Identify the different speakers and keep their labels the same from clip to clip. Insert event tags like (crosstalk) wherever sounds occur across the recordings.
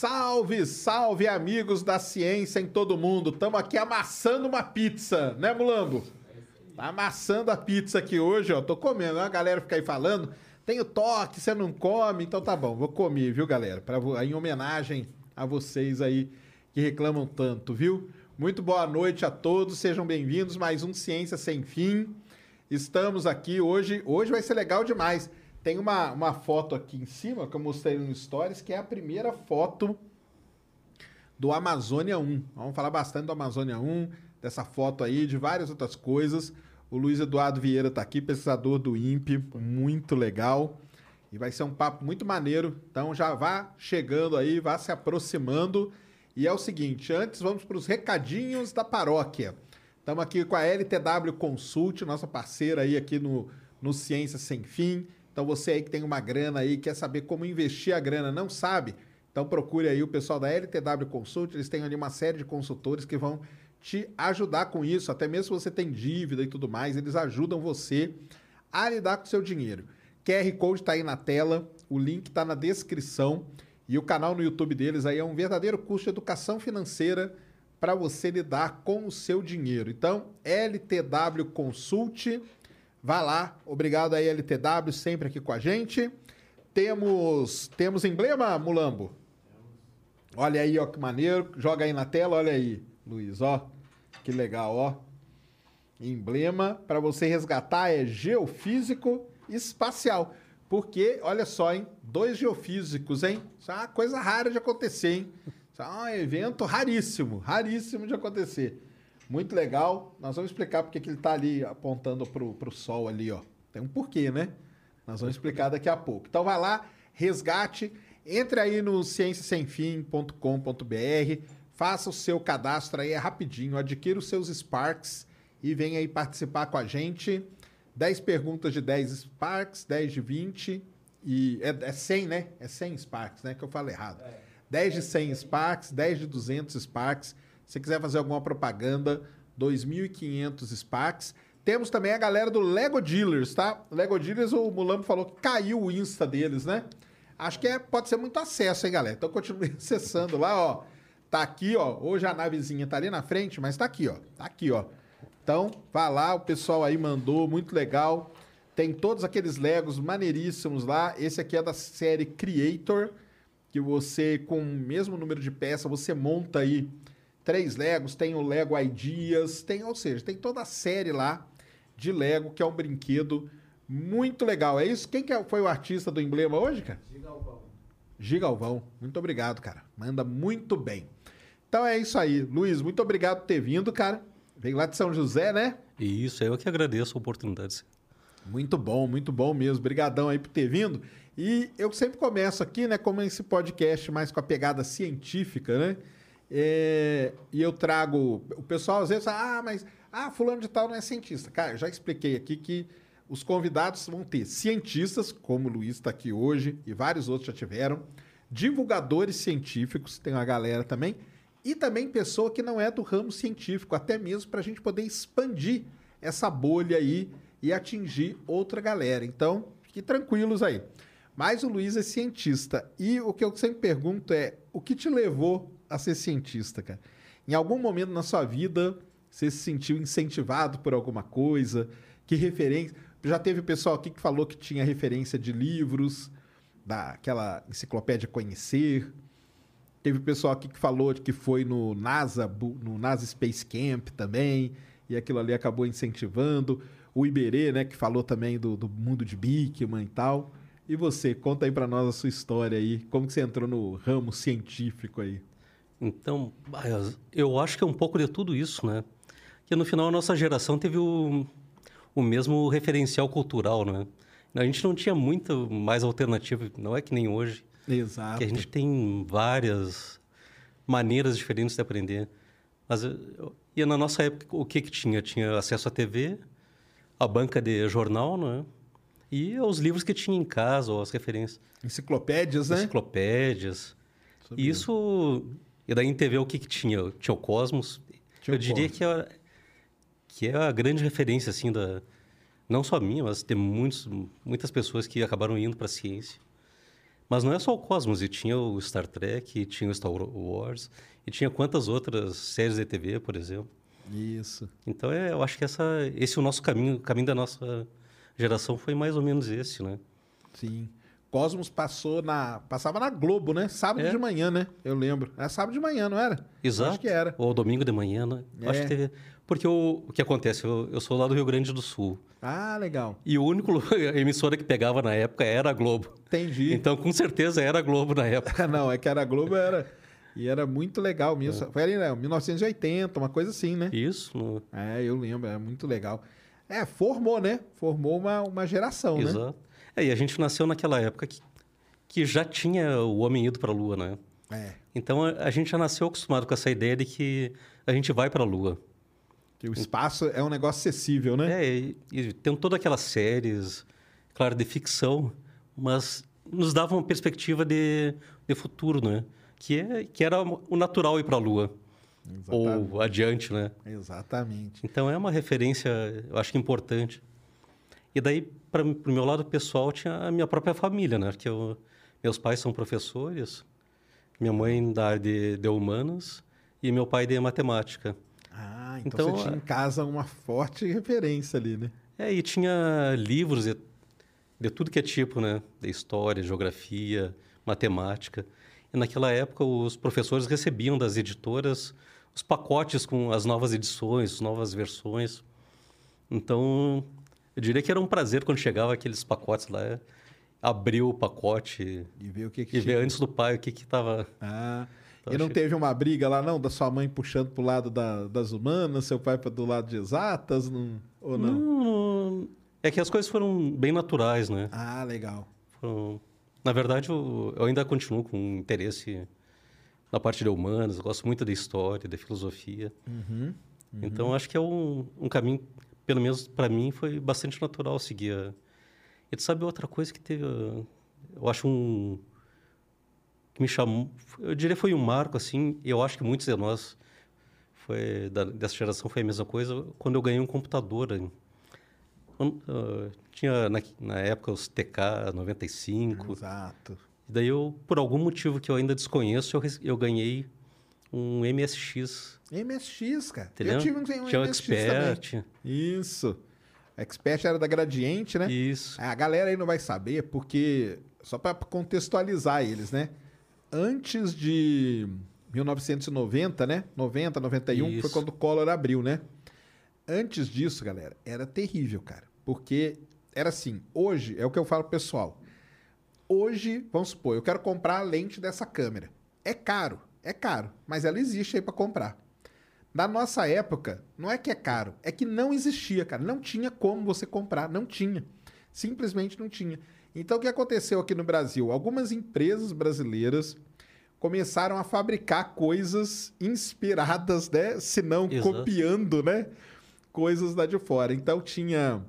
Speaker 1: Salve, salve, amigos da ciência em todo mundo. Estamos aqui amassando uma pizza, né, Mulambo? Tá amassando a pizza aqui hoje, ó. Tô comendo. A galera fica aí falando. Tem o toque, você não come, então tá bom. Vou comer, viu, galera? Pra, em homenagem a vocês aí que reclamam tanto, viu? Muito boa noite a todos, sejam bem-vindos. Mais um Ciência Sem Fim. Estamos aqui hoje. Hoje vai ser legal demais. Tem uma, uma foto aqui em cima que eu mostrei no Stories, que é a primeira foto do Amazônia 1. Vamos falar bastante do Amazônia 1, dessa foto aí, de várias outras coisas. O Luiz Eduardo Vieira está aqui, pesquisador do INPE, muito legal. E vai ser um papo muito maneiro. Então já vá chegando aí, vá se aproximando. E é o seguinte, antes vamos para os recadinhos da paróquia. Estamos aqui com a LTW Consult, nossa parceira aí aqui no, no Ciência Sem Fim. Então você aí que tem uma grana aí, quer saber como investir a grana, não sabe? Então procure aí o pessoal da LTW Consult, eles têm ali uma série de consultores que vão te ajudar com isso, até mesmo se você tem dívida e tudo mais, eles ajudam você a lidar com o seu dinheiro. QR Code está aí na tela, o link está na descrição e o canal no YouTube deles aí é um verdadeiro curso de educação financeira para você lidar com o seu dinheiro. Então, LTW Consult, vá lá. Obrigado aí LTW sempre aqui com a gente. Temos temos emblema, Mulambo? Olha aí, ó, que maneiro. Joga aí na tela, olha aí, Luiz, ó. Que legal, ó. Emblema para você resgatar é geofísico espacial. Porque, olha só, hein? Dois geofísicos, hein? Isso é uma coisa rara de acontecer, hein? Isso é um evento raríssimo, raríssimo de acontecer. Muito legal. Nós vamos explicar porque que ele está ali apontando pro, pro sol ali, ó. Tem um porquê, né? Nós vamos explicar daqui a pouco. Então vai lá, resgate, entre aí no cienciasemfim.com.br, faça o seu cadastro aí, é rapidinho, adquira os seus Sparks e vem aí participar com a gente. 10 perguntas de 10 Sparks, 10 de 20 e é, é 100, né? É 100 Sparks, né? Que eu falo errado. 10 de 100 Sparks, 10 de 200 Sparks. Se quiser fazer alguma propaganda, 2.500 Sparks. Temos também a galera do Lego Dealers, tá? Lego Dealers, o Mulambo falou que caiu o Insta deles, né? Acho que é, pode ser muito acesso, hein, galera? Então continue (laughs) acessando lá, ó. Tá aqui, ó. Hoje a navezinha tá ali na frente, mas tá aqui, ó. Tá aqui, ó. Então, vá lá, o pessoal aí mandou, muito legal. Tem todos aqueles Legos maneiríssimos lá. Esse aqui é da série Creator, que você, com o mesmo número de peças, você monta aí três Legos. Tem o Lego Ideas, tem, ou seja, tem toda a série lá de Lego, que é um brinquedo muito legal. É isso? Quem que é- foi o artista do emblema hoje, cara? Gigalvão. Muito obrigado, cara. Manda muito bem. Então é isso aí. Luiz, muito obrigado por ter vindo, cara. Veio lá de São José, né?
Speaker 2: E isso, eu que agradeço a oportunidade.
Speaker 1: Muito bom, muito bom mesmo. Obrigadão aí por ter vindo. E eu sempre começo aqui, né, como esse podcast mais com a pegada científica, né? É, e eu trago. O pessoal às vezes fala, ah, mas ah, fulano de tal não é cientista. Cara, eu já expliquei aqui que os convidados vão ter cientistas, como o Luiz está aqui hoje, e vários outros já tiveram, divulgadores científicos, tem uma galera também, e também pessoa que não é do ramo científico, até mesmo para a gente poder expandir essa bolha aí e atingir outra galera. Então, fiquem tranquilos aí. Mas o Luiz é cientista. E o que eu sempre pergunto é: o que te levou a ser cientista, cara? Em algum momento na sua vida, você se sentiu incentivado por alguma coisa? Que referência? Já teve pessoal aqui que falou que tinha referência de livros, daquela enciclopédia Conhecer. Teve pessoal aqui que falou que foi no NASA, no NASA Space Camp também, e aquilo ali acabou incentivando. O Iberê, né, que falou também do, do mundo de Bikman e tal. E você, conta aí pra nós a sua história aí. Como que você entrou no ramo científico aí?
Speaker 2: Então, eu acho que é um pouco de tudo isso, né? Que no final a nossa geração teve o, o mesmo referencial cultural, né? A gente não tinha muito mais alternativa, não é que nem hoje.
Speaker 1: Exato.
Speaker 2: Que a gente tem várias maneiras diferentes de aprender. Mas eu- e na nossa época o que que tinha? Tinha acesso à TV, a banca de jornal, né? E aos livros que tinha em casa, ou as referências,
Speaker 1: Enciclopédias, né?
Speaker 2: enciclopédias. Isso e daí em TV o que que tinha? Tinha o Cosmos.
Speaker 1: Tinha
Speaker 2: eu
Speaker 1: o
Speaker 2: diria
Speaker 1: Cosmos.
Speaker 2: que é que é a grande referência assim da não só minha, mas tem muitos muitas pessoas que acabaram indo para a ciência. Mas não é só o Cosmos, e tinha o Star Trek, e tinha o Star Wars, e tinha quantas outras séries de TV, por exemplo.
Speaker 1: Isso.
Speaker 2: Então, é, eu acho que essa, esse é o nosso caminho, o caminho da nossa geração foi mais ou menos esse, né?
Speaker 1: Sim. Cosmos passou na. Passava na Globo, né? Sábado
Speaker 2: É.
Speaker 1: de manhã, né? Eu lembro. Era sábado de manhã, não era?
Speaker 2: Exato.
Speaker 1: Acho que era.
Speaker 2: Ou domingo de manhã, né? Eu Acho
Speaker 1: É.
Speaker 2: que teve... Porque o, o que acontece, eu, eu sou lá do Rio Grande do Sul,
Speaker 1: Ah, legal.
Speaker 2: e o único (laughs) emissora que pegava na época era a Globo.
Speaker 1: Entendi.
Speaker 2: Então, com certeza, era a Globo na época. (laughs)
Speaker 1: não, é que era a Globo, era. E era muito legal mesmo. Foi ali, né? 1980, uma coisa assim, né?
Speaker 2: Isso,
Speaker 1: É, eu lembro, é muito legal. É, formou, né? Formou uma, uma geração, né?
Speaker 2: exato. É, e a gente nasceu naquela época que, que já tinha o homem ido para a Lua, né?
Speaker 1: É.
Speaker 2: Então a, a gente já nasceu acostumado com essa ideia de que a gente vai para a Lua.
Speaker 1: Que o espaço é um negócio acessível, né?
Speaker 2: É, e, e tem todas aquelas séries, claro, de ficção, mas nos dava uma perspectiva de, de futuro, né? Que, é, que era o natural ir para a Lua.
Speaker 1: Exatamente.
Speaker 2: Ou adiante, né?
Speaker 1: Exatamente.
Speaker 2: Então é uma referência, eu acho que importante. E daí, para o meu lado pessoal, tinha a minha própria família, né? Que eu, meus pais são professores, minha mãe da área de, de humanas e meu pai de matemática.
Speaker 1: Ah, então,
Speaker 2: Então,
Speaker 1: você tinha em casa uma forte referência ali, né?
Speaker 2: É, e tinha livros de, de tudo que é tipo, né? De história, geografia, matemática. E naquela época os professores recebiam das editoras os pacotes com as novas edições, as novas versões. Então, eu diria que era um prazer quando chegava aqueles pacotes lá, abrir o pacote
Speaker 1: E ver o que que
Speaker 2: e ver antes do pai o que que estava...
Speaker 1: Ah, e não teve uma briga lá, não? Da sua mãe puxando pro lado da- das humanas, seu pai para do lado de exatas? Não, ou não?
Speaker 2: Não, É que as coisas foram bem naturais, né?
Speaker 1: Ah, legal.
Speaker 2: Foram- Na verdade, eu, eu ainda continuo com interesse na parte de humanas, eu gosto muito da história, da filosofia.
Speaker 1: Uhum,
Speaker 2: Então, acho que é um, um caminho, pelo menos para mim, foi bastante natural seguir. A... E tu sabe outra coisa que teve, eu acho um que me chamou, eu diria foi um marco assim, eu acho que muitos de nós foi da, dessa geração foi a mesma coisa quando eu ganhei um computador. hein. Quando, uh, tinha na, na época os TK 95,
Speaker 1: Exato.
Speaker 2: e daí eu, por algum motivo que eu ainda desconheço, eu, eu ganhei um MSX.
Speaker 1: MSX, cara.
Speaker 2: Entendeu?
Speaker 1: Eu tive um, um
Speaker 2: Tinha o
Speaker 1: MSX também.
Speaker 2: Expert.
Speaker 1: Isso. Expert era da Gradiente, né?
Speaker 2: Isso.
Speaker 1: A galera aí não vai saber, porque. Só para contextualizar eles, né? Antes de 1990, né? 90, 91, foi
Speaker 2: Isso.
Speaker 1: quando o Collor abriu, né? Antes disso, galera, era terrível, cara. Porque era assim, hoje, é o que eu falo pro pessoal. Hoje, vamos supor, eu quero comprar a lente dessa câmera. É caro, é caro, mas ela existe aí para comprar. Na nossa época, não é que é caro, é que não existia, cara. Não tinha como você comprar, não tinha. Simplesmente não tinha. Então, o que aconteceu aqui no Brasil? Algumas empresas brasileiras começaram a fabricar coisas inspiradas, né? Se não
Speaker 2: Exato.
Speaker 1: copiando, né? Coisas da de fora. Então, tinha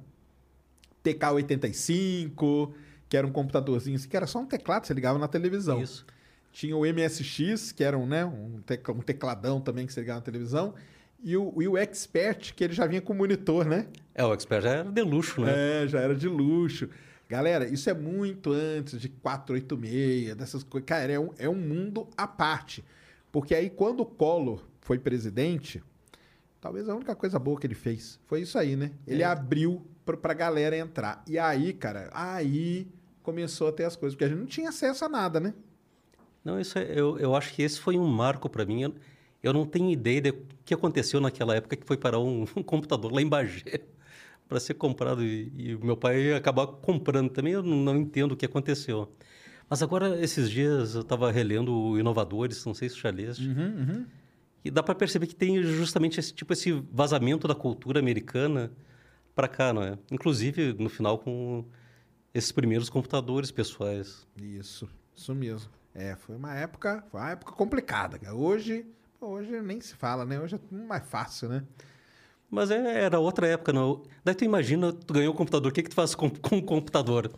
Speaker 1: TK-85, que era um computadorzinho assim, que era só um teclado, você ligava na televisão.
Speaker 2: Isso.
Speaker 1: Tinha o MSX, que era um, né, um, tecla- tecladão também que você ligava na televisão. E o, e o Expert, que ele já vinha com monitor, né?
Speaker 2: É, o Expert já era de luxo, né?
Speaker 1: É, já era de luxo. Galera, isso é muito antes de 486, dessas coisas. Cara, é um, é um mundo à parte. Porque aí, quando o Collor foi presidente, talvez a única coisa boa que ele fez foi isso aí, né? Ele
Speaker 2: É.
Speaker 1: abriu pra, pra galera entrar. E aí, cara, aí começou a ter as coisas. Porque a gente não tinha acesso a nada, né?
Speaker 2: Não, isso é, eu, eu acho que esse foi um marco para mim. Eu, eu não tenho ideia do que aconteceu naquela época que foi parar um, (laughs) um computador lá em Bagé. (laughs) para ser comprado e, e meu pai acabar comprando também. Eu não, não entendo o que aconteceu. Mas agora, esses dias, eu estava relendo o Inovadores, não sei se já leste.
Speaker 1: Uhum,
Speaker 2: E dá para perceber que tem justamente esse tipo esse vazamento da cultura americana para cá, não é? Inclusive no final com esses primeiros computadores pessoais.
Speaker 1: Isso, isso mesmo. É, foi uma época, foi uma época complicada. Hoje, hoje nem se fala, né? Hoje é tudo mais fácil, né?
Speaker 2: Mas é- era outra época, não. Daí tu imagina, tu ganhou um computador, o que que tu faz com, com um computador?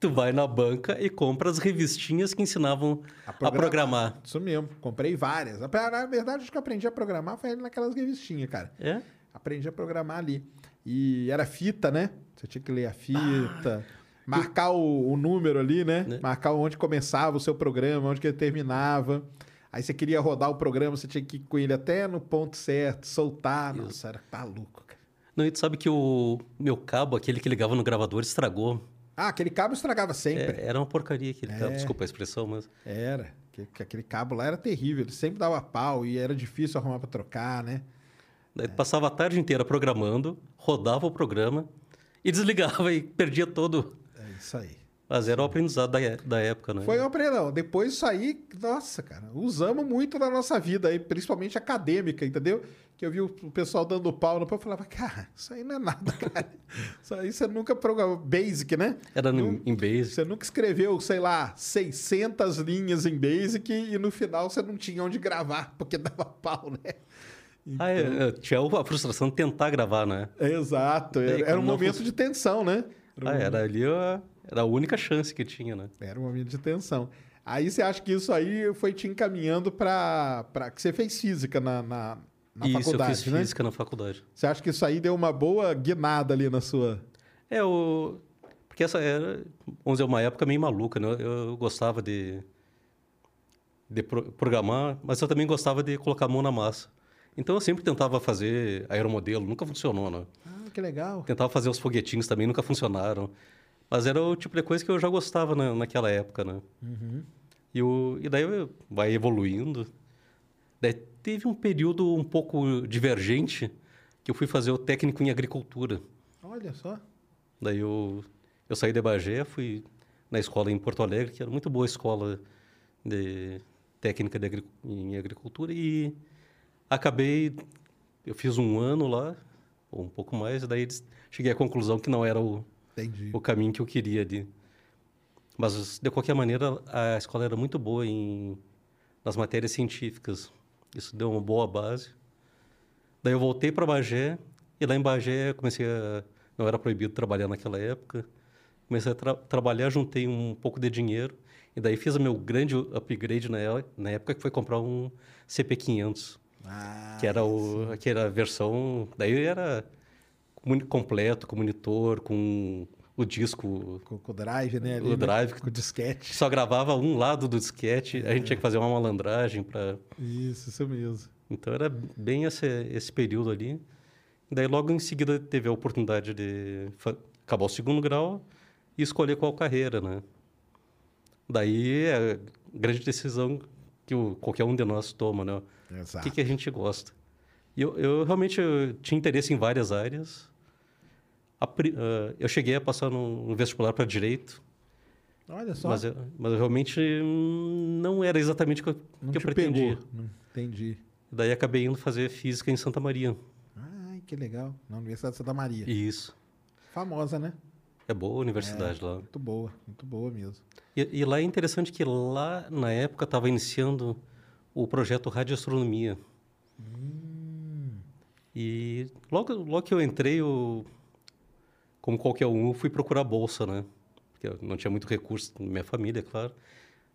Speaker 2: Tu vai na banca e compra as revistinhas que ensinavam a programar.
Speaker 1: Isso mesmo. Comprei várias. Na verdade, acho que eu aprendi a programar foi naquelas revistinhas, cara.
Speaker 2: É?
Speaker 1: Aprendi a programar ali. E era fita, né? Você tinha que ler a fita, marcar o, o número ali, né?
Speaker 2: Né?
Speaker 1: Marcar onde começava o seu programa, onde que ele terminava. Aí você queria rodar o programa, você tinha que ir com ele até no ponto certo, soltar. Nossa, era maluco, cara.
Speaker 2: Não, e tu sabe que o meu cabo, aquele que ligava no gravador, estragou.
Speaker 1: Ah, aquele cabo estragava sempre.
Speaker 2: É, era uma porcaria aquele cabo,
Speaker 1: É.
Speaker 2: desculpa a expressão, mas...
Speaker 1: Era. Que, que aquele cabo lá era terrível. Ele sempre dava pau e era difícil arrumar pra trocar, né?
Speaker 2: Daí tu passava a tarde inteira programando, rodava o programa e desligava (laughs) e perdia todo.
Speaker 1: Isso aí.
Speaker 2: Mas era o aprendizado da, é- da época, né?
Speaker 1: Foi um aprendão. Depois isso aí, nossa, cara, usamos muito na nossa vida aí, principalmente acadêmica, entendeu? Que eu vi o o pessoal dando pau no pau e falava, cara, isso aí não é nada, (laughs) cara. Isso aí você nunca programou. Basic, né?
Speaker 2: Era no, em Basic.
Speaker 1: Você nunca escreveu, sei lá, 600 linhas em Basic e no final você não tinha onde gravar, porque (laughs) dava pau, né?
Speaker 2: Ah, é, é, tinha a frustração de tentar gravar, né?
Speaker 1: Exato. Era, era um momento
Speaker 2: func-
Speaker 1: de tensão, né? Era um
Speaker 2: Ah, era ali a, era a única chance que tinha, né?
Speaker 1: Era um momento de tensão. Aí você acha que isso aí foi te encaminhando para que você fez física na, na, na
Speaker 2: Isso,
Speaker 1: faculdade,
Speaker 2: eu fiz
Speaker 1: né?
Speaker 2: física na faculdade.
Speaker 1: Você acha que isso aí deu uma boa guinada ali na sua.
Speaker 2: É, o... Porque essa era, vamos dizer, uma época meio maluca, né? Eu, eu gostava de, de pro- programar, mas eu também gostava de colocar a mão na massa. Então eu sempre tentava fazer aeromodelo, nunca funcionou, né?
Speaker 1: Ah, que legal.
Speaker 2: Tentava fazer os foguetinhos também, nunca funcionaram. Mas era o tipo de coisa que eu já gostava na, naquela época, né? E, o, e daí vai evoluindo. Daí teve um período um pouco divergente que eu fui fazer o técnico em agricultura.
Speaker 1: Olha só.
Speaker 2: Daí eu, eu saí de Bagé, fui na escola em Porto Alegre, que era muito boa escola de técnica de agri- em agricultura, e acabei, eu fiz um ano lá, ou um pouco mais, e daí cheguei à conclusão que não era o,
Speaker 1: Entendi.
Speaker 2: o caminho que eu queria ali. Mas, de qualquer maneira, a escola era muito boa em, nas matérias científicas. Isso deu uma boa base. Daí eu voltei para Bagé, e lá em Bagé comecei a... Não era proibido trabalhar naquela época. Comecei a tra- trabalhar, juntei um pouco de dinheiro, e daí fiz o meu grande upgrade na, na época, que foi comprar um CP500
Speaker 1: Ah,
Speaker 2: que era o que era a versão daí era completo com monitor com o disco
Speaker 1: com, com o drive, né? ali,
Speaker 2: O
Speaker 1: né?
Speaker 2: drive.
Speaker 1: Com o disquete.
Speaker 2: só gravava um lado do disquete a gente tinha que fazer uma malandragem para
Speaker 1: Isso, isso mesmo.
Speaker 2: então era bem esse esse período ali daí logo em seguida teve a oportunidade de acabar o segundo grau e escolher qual carreira né daí é a grande decisão que o, qualquer um de nós toma né o
Speaker 1: Exato.
Speaker 2: que, que a gente gosta. E eu, eu realmente eu tinha interesse em várias áreas. A ah, eu cheguei a passar no, no vestibular para direito,
Speaker 1: Olha só.
Speaker 2: mas eu, mas eu realmente hum, não era exatamente o que, eu-
Speaker 1: não
Speaker 2: que eu
Speaker 1: te
Speaker 2: pretendia.
Speaker 1: pegou. Entendi.
Speaker 2: Daí acabei indo fazer física em Santa Maria.
Speaker 1: Ai, que legal. Na Universidade de Santa Maria.
Speaker 2: Isso.
Speaker 1: Famosa, né?
Speaker 2: É boa a universidade lá.
Speaker 1: Muito boa, muito boa mesmo.
Speaker 2: E, e lá é interessante que lá, na época, estava iniciando o projeto Radioastronomia. E logo, logo que eu entrei, eu, como qualquer um, eu fui procurar bolsa, né? Porque eu não tinha muito recurso na minha família, é claro.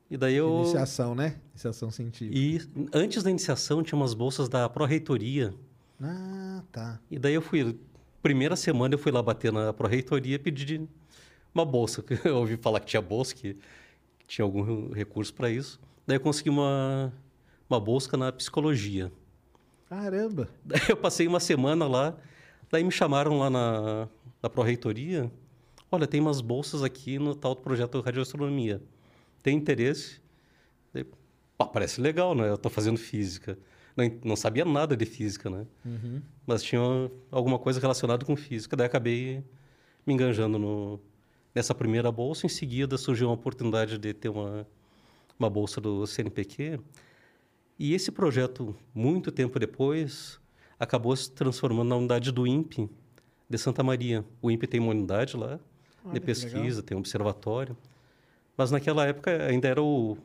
Speaker 2: E daí eu...
Speaker 1: Iniciação, né? Iniciação científica.
Speaker 2: E antes da iniciação tinha umas bolsas da Pró-Reitoria.
Speaker 1: Ah, tá.
Speaker 2: E daí eu fui... Primeira semana eu fui lá bater na Pró-Reitoria e pedir uma bolsa. Eu ouvi falar que tinha bolsa, que tinha algum recurso para isso. Daí eu consegui uma, uma bolsa na psicologia.
Speaker 1: Caramba.
Speaker 2: Daí eu passei uma semana lá, daí me chamaram lá na, na Pró-Reitoria. Olha, tem umas bolsas aqui no tal projeto Radioastronomia. Tem interesse? Daí, pá, parece legal, né? Eu estou fazendo física. não, não sabia nada de física, né? Mas tinha alguma coisa relacionada com física. Daí acabei me enganjando no, nessa primeira bolsa. Em seguida surgiu uma oportunidade de ter uma, uma bolsa do CNPq. E esse projeto, muito tempo depois, acabou se transformando na unidade do INPE de Santa Maria. O INPE tem uma unidade lá
Speaker 1: Olha
Speaker 2: de pesquisa, tem um observatório. Mas naquela época ainda era o,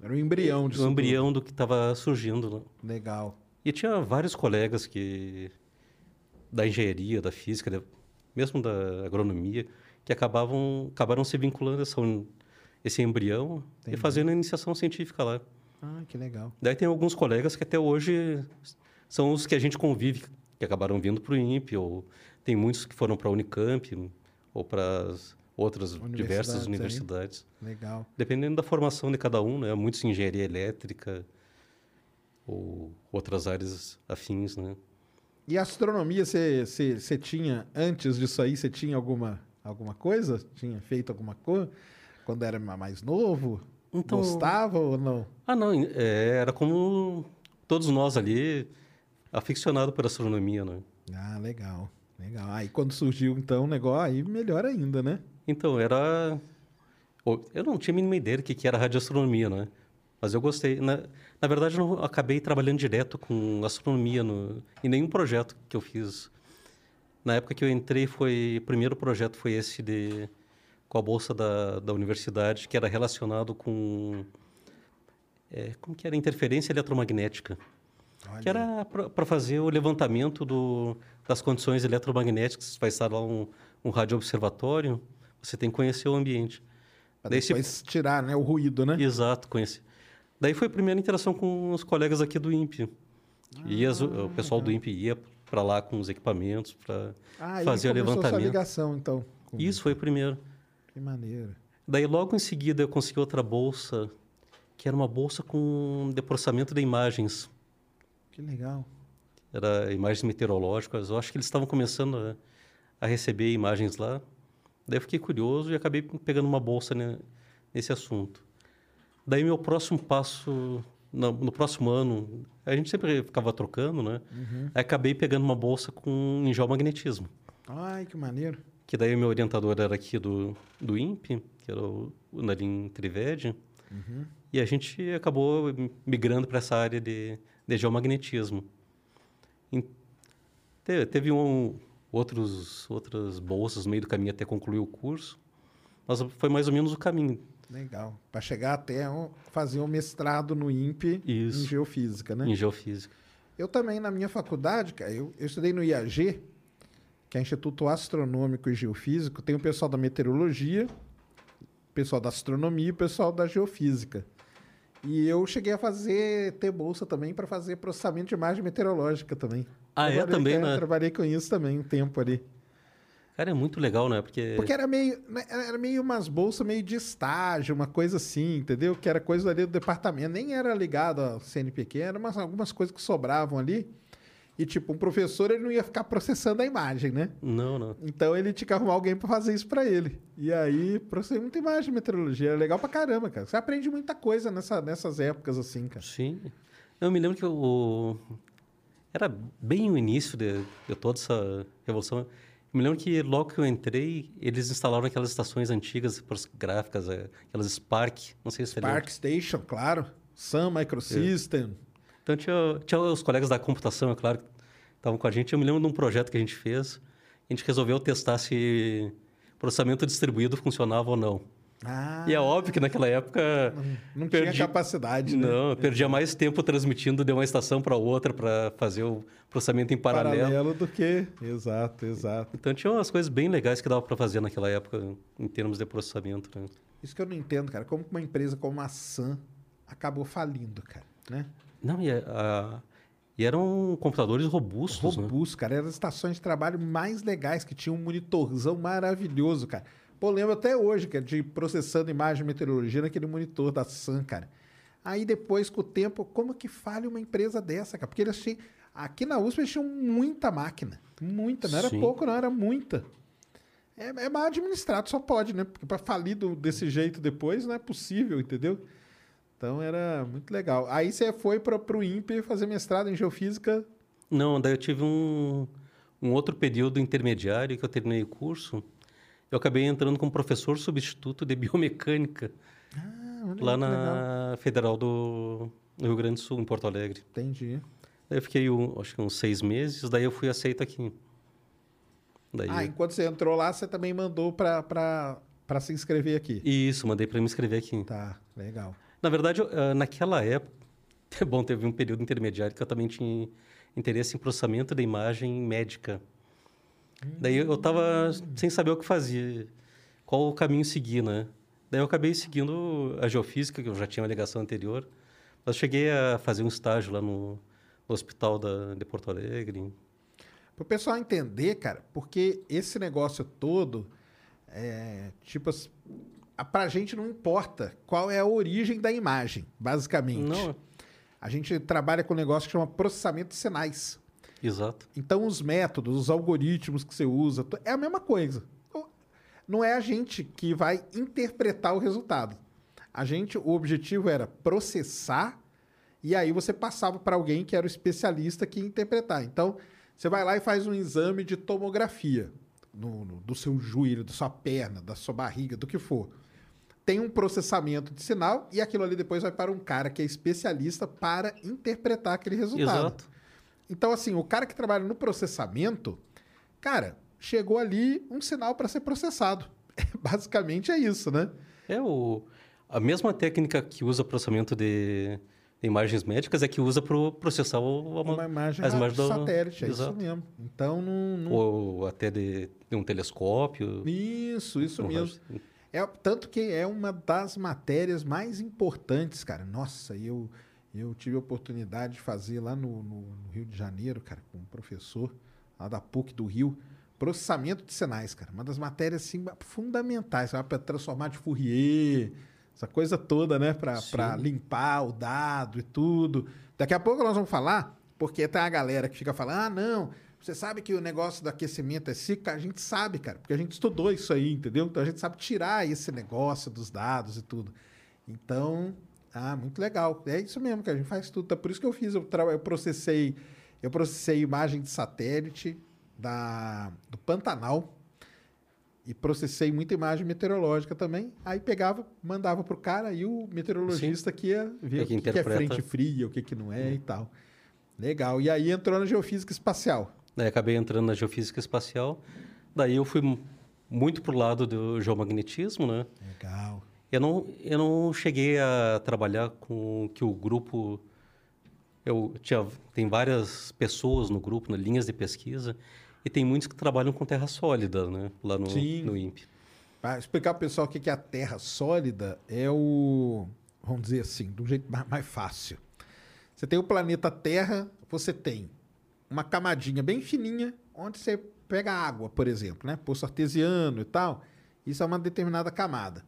Speaker 1: Era o embrião disso
Speaker 2: o embrião do que estava surgindo.
Speaker 1: Tudo. Legal.
Speaker 2: E tinha vários colegas que da engenharia, da física, mesmo da agronomia, que acabavam acabaram se vinculando a essa, esse embrião
Speaker 1: Entendi.
Speaker 2: e fazendo a iniciação científica lá.
Speaker 1: Ah, que legal.
Speaker 2: Daí tem alguns colegas que até hoje são os que a gente convive, que acabaram vindo para o INPE, ou tem muitos que foram para a Unicamp, ou para as outras
Speaker 1: Universidades
Speaker 2: diversas
Speaker 1: aí.
Speaker 2: universidades.
Speaker 1: Legal.
Speaker 2: Dependendo da formação de cada um, né? Muitos em engenharia elétrica ou outras áreas afins, né?
Speaker 1: E astronomia, você tinha, antes disso aí, você tinha alguma, alguma coisa? Tinha feito alguma coisa? Quando era ma- mais novo?
Speaker 2: Então-
Speaker 1: Gostava ou não?
Speaker 2: Ah, não, é, era como todos nós ali, aficionado por astronomia, né?
Speaker 1: Ah, legal. Legal. Aí quando surgiu, então, o negócio, aí melhor ainda, né?
Speaker 2: Então, era... Eu não tinha a mínima ideia do que que era radioastronomia, né? Mas eu gostei. Na, na verdade, eu não acabei trabalhando direto com astronomia no, em nenhum projeto que eu fiz. Na época que eu entrei, foi o primeiro projeto foi esse de com a bolsa da, da universidade, que era relacionado com é, como que era interferência eletromagnética,
Speaker 1: Olha
Speaker 2: que era para fazer o levantamento do, das condições eletromagnéticas. Você vai instalar um, um radioobservatório, você tem que conhecer o ambiente.
Speaker 1: Pra
Speaker 2: Daí se-
Speaker 1: depois tirar né, o ruído, né?
Speaker 2: Exato, conheci. Daí foi a primeira interação com os colegas aqui do INPE. E as- o pessoal do INPE ia para lá com os equipamentos para
Speaker 1: Ah,
Speaker 2: fazer o
Speaker 1: a sua
Speaker 2: levantamento.
Speaker 1: ligação, então. com-
Speaker 2: Isso foi o primeiro.
Speaker 1: Que maneiro.
Speaker 2: Daí logo em seguida eu consegui outra bolsa, que era uma bolsa com de processamento de imagens.
Speaker 1: Que legal.
Speaker 2: Era imagens meteorológicas. Eu acho que eles estavam começando a, a receber imagens lá. Daí eu fiquei curioso e acabei pegando uma bolsa ne- nesse assunto. Daí meu próximo passo, no, no próximo ano, a gente sempre ficava trocando, né? Aí acabei pegando uma bolsa com em geomagnetismo.
Speaker 1: Ai, que maneiro.
Speaker 2: Que daí meu orientador era aqui do, do INPE, que era o, o Narim Trivedi. E a gente acabou migrando para essa área de, de geomagnetismo. Teve um, outros, outras bolsas no meio do caminho até concluir o curso, mas foi mais ou menos o caminho.
Speaker 1: Legal. Para chegar até um- fazer um mestrado no INPE
Speaker 2: Isso.
Speaker 1: em geofísica, né?
Speaker 2: Em geofísica.
Speaker 1: Eu também, na minha faculdade, cara, eu, eu estudei no IAG, que é Instituto Astronômico e Geofísico. Tem o pessoal da meteorologia, o pessoal da astronomia e o pessoal da geofísica. E eu cheguei a fazer, ter bolsa também para fazer processamento de imagem meteorológica também.
Speaker 2: Ah, é?
Speaker 1: Trabalhei-
Speaker 2: Também, né?
Speaker 1: Trabalhei com isso também um tempo ali.
Speaker 2: Cara, é muito legal, né? Porque,
Speaker 1: Porque era meio, né, era meio umas bolsas meio de estágio, uma coisa assim, entendeu? Que era coisa ali do departamento. Nem era ligado ao CNPq, eram umas, algumas coisas que sobravam ali. E, tipo, um professor, ele não ia ficar processando a imagem, né?
Speaker 2: Não, não.
Speaker 1: Então, ele tinha que arrumar alguém pra fazer isso pra ele. E aí, processei muita imagem de meteorologia. Era legal pra caramba, cara. Você aprende muita coisa nessa, nessas épocas, assim, cara.
Speaker 2: Sim. Eu me lembro que o... era bem o início de, de toda essa revolução. Eu me lembro que logo que eu entrei, eles instalaram aquelas estações antigas gráficas, eh, aquelas Spark, não sei se você lembra.
Speaker 1: Park Station, claro. Sun Microsystem.
Speaker 2: Então tinha, tinha os colegas da computação, é claro, que estavam com a gente. Eu me lembro de um projeto que a gente fez. A gente resolveu testar se processamento distribuído funcionava ou não.
Speaker 1: Ah,
Speaker 2: E é óbvio que naquela época
Speaker 1: não
Speaker 2: perdi-
Speaker 1: tinha capacidade, né?
Speaker 2: Não, eu perdia mais tempo transmitindo de uma estação para outra para fazer o processamento em paralelo.
Speaker 1: do que. Exato, exato.
Speaker 2: Então tinha umas coisas bem legais que dava para fazer naquela época em termos de processamento. Né?
Speaker 1: Isso que eu não entendo, cara. Como uma empresa como a Sun acabou falindo, cara, né?
Speaker 2: Não, e, a- e eram computadores robustos, né?
Speaker 1: Robusto, cara. Eram as estações de trabalho mais legais, que tinha um monitorzão maravilhoso, cara. Pô, lembro até hoje, cara, de processando imagem e meteorologia naquele monitor da Sun, cara. Aí depois, com o tempo, como que falha uma empresa dessa, cara? Porque eles tinham... Aqui na USP eles tinham muita máquina. Muita. Não era
Speaker 2: Sim.
Speaker 1: pouco, não. Era muita. É, é mal administrado, só pode, né? Porque para falir do- desse jeito depois não é possível, entendeu? Então era muito legal. Aí você foi para o INPE fazer mestrado em geofísica.
Speaker 2: Não, daí eu tive um, um outro período intermediário que eu terminei o curso. Eu acabei entrando como professor substituto de biomecânica
Speaker 1: Ah,
Speaker 2: lá na Federal do Rio Grande do Sul, em Porto Alegre.
Speaker 1: Entendi.
Speaker 2: Daí eu fiquei, um, acho que uns seis meses, daí eu fui aceito aqui. Daí,
Speaker 1: Ah, enquanto você entrou lá, você também mandou para se inscrever aqui.
Speaker 2: Isso, mandei para me inscrever aqui.
Speaker 1: Tá, legal.
Speaker 2: Na verdade, ah, naquela época, (laughs) é bom, teve um período intermediário que eu também tinha interesse em processamento da imagem médica. Daí eu estava sem saber o que fazia, qual o caminho seguir, né? Daí eu acabei seguindo a geofísica, que eu já tinha uma ligação anterior. Mas cheguei a fazer um estágio lá no, no hospital da, de Porto Alegre.
Speaker 1: Para o pessoal entender, cara, porque esse negócio todo, é, tipo, pra gente não importa qual é a origem da imagem, basicamente.
Speaker 2: Não,
Speaker 1: A gente trabalha com um negócio que chama processamento de sinais.
Speaker 2: exato.
Speaker 1: Então, os métodos, os algoritmos que você usa, é a mesma coisa. Não é a gente que vai interpretar o resultado. A gente, o objetivo era processar e aí você passava para alguém que era o especialista que ia interpretar. Então, você vai lá e faz um exame de tomografia no- no- do seu joelho, da sua perna, da sua barriga, do que for. Tem um processamento de sinal e aquilo ali depois vai para um cara que é especialista para interpretar aquele resultado.
Speaker 2: Exato.
Speaker 1: Então, assim, o cara que trabalha no processamento, cara, chegou ali um sinal para ser processado. (laughs) Basicamente é isso, né?
Speaker 2: É o, a mesma técnica que usa processamento de, imagens médicas é que usa para processar o,
Speaker 1: Uma imagem
Speaker 2: as imagens do
Speaker 1: satélite, é
Speaker 2: Exato.
Speaker 1: isso mesmo. Então, não. não-
Speaker 2: Ou até de, de um telescópio.
Speaker 1: Isso, isso mesmo.
Speaker 2: raio-
Speaker 1: É, tanto que é uma das matérias mais importantes, cara. Nossa, eu, eu tive a oportunidade de fazer lá no, no- no Rio de Janeiro, cara, com um professor lá da PUC do Rio, processamento de sinais, cara. Uma das matérias assim, fundamentais para transformar de Fourier, essa coisa toda, né? Para limpar o dado e tudo. Daqui a pouco nós vamos falar, porque tem a galera que fica falando, ah, não, você sabe que o negócio do aquecimento é cíclico? A gente sabe, cara, porque a gente estudou isso aí, entendeu? Então a gente sabe tirar esse negócio dos dados e tudo. Então, ah, muito legal. É isso mesmo que a gente faz tudo. Tá por isso que eu fiz, eu, eu processei, eu processei imagem de satélite da, do Pantanal e processei muita imagem meteorológica também. Aí pegava, mandava pro cara e o meteorologista que ia ver
Speaker 2: É
Speaker 1: o
Speaker 2: que
Speaker 1: que, que é frente fria, o que, que não é e tal. Legal. E aí entrou na geofísica espacial.
Speaker 2: Daí acabei entrando na geofísica espacial. Daí eu fui mu- muito pro lado do geomagnetismo, né?
Speaker 1: Legal.
Speaker 2: Eu não, eu não cheguei a trabalhar com que o grupo. Eu tinha, tem várias pessoas no grupo, né, linhas de pesquisa, e tem muitos que trabalham com terra sólida, né? Lá no,
Speaker 1: Sim.
Speaker 2: no INPE.
Speaker 1: Para explicar para o pessoal o que que é a Terra sólida, é o. Vamos dizer assim, de um jeito mais, mais fácil. Você tem o planeta Terra, você tem uma camadinha bem fininha, onde você pega água, por exemplo, né? Poço artesiano e tal. Isso é uma determinada camada.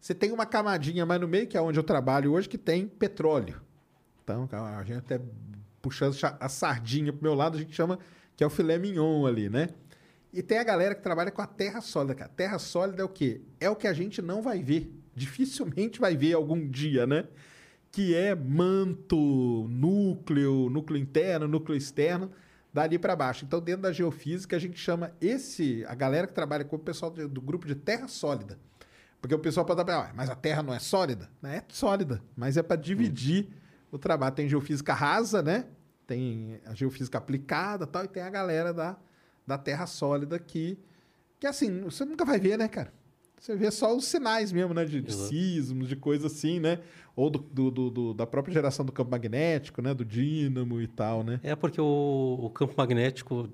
Speaker 1: Você tem uma camadinha mais no meio, que é onde eu trabalho hoje, que tem petróleo. Então, a gente até puxando a sardinha pro meu lado, a gente chama que é o filé mignon ali, né? E tem a galera que trabalha com a terra sólida, cara. Terra sólida é o quê? É o que a gente não vai ver. Dificilmente vai ver algum dia, né? Que é manto, núcleo, núcleo interno, núcleo externo, dali para baixo. Então, dentro da geofísica, a gente chama esse, a galera que trabalha com o pessoal do grupo de terra sólida. Porque o pessoal pode estar, ah, mas a Terra não é sólida? É sólida, mas é para dividir o trabalho. Tem geofísica rasa, né? Tem a geofísica aplicada tal, e tem a galera da, da Terra sólida que, que, assim, você nunca vai ver, né, cara? Você vê só os sinais mesmo, né? De, de sismos, de coisa assim, né? Ou do, do- do- da própria geração do campo magnético, né? Do dínamo e tal, né?
Speaker 2: É porque o, o campo magnético.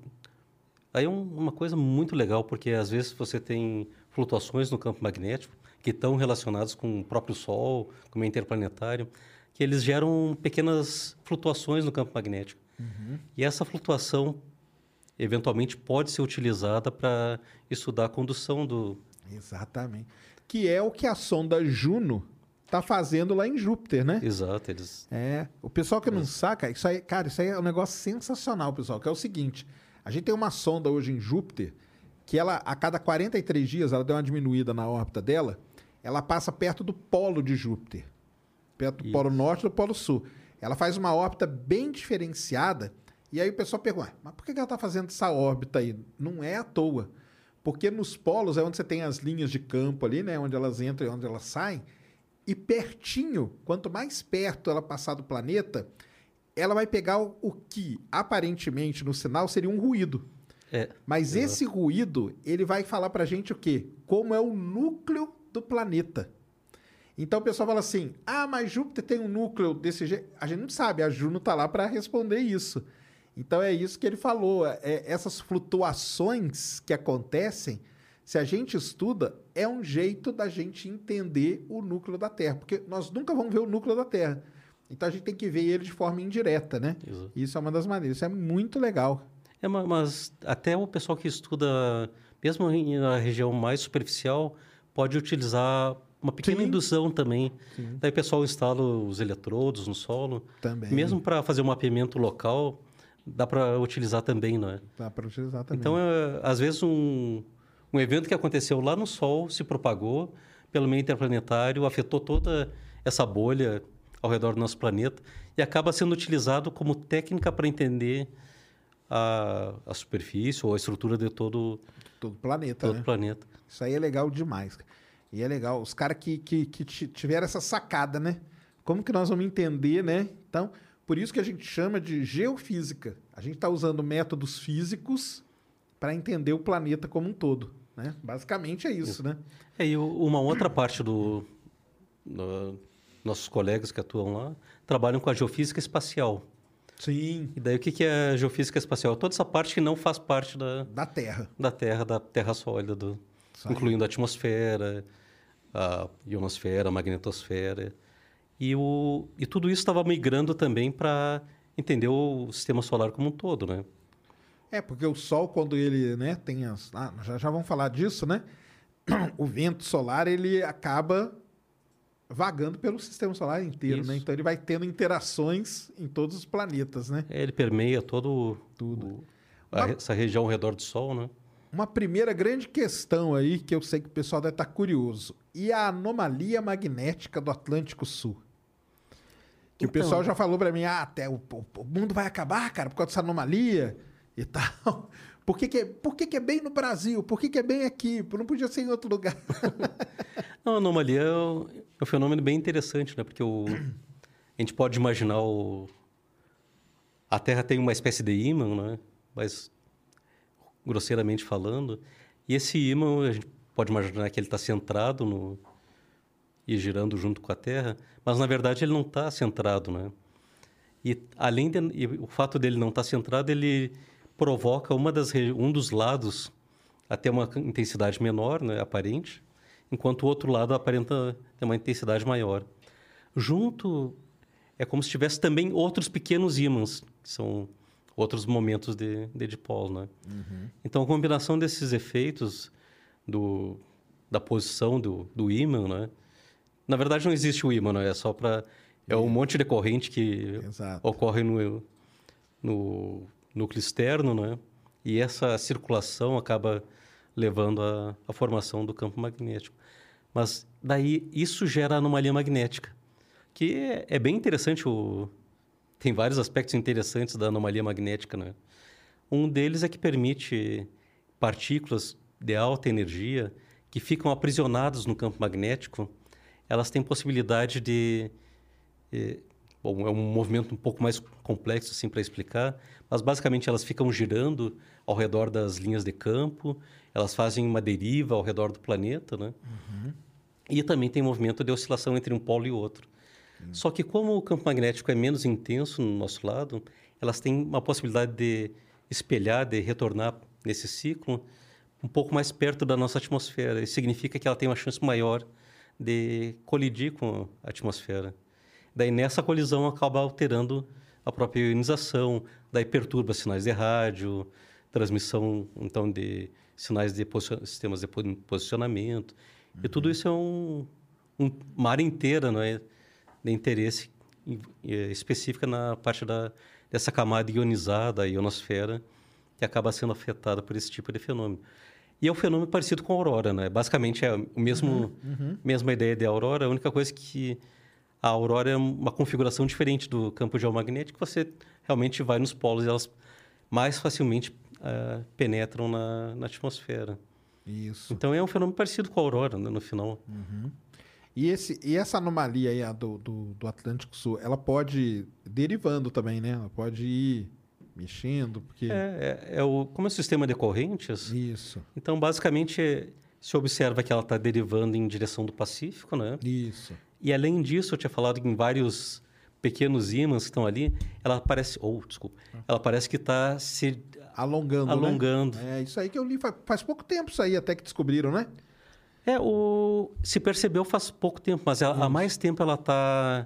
Speaker 2: Aí é um- uma coisa muito legal, porque às vezes você tem flutuações no campo magnético que estão relacionadas com o próprio Sol, com o meio interplanetário, que eles geram pequenas flutuações no campo magnético. E essa flutuação, eventualmente, pode ser utilizada para estudar a condução do.
Speaker 1: Exatamente. Que é o que a sonda Juno tá fazendo lá em Júpiter, né?
Speaker 2: Exato, eles.
Speaker 1: É, o pessoal que não saca, isso aí, cara, isso aí é um negócio sensacional, pessoal, que é o seguinte, a gente tem uma sonda hoje em Júpiter, que ela, a cada 43 dias, ela deu uma diminuída na órbita dela, ela passa perto do polo de Júpiter. perto do Polo Norte e do Polo Sul. Ela faz uma órbita bem diferenciada. E aí o pessoal pergunta, mas por que ela está fazendo essa órbita aí? Não é à toa. Porque nos polos é onde você tem as linhas de campo ali, né? Onde elas entram e onde elas saem. E pertinho, quanto mais perto ela passar do planeta, ela vai pegar o, o que aparentemente no sinal seria um ruído.
Speaker 2: É,
Speaker 1: Mas esse ruído, ele vai falar pra gente o quê? Como é o núcleo do planeta. Então o pessoal fala assim: ah, mas Júpiter tem um núcleo desse jeito. A gente não sabe, a Juno tá lá para responder isso. Então é isso que ele falou. É, essas flutuações que acontecem, se a gente estuda, é um jeito da gente entender o núcleo da Terra. Porque nós nunca vamos ver o núcleo da Terra. Então a gente tem que ver ele de forma indireta, né?
Speaker 2: Exato.
Speaker 1: Isso é uma das maneiras. Isso é muito legal.
Speaker 2: É, ma- mas até o pessoal que estuda, mesmo na região mais superficial, pode utilizar uma pequena
Speaker 1: Sim.
Speaker 2: indução também. Daí o pessoal instala os eletrodos no solo.
Speaker 1: Também.
Speaker 2: Mesmo para fazer um mapeamento local, dá para utilizar também, não é?
Speaker 1: Dá para utilizar também.
Speaker 2: Então, é, às vezes, um, um evento que aconteceu lá no Sol se propagou pelo meio interplanetário, afetou toda essa bolha ao redor do nosso planeta e acaba sendo utilizado como técnica para entender a, a superfície ou a estrutura de todo,
Speaker 1: Todo planeta,
Speaker 2: todo
Speaker 1: né?
Speaker 2: o planeta.
Speaker 1: Isso aí é legal demais. E é legal. Os caras que, que, que ti- tiveram essa sacada, né? Como que nós vamos entender, né? Então, por isso que a gente chama de geofísica. A gente está usando métodos físicos para entender o planeta como um todo. Né? Basicamente é isso, né?
Speaker 2: É, e uma outra parte do, do- nossos colegas que atuam lá trabalham com a geofísica espacial.
Speaker 1: Sim.
Speaker 2: E daí o que é geofísica espacial? Toda essa parte que não faz parte da,
Speaker 1: Da Terra.
Speaker 2: da Terra, da Terra sólida, do, incluindo a atmosfera, a ionosfera, a magnetosfera. E, o, e tudo isso estava migrando também para entender o sistema solar como um todo, né?
Speaker 1: É, porque o Sol, quando ele né, tem as. Ah, já, já vamos falar disso, né? (clears throat) O vento solar, ele acaba vagando pelo sistema solar inteiro,
Speaker 2: Isso.
Speaker 1: né? Então ele vai tendo interações em todos os planetas, né?
Speaker 2: Ele permeia todo
Speaker 1: Tudo.
Speaker 2: o- a re- essa região ao redor do Sol, né?
Speaker 1: Uma primeira grande questão aí, que eu sei que o pessoal deve estar curioso. E a anomalia magnética do Atlântico Sul? Que o
Speaker 2: Então-
Speaker 1: pessoal já falou pra mim, ah, até o, o- o mundo vai acabar, cara, por causa dessa anomalia e tal. (laughs) Por que, que, é, por que, que é bem no Brasil? Por que, que é bem aqui? Não podia ser em outro lugar. (laughs)
Speaker 2: Não, a anomalia é um, é um fenômeno bem interessante, né? Porque o, (clears throat) a gente pode imaginar o... A Terra tem uma espécie de ímã, né? Mas, grosseiramente falando, e esse ímã, a gente pode imaginar que ele está centrado no... e girando junto com a Terra, mas, na verdade, ele não está centrado, né? E, além de, e o fato dele não estar centrado, ele provoca uma das, um dos lados a ter uma intensidade menor, né, aparente, enquanto o outro lado aparenta ter uma intensidade maior. Junto, é como se tivesse também outros pequenos ímãs, que são outros momentos de, de dipolo. Né? Então, a combinação desses efeitos do, da posição do, do ímã, né? Na verdade não existe o ímã, né? é só para... É um monte de corrente que
Speaker 1: Exato.
Speaker 2: ocorre no, no núcleo externo, né? E essa circulação acaba levando à, à formação do campo magnético. Mas daí isso gera anomalia magnética, que é, é bem interessante. O, tem vários aspectos interessantes da anomalia magnética, né? Um deles é que permite partículas de alta energia que ficam aprisionadas no campo magnético, elas têm possibilidade de é, bom, é um movimento um pouco mais complexo assim para explicar, mas basicamente elas ficam girando ao redor das linhas de campo, elas fazem uma deriva ao redor do planeta, né? E também tem movimento de oscilação entre um polo e outro. Só que como o campo magnético é menos intenso no nosso lado, elas têm uma possibilidade de espelhar, de retornar nesse ciclo um pouco mais perto da nossa atmosfera. Isso significa que ela tem uma chance maior de colidir com a atmosfera. Daí nessa colisão acaba alterando a própria ionização, daí perturba sinais de rádio, transmissão então de sinais de sistemas de po- posicionamento. E tudo isso é um, um uma área inteira, não é, de interesse específica na parte da dessa camada ionizada, a ionosfera, que acaba sendo afetada por esse tipo de fenômeno. E é um fenômeno parecido com a aurora, né? Basicamente é o mesmo mesma ideia de aurora, a única coisa que a aurora é uma configuração diferente do campo geomagnético, você realmente vai nos polos e elas mais facilmente uh, penetram na, na, atmosfera.
Speaker 1: Isso.
Speaker 2: Então é um fenômeno parecido com a aurora, né, no final.
Speaker 1: Uhum. E, esse, e essa anomalia aí, do, do, do, Atlântico Sul, ela pode derivando também, né? Ela pode ir mexendo, porque...
Speaker 2: É, é, é o, como é o sistema de correntes...
Speaker 1: Isso.
Speaker 2: Então, basicamente, se observa que ela está derivando em direção do Pacífico, né?
Speaker 1: Isso.
Speaker 2: E além disso, eu tinha falado em vários pequenos ímãs que estão ali, ela parece, ou oh, desculpa, ela parece que está se
Speaker 1: alongando,
Speaker 2: né? alongando.
Speaker 1: Né? É isso aí que eu li faz, faz, pouco tempo isso aí até que descobriram, né?
Speaker 2: É o se percebeu faz pouco tempo, mas ela, há mais tempo ela está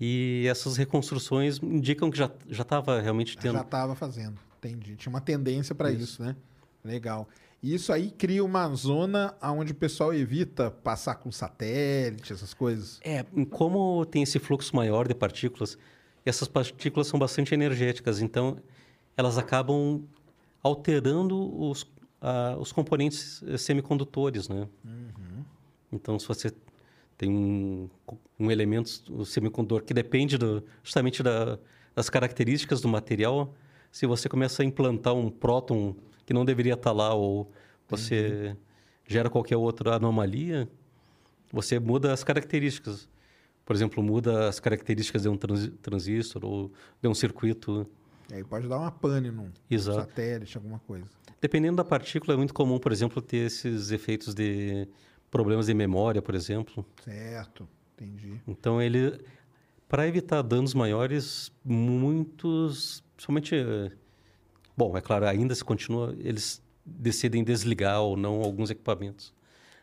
Speaker 2: E essas reconstruções indicam que já já estava realmente tendo.
Speaker 1: Já estava fazendo, entendi. Tinha uma tendência para isso. isso, né? Legal. E isso aí cria uma zona onde o pessoal evita passar com satélite, essas coisas.
Speaker 2: É, como tem esse fluxo maior de partículas, essas partículas são bastante energéticas, então elas acabam alterando os, uh, os componentes semicondutores, né?
Speaker 1: Uhum.
Speaker 2: Então, se você tem um, um elemento, semicondutor, que depende do, justamente da, das características do material. Se você começa a implantar um próton que não deveria estar lá, ou você uhum. gera qualquer outra anomalia, você muda as características. Por exemplo, muda as características de um transistor ou de um circuito.
Speaker 1: E aí pode dar uma pane num
Speaker 2: Exato.
Speaker 1: satélite, alguma coisa.
Speaker 2: Dependendo da partícula, é muito comum, por exemplo, ter esses efeitos de problemas de memória, por exemplo.
Speaker 1: Certo, entendi.
Speaker 2: Então ele, para evitar danos maiores, muitos, somente, bom, é claro, ainda se continua, eles decidem desligar ou não alguns equipamentos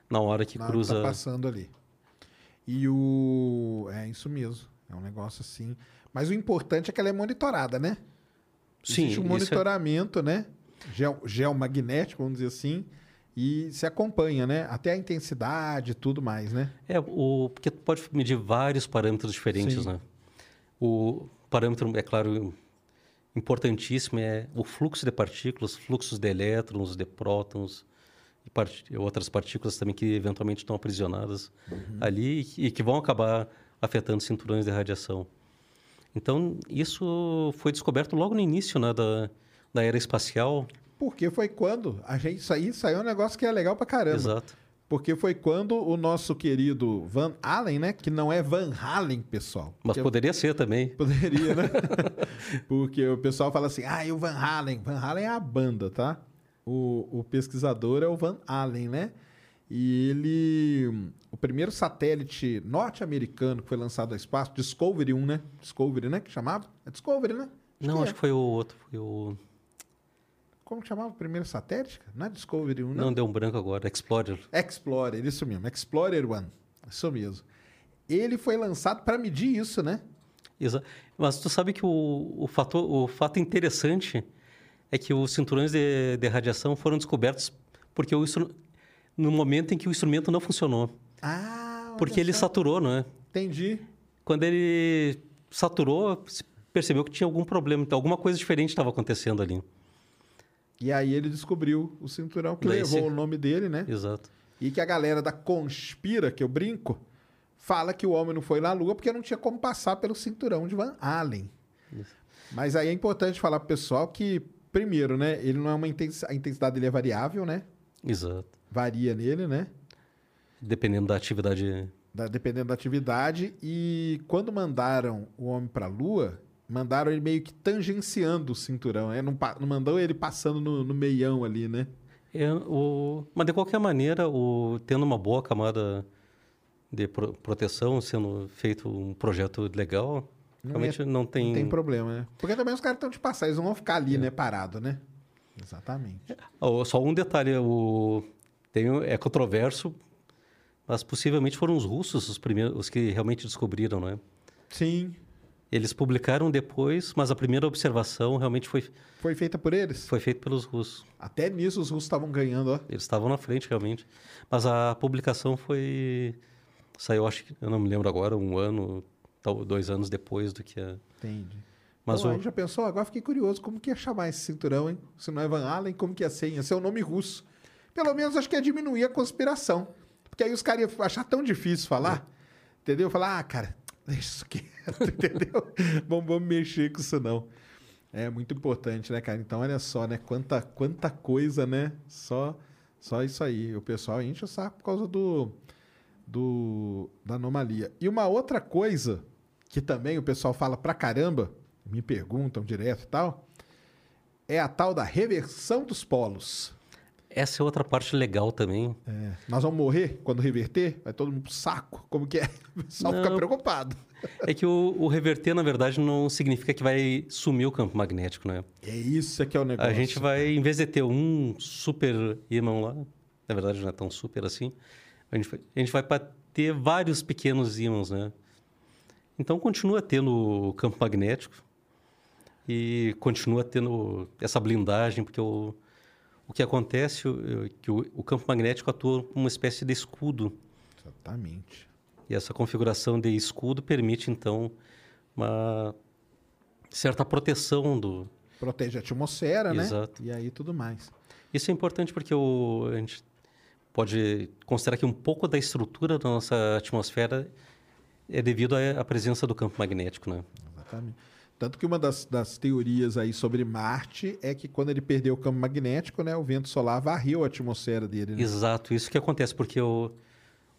Speaker 2: na hora que
Speaker 1: na
Speaker 2: cruza.
Speaker 1: Hora que tá passando ali. E o é isso mesmo, é um negócio assim. Mas o importante é que ela é monitorada, né?
Speaker 2: Sim.
Speaker 1: Existe um é monitoramento, é... né? Geo, geomagnético, vamos dizer assim e se acompanha, né? Até a intensidade e tudo mais, né?
Speaker 2: É, o, porque pode medir vários parâmetros diferentes, Sim. né? O parâmetro, é claro, importantíssimo é o fluxo de partículas, fluxos de elétrons, de prótons e part... outras partículas também que eventualmente estão aprisionadas uhum. ali e que vão acabar afetando cinturões de radiação. Então, isso foi descoberto logo no início né, da, da era espacial,
Speaker 1: porque foi quando a gente isso aí saiu um negócio que é legal pra caramba.
Speaker 2: Exato.
Speaker 1: Porque foi quando o nosso querido Van Allen, né? Que não é Van Halen, pessoal.
Speaker 2: Mas poderia ser também. (laughs)
Speaker 1: Poderia, né? (laughs) Porque o pessoal fala assim, ah, e o Van Halen? Van Halen é a banda, tá? O, o pesquisador é o Van Allen, né? E ele... O primeiro satélite norte-americano que foi lançado ao espaço, Discovery 1, né? Discovery, né? Que chamava? É Discovery, né?
Speaker 2: Acho não, acho é. que foi o outro. Foi o...
Speaker 1: Como que chamava o primeiro satélite? Não é Discovery 1,
Speaker 2: não? Não, deu um branco agora. Explorer.
Speaker 1: Explorer, isso mesmo. Explorer One. Isso mesmo. Ele foi lançado para medir isso, né?
Speaker 2: Exato. Mas tu sabe que o, o, fator, o fato interessante é que os cinturões de, de radiação foram descobertos porque o no momento em que o instrumento não funcionou.
Speaker 1: Ah,
Speaker 2: Porque ele
Speaker 1: só.
Speaker 2: saturou, não é?
Speaker 1: Entendi.
Speaker 2: Quando ele saturou, percebeu que tinha algum problema, então alguma coisa diferente estava acontecendo ali.
Speaker 1: E aí ele descobriu o cinturão que levou esse... o nome dele, né?
Speaker 2: Exato.
Speaker 1: E que a galera da Conspira, que eu brinco, fala que o homem não foi na Lua porque não tinha como passar pelo cinturão de Van Allen. Isso. Mas aí é importante falar pro pessoal que, primeiro, né? Ele não é uma intensidade, a intensidade dele é variável, né?
Speaker 2: Exato.
Speaker 1: Varia nele, né?
Speaker 2: Dependendo da atividade.
Speaker 1: Da, dependendo da atividade. E quando mandaram o homem para a Lua, Mandaram ele meio que tangenciando o cinturão, né? Não, não mandou ele passando no, no meião ali, né?
Speaker 2: É, o... Mas de qualquer maneira, o... tendo uma boa camada de pro... proteção, sendo feito um projeto legal, não realmente é... não tem...
Speaker 1: Não tem problema, né? Porque também os caras estão de passar, eles não vão ficar ali, é. né, parado, né? Exatamente.
Speaker 2: Oh, Só um detalhe, o... Tem, é controverso, mas possivelmente foram os russos os primeiros, os que realmente descobriram, não é?
Speaker 1: Sim.
Speaker 2: Eles publicaram depois, mas a primeira observação realmente foi,
Speaker 1: Foi feita por eles?
Speaker 2: foi feita pelos russos.
Speaker 1: Até nisso os russos estavam ganhando, ó.
Speaker 2: Eles estavam na frente, realmente. Mas a publicação foi... Saiu, acho que, eu não me lembro agora, um ano, dois anos depois do que a...
Speaker 1: Entendi.
Speaker 2: Mas
Speaker 1: Pô,
Speaker 2: o-
Speaker 1: já pensou? Agora fiquei curioso como que ia chamar esse cinturão, hein? Se não é Van Allen, como que ia ser? Ia ser o nome russo. Pelo menos acho que ia diminuir a conspiração. Porque aí os caras iam achar tão difícil falar, entendeu? Falar, ah, cara, deixa isso quieto, (laughs) entendeu? vamos, vamos mexer com isso não. É muito importante, né, cara? Então, olha só, né? Quanta, quanta coisa, né? Só, só isso aí. O pessoal enche o saco por causa do, do, da anomalia. E uma outra coisa que também o pessoal fala pra caramba, me perguntam direto e tal, é a tal da reversão dos polos.
Speaker 2: Essa é outra parte legal também.
Speaker 1: É, nós vamos morrer quando reverter? Vai todo mundo pro saco? Como que é? O pessoal fica
Speaker 2: Não.
Speaker 1: preocupado.
Speaker 2: É que o, o reverter, na verdade, não significa que vai sumir o campo magnético, né?
Speaker 1: É isso que é o negócio.
Speaker 2: A gente vai, em vez de ter um super ímã lá, na verdade não é tão super assim, a gente vai, a gente vai ter vários pequenos ímãs, né? Então continua tendo o campo magnético e continua tendo essa blindagem, porque o, o que acontece é que o, o campo magnético atua como uma espécie de escudo.
Speaker 1: Exatamente.
Speaker 2: E essa configuração de escudo permite, então, uma certa proteção do,
Speaker 1: Protege a atmosfera, né?
Speaker 2: Exato.
Speaker 1: E aí tudo mais.
Speaker 2: Isso é importante porque o, a gente pode considerar que um pouco da estrutura da nossa atmosfera é devido à, à presença do campo magnético, né?
Speaker 1: Exatamente. Tanto que uma das, das teorias aí sobre Marte é que quando ele perdeu o campo magnético, né, o vento solar varreu a atmosfera dele. Né?
Speaker 2: Exato, isso que acontece porque o,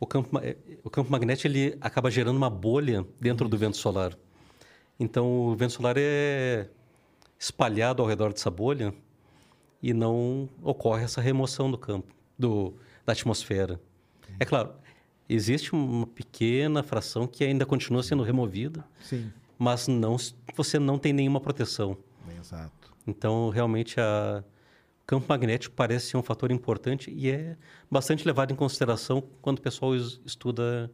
Speaker 2: o, campo, o campo magnético ele acaba gerando uma bolha dentro do vento solar. Então o vento solar é espalhado ao redor dessa bolha e não ocorre essa remoção do campo, do, da atmosfera. É claro, existe uma pequena fração que ainda continua sendo removida,
Speaker 1: Sim.
Speaker 2: Mas não, você não tem nenhuma proteção.
Speaker 1: Exato.
Speaker 2: Então, realmente, a- o campo magnético parece ser um fator importante e é bastante levado em consideração quando o pessoal es- estuda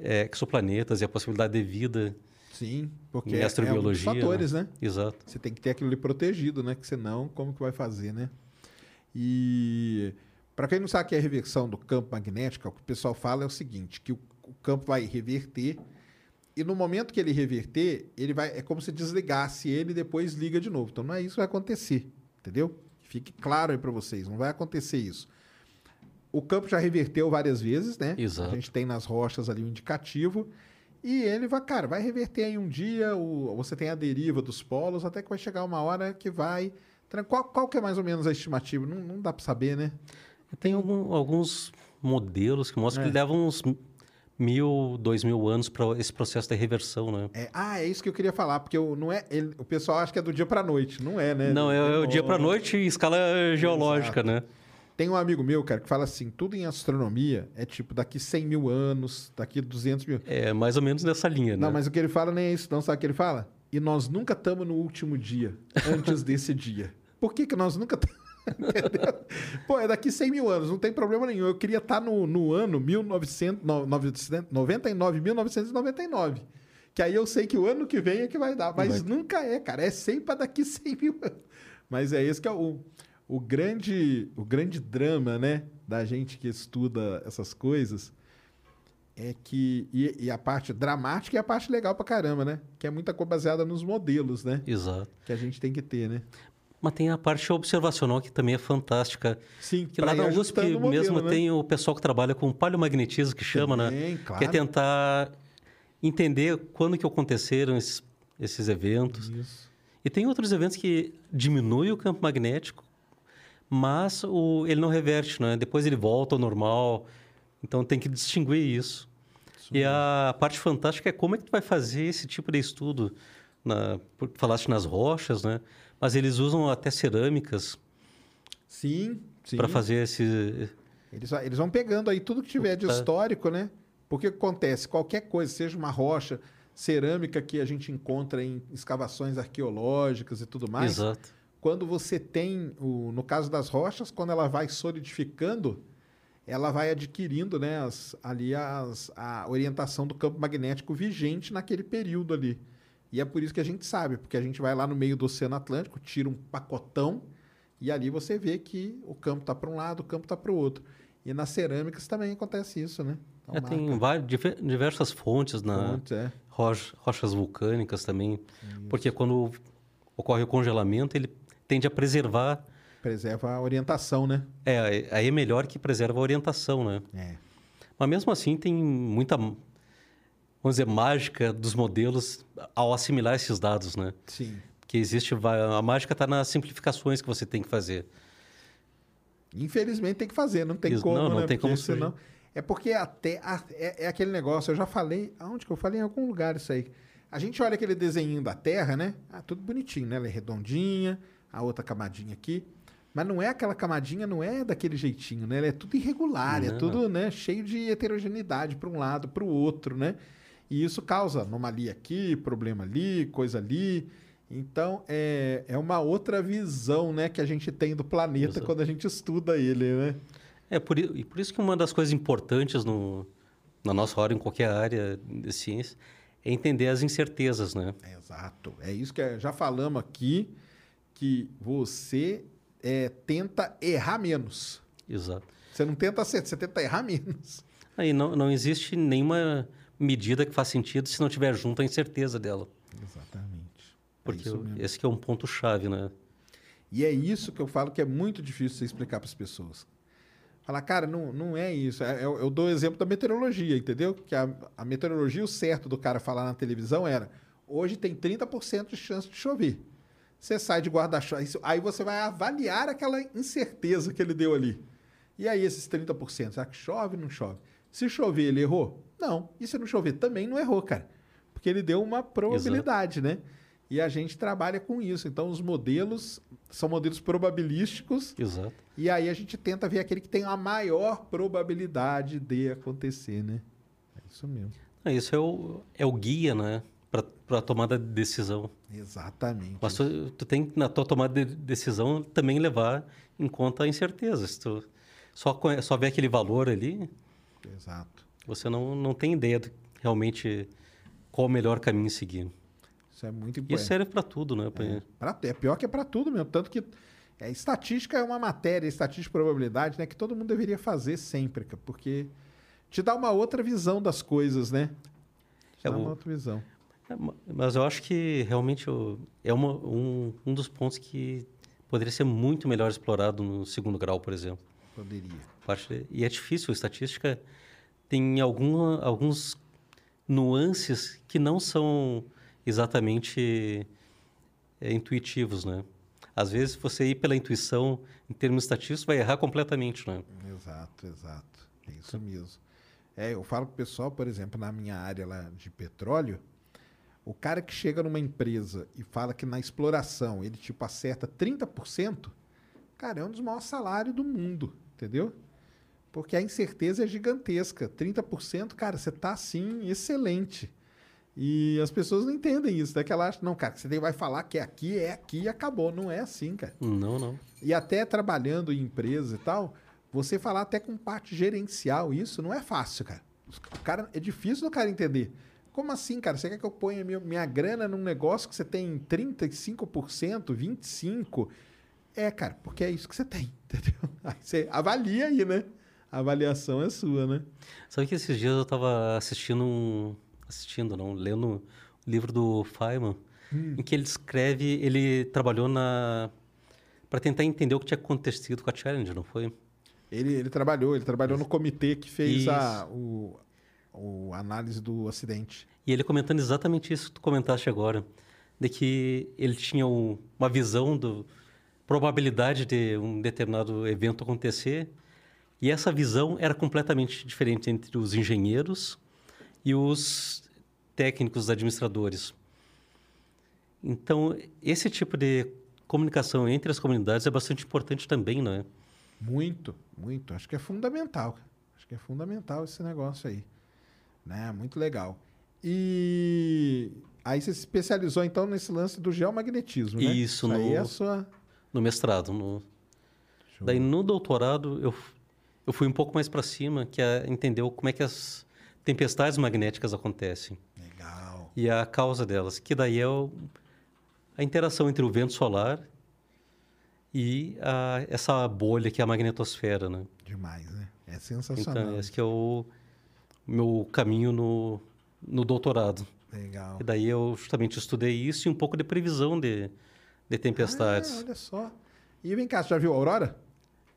Speaker 2: é, exoplanetas e a possibilidade de vida
Speaker 1: Sim, porque
Speaker 2: em
Speaker 1: é, é um dos
Speaker 2: astrobiologia.
Speaker 1: fatores, né?
Speaker 2: Exato.
Speaker 1: Você tem que ter aquilo ali protegido, né? Que senão, como que vai fazer, né? E para quem não sabe o que é reversão do campo magnético, o que o pessoal fala é o seguinte, que o, o campo vai reverter e no momento que ele reverter, ele vai é como se desligasse ele e depois liga de novo. Então não é isso que vai acontecer, entendeu? Fique claro aí para vocês, não vai acontecer isso. O campo já reverteu várias vezes, né?
Speaker 2: Exato.
Speaker 1: A gente tem nas rochas ali um indicativo. E ele vai, cara, vai reverter aí um dia, o, você tem a deriva dos polos, até que vai chegar uma hora que vai. Qual, qual que é mais ou menos a estimativa? Não, não dá para saber, né?
Speaker 2: Tem algum- alguns modelos que mostram
Speaker 1: É.
Speaker 2: que levam uns mil, dois mil anos para esse processo de reversão, né?
Speaker 1: É, ah, é isso que eu queria falar, porque o, não é, ele- o pessoal acha que é do dia para noite. Não é, né?
Speaker 2: Não, é, é o dia para noite em escala geológica, né?
Speaker 1: Tem um amigo meu, cara, que fala assim: tudo em astronomia é tipo daqui 100 mil anos, daqui 200 mil.
Speaker 2: É mais ou menos nessa linha, né?
Speaker 1: Não, mas o que ele fala nem é isso, não. Sabe o que ele fala? E nós nunca estamos no último dia, antes (laughs) desse dia. Por que, que nós nunca estamos? Entendeu? Pô, é daqui 100 mil anos, não tem problema nenhum. Eu queria estar no, no ano 1900, no- 999, 1999. Que aí eu sei que o ano que vem é que vai dar. Mas nunca é, cara. É sempre para daqui 100 mil anos. Mas é esse que é o, o, grande, o grande drama, né? Da gente que estuda essas coisas é que. E, e a parte dramática e a parte legal pra caramba, né? Que é muita coisa baseada nos modelos, né?
Speaker 2: Exato.
Speaker 1: Que a gente tem que ter, né?
Speaker 2: Mas tem a parte observacional que também é fantástica.
Speaker 1: Sim,
Speaker 2: Que lá na USP
Speaker 1: modelo,
Speaker 2: mesmo
Speaker 1: né?
Speaker 2: tem o pessoal que trabalha com paleomagnetismo, que chama,
Speaker 1: Também,
Speaker 2: né?
Speaker 1: claro.
Speaker 2: Que é tentar entender quando que aconteceram esses, esses eventos.
Speaker 1: Isso.
Speaker 2: E tem outros eventos que diminuem o campo magnético, mas o, ele não reverte, né? Depois ele volta ao normal. Então tem que distinguir isso. e a parte fantástica é como é que tu vai fazer esse tipo de estudo. Na, falaste nas rochas, né? Mas eles usam até cerâmicas
Speaker 1: Sim, sim.
Speaker 2: para fazer esse...
Speaker 1: Eles, va- eles vão pegando aí tudo que tiver de
Speaker 2: Tá.
Speaker 1: histórico, né? Porque acontece? Qualquer coisa, seja uma rocha, cerâmica que a gente encontra em escavações arqueológicas e tudo mais,
Speaker 2: Exato.
Speaker 1: quando você tem, o, no caso das rochas, quando ela vai solidificando, ela vai adquirindo né, as, ali as, a orientação do campo magnético vigente naquele período ali. E é por isso que a gente sabe, porque a gente vai lá no meio do Oceano Atlântico, tira um pacotão e ali você vê que o campo está para um lado, o campo está para o outro. E nas cerâmicas também acontece isso, né? Então,
Speaker 2: É, tem várias, diver- diversas fontes na
Speaker 1: Fontes, é.
Speaker 2: rocha- rochas vulcânicas também, porque quando ocorre o congelamento, ele tende a preservar.
Speaker 1: Preserva a orientação, né?
Speaker 2: É, aí é melhor que preserva a orientação, né?
Speaker 1: É.
Speaker 2: Mas mesmo assim tem muita, vamos dizer, mágica dos modelos ao assimilar esses dados, né?
Speaker 1: Sim.
Speaker 2: Que existe, a mágica está nas simplificações que você tem que fazer.
Speaker 1: Infelizmente tem que fazer, não tem
Speaker 2: Isso,
Speaker 1: como,
Speaker 2: não, não
Speaker 1: né?
Speaker 2: tem como
Speaker 1: Porque
Speaker 2: fugir.
Speaker 1: senão... É porque até a- é, é aquele negócio, eu já falei, aonde que eu falei? Em algum lugar isso aí. A gente olha aquele desenho da Terra, né? Ah, tudo bonitinho, né? Ela é redondinha, a outra camadinha aqui. Mas não é aquela camadinha, não é daquele jeitinho, né? Ela é tudo irregular, é
Speaker 2: Não.
Speaker 1: tudo, né, cheio de heterogeneidade para um lado, para o outro, né? E isso causa anomalia aqui, problema ali, coisa ali. Então, é, é uma outra visão, né, que a gente tem do planeta
Speaker 2: Exato.
Speaker 1: quando a gente estuda ele, né?
Speaker 2: É por, e por isso que uma das coisas importantes no, na nossa hora, em qualquer área de ciência, é entender as incertezas, né?
Speaker 1: Exato. É isso que é- já falamos aqui, que você é, tenta errar menos.
Speaker 2: Exato.
Speaker 1: Você não tenta acertar, você tenta errar menos.
Speaker 2: Aí não, não existe nenhuma medida que faça sentido se não tiver junto a incerteza dela.
Speaker 1: Exatamente.
Speaker 2: Porque
Speaker 1: isso mesmo.
Speaker 2: esse é um ponto-chave, né?
Speaker 1: E é isso que eu falo que é muito difícil você explicar para as pessoas. Falar, cara, não, não é isso. É- Eu, eu dou o exemplo da meteorologia, entendeu? Que a, a meteorologia, o certo do cara falar na televisão era: hoje tem 30% de chance de chover. Você sai de guarda-chuva, aí você vai avaliar aquela incerteza que ele deu ali. E aí, esses 30%, será que chove ou não chove? Se chover, ele errou? Não. E se não chover? Também não errou, cara. Porque ele deu uma probabilidade, né? E a gente trabalha com isso. Então, os modelos são modelos probabilísticos.
Speaker 2: Exato.
Speaker 1: E aí a gente tenta ver aquele que tem a maior probabilidade de acontecer, né? É isso mesmo.
Speaker 2: Isso é o, é o guia, né? Para a tomada de decisão.
Speaker 1: Exatamente.
Speaker 2: Mas tu, tu tem que, na tua tomada de decisão, também levar em conta a incerteza. Se tu só, só vê aquele valor ali,
Speaker 1: Exato.
Speaker 2: você não, não tem ideia de realmente qual o melhor caminho seguir.
Speaker 1: Isso é muito
Speaker 2: E
Speaker 1: importante.
Speaker 2: isso serve para tudo, né? Pra-
Speaker 1: É, pra- é pior que é para tudo mesmo. Tanto que é, estatística é uma matéria, estatística de probabilidade, né? Que todo mundo deveria fazer sempre, porque te dá uma outra visão das coisas, né? Te
Speaker 2: É,
Speaker 1: dá uma outra visão.
Speaker 2: É, ma- Mas eu acho que realmente é uma, um, um dos pontos que poderia ser muito melhor explorado no segundo grau, por exemplo.
Speaker 1: Poderia.
Speaker 2: Parte- E é difícil, estatística tem alguns nuances que não são exatamente é, intuitivos, né? Às vezes, você ir pela intuição, em termos estatísticos, vai errar completamente, né?
Speaker 1: Exato, exato. É isso mesmo. É, eu falo pro pessoal, por exemplo, na minha área lá de petróleo, o cara que chega numa empresa e fala que na exploração ele tipo acerta 30%, cara, é um dos maiores salários do mundo, entendeu? Porque a incerteza é gigantesca. 30%, cara, você tá assim excelente. E as pessoas não entendem isso, né? Que ela acha, não, cara, você vai falar que é aqui, é aqui e acabou. Não é assim, cara.
Speaker 2: Não, não.
Speaker 1: E até trabalhando em empresa e tal, você falar até com parte gerencial, isso não é fácil, cara. O cara é difícil do cara entender. Como assim, cara? Você quer que eu ponha minha, minha grana num negócio que você tem 35%, 25%? É, cara, porque é isso que você tem, (laughs) entendeu? Aí você avalia aí, né? A avaliação é sua, né?
Speaker 2: Sabe que esses dias eu estava assistindo um... Assistindo, não, lendo o livro do Feynman, em que ele descreve... Ele trabalhou na... Para tentar entender o que tinha acontecido com a Challenger, não foi?
Speaker 1: Ele, ele trabalhou, ele trabalhou no comitê que fez a, o, o análise do acidente.
Speaker 2: E ele comentando exatamente isso que tu comentaste agora, de que ele tinha um- uma visão do probabilidade de um determinado evento acontecer, e essa visão era completamente diferente entre os engenheiros e os técnicos administradores. Então, esse tipo de comunicação entre as comunidades é bastante importante também, não é?
Speaker 1: Muito, muito. Acho que é fundamental. Acho que é fundamental esse negócio aí. Né? Muito legal. E aí você se especializou então nesse lance do geomagnetismo, né?
Speaker 2: Isso, no-
Speaker 1: é a sua.
Speaker 2: no mestrado. No... Daí no doutorado eu, eu fui um pouco mais para cima, que é entender como é que as tempestades magnéticas acontecem
Speaker 1: Legal.
Speaker 2: e a causa delas, que daí é o- a interação entre o vento solar e a- essa bolha que é a magnetosfera, né?
Speaker 1: Demais, né? É sensacional.
Speaker 2: Então, esse que é o meu caminho no, no doutorado.
Speaker 1: Legal.
Speaker 2: E daí eu justamente estudei isso e um pouco de previsão de, de tempestades.
Speaker 1: Ah, olha só. E vem cá, você já viu a Aurora?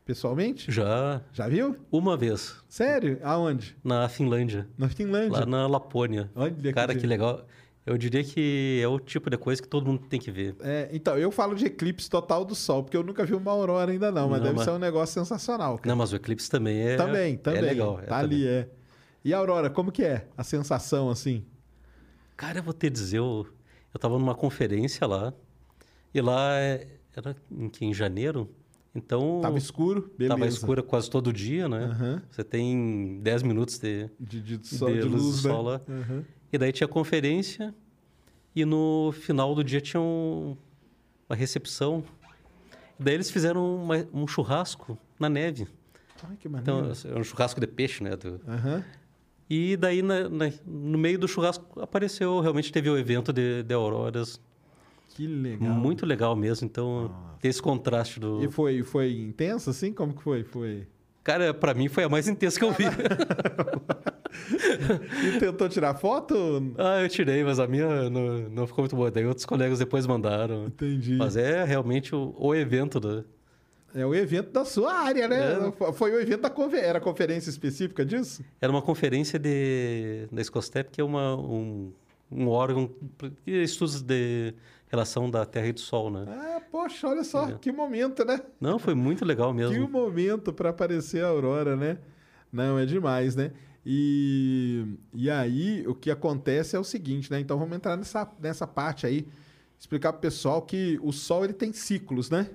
Speaker 1: Pessoalmente?
Speaker 2: Já
Speaker 1: Já viu?
Speaker 2: uma vez,
Speaker 1: Sério? Aonde?
Speaker 2: na Finlândia,
Speaker 1: Na Finlândia.
Speaker 2: lá na Lapônia.
Speaker 1: Olha que
Speaker 2: Cara, que
Speaker 1: dia.
Speaker 2: legal. Eu diria que é o tipo de coisa que todo mundo tem que ver.
Speaker 1: É, então, eu falo de eclipse total do Sol, porque eu nunca vi uma aurora ainda não, mas
Speaker 2: Não,
Speaker 1: deve
Speaker 2: mas-
Speaker 1: ser um negócio sensacional. cara.
Speaker 2: Não, mas o eclipse também é.
Speaker 1: também, também.
Speaker 2: É legal.
Speaker 1: Tá ali, é. E a aurora, como que é? A sensação, assim?
Speaker 2: Cara, eu vou te dizer, eu, eu tava numa conferência lá, e lá é- era em, que, em janeiro, então...
Speaker 1: Tava escuro? Beleza.
Speaker 2: Tava escura quase todo dia, né?
Speaker 1: Aham.
Speaker 2: Você tem 10 minutos de,
Speaker 1: De, de,
Speaker 2: de
Speaker 1: sol, de
Speaker 2: luz
Speaker 1: luz,
Speaker 2: do
Speaker 1: né?
Speaker 2: sol lá.
Speaker 1: Aham.
Speaker 2: E daí tinha conferência, e no final do dia tinha um- uma recepção. E daí eles fizeram uma- um churrasco na neve.
Speaker 1: Ai, que maneiro.
Speaker 2: Então, é um churrasco de peixe, né? do-
Speaker 1: Aham.
Speaker 2: E daí, na- na- no meio do churrasco, apareceu, realmente teve o evento de, de auroras.
Speaker 1: Que legal.
Speaker 2: Muito legal mesmo. Então, ter esse contraste do...
Speaker 1: E foi, foi intenso, assim? Como que foi? Foi...
Speaker 2: Cara, pra mim foi a mais intensa que eu vi. (laughs)
Speaker 1: E tentou tirar foto?
Speaker 2: ah, eu tirei, mas a minha não, não ficou muito boa. Daí outros colegas depois mandaram.
Speaker 1: Entendi.
Speaker 2: Mas é realmente o, o evento do...
Speaker 1: É o evento da sua área, né?
Speaker 2: É.
Speaker 1: Foi o evento da conferência. Era conferência específica disso?
Speaker 2: Era uma conferência de, da Escostep, que é uma, um, um órgão de estudos de relação da Terra e do Sol, né?
Speaker 1: Ah, poxa, olha só,
Speaker 2: É.
Speaker 1: que momento, né?
Speaker 2: Não, foi muito legal (laughs)
Speaker 1: Que
Speaker 2: mesmo.
Speaker 1: momento para aparecer a aurora, né? Não, é demais, né? E, e aí, o que acontece é o seguinte, né? Então, vamos entrar nessa, nessa parte aí, explicar pro pessoal que o Sol, ele tem ciclos, né?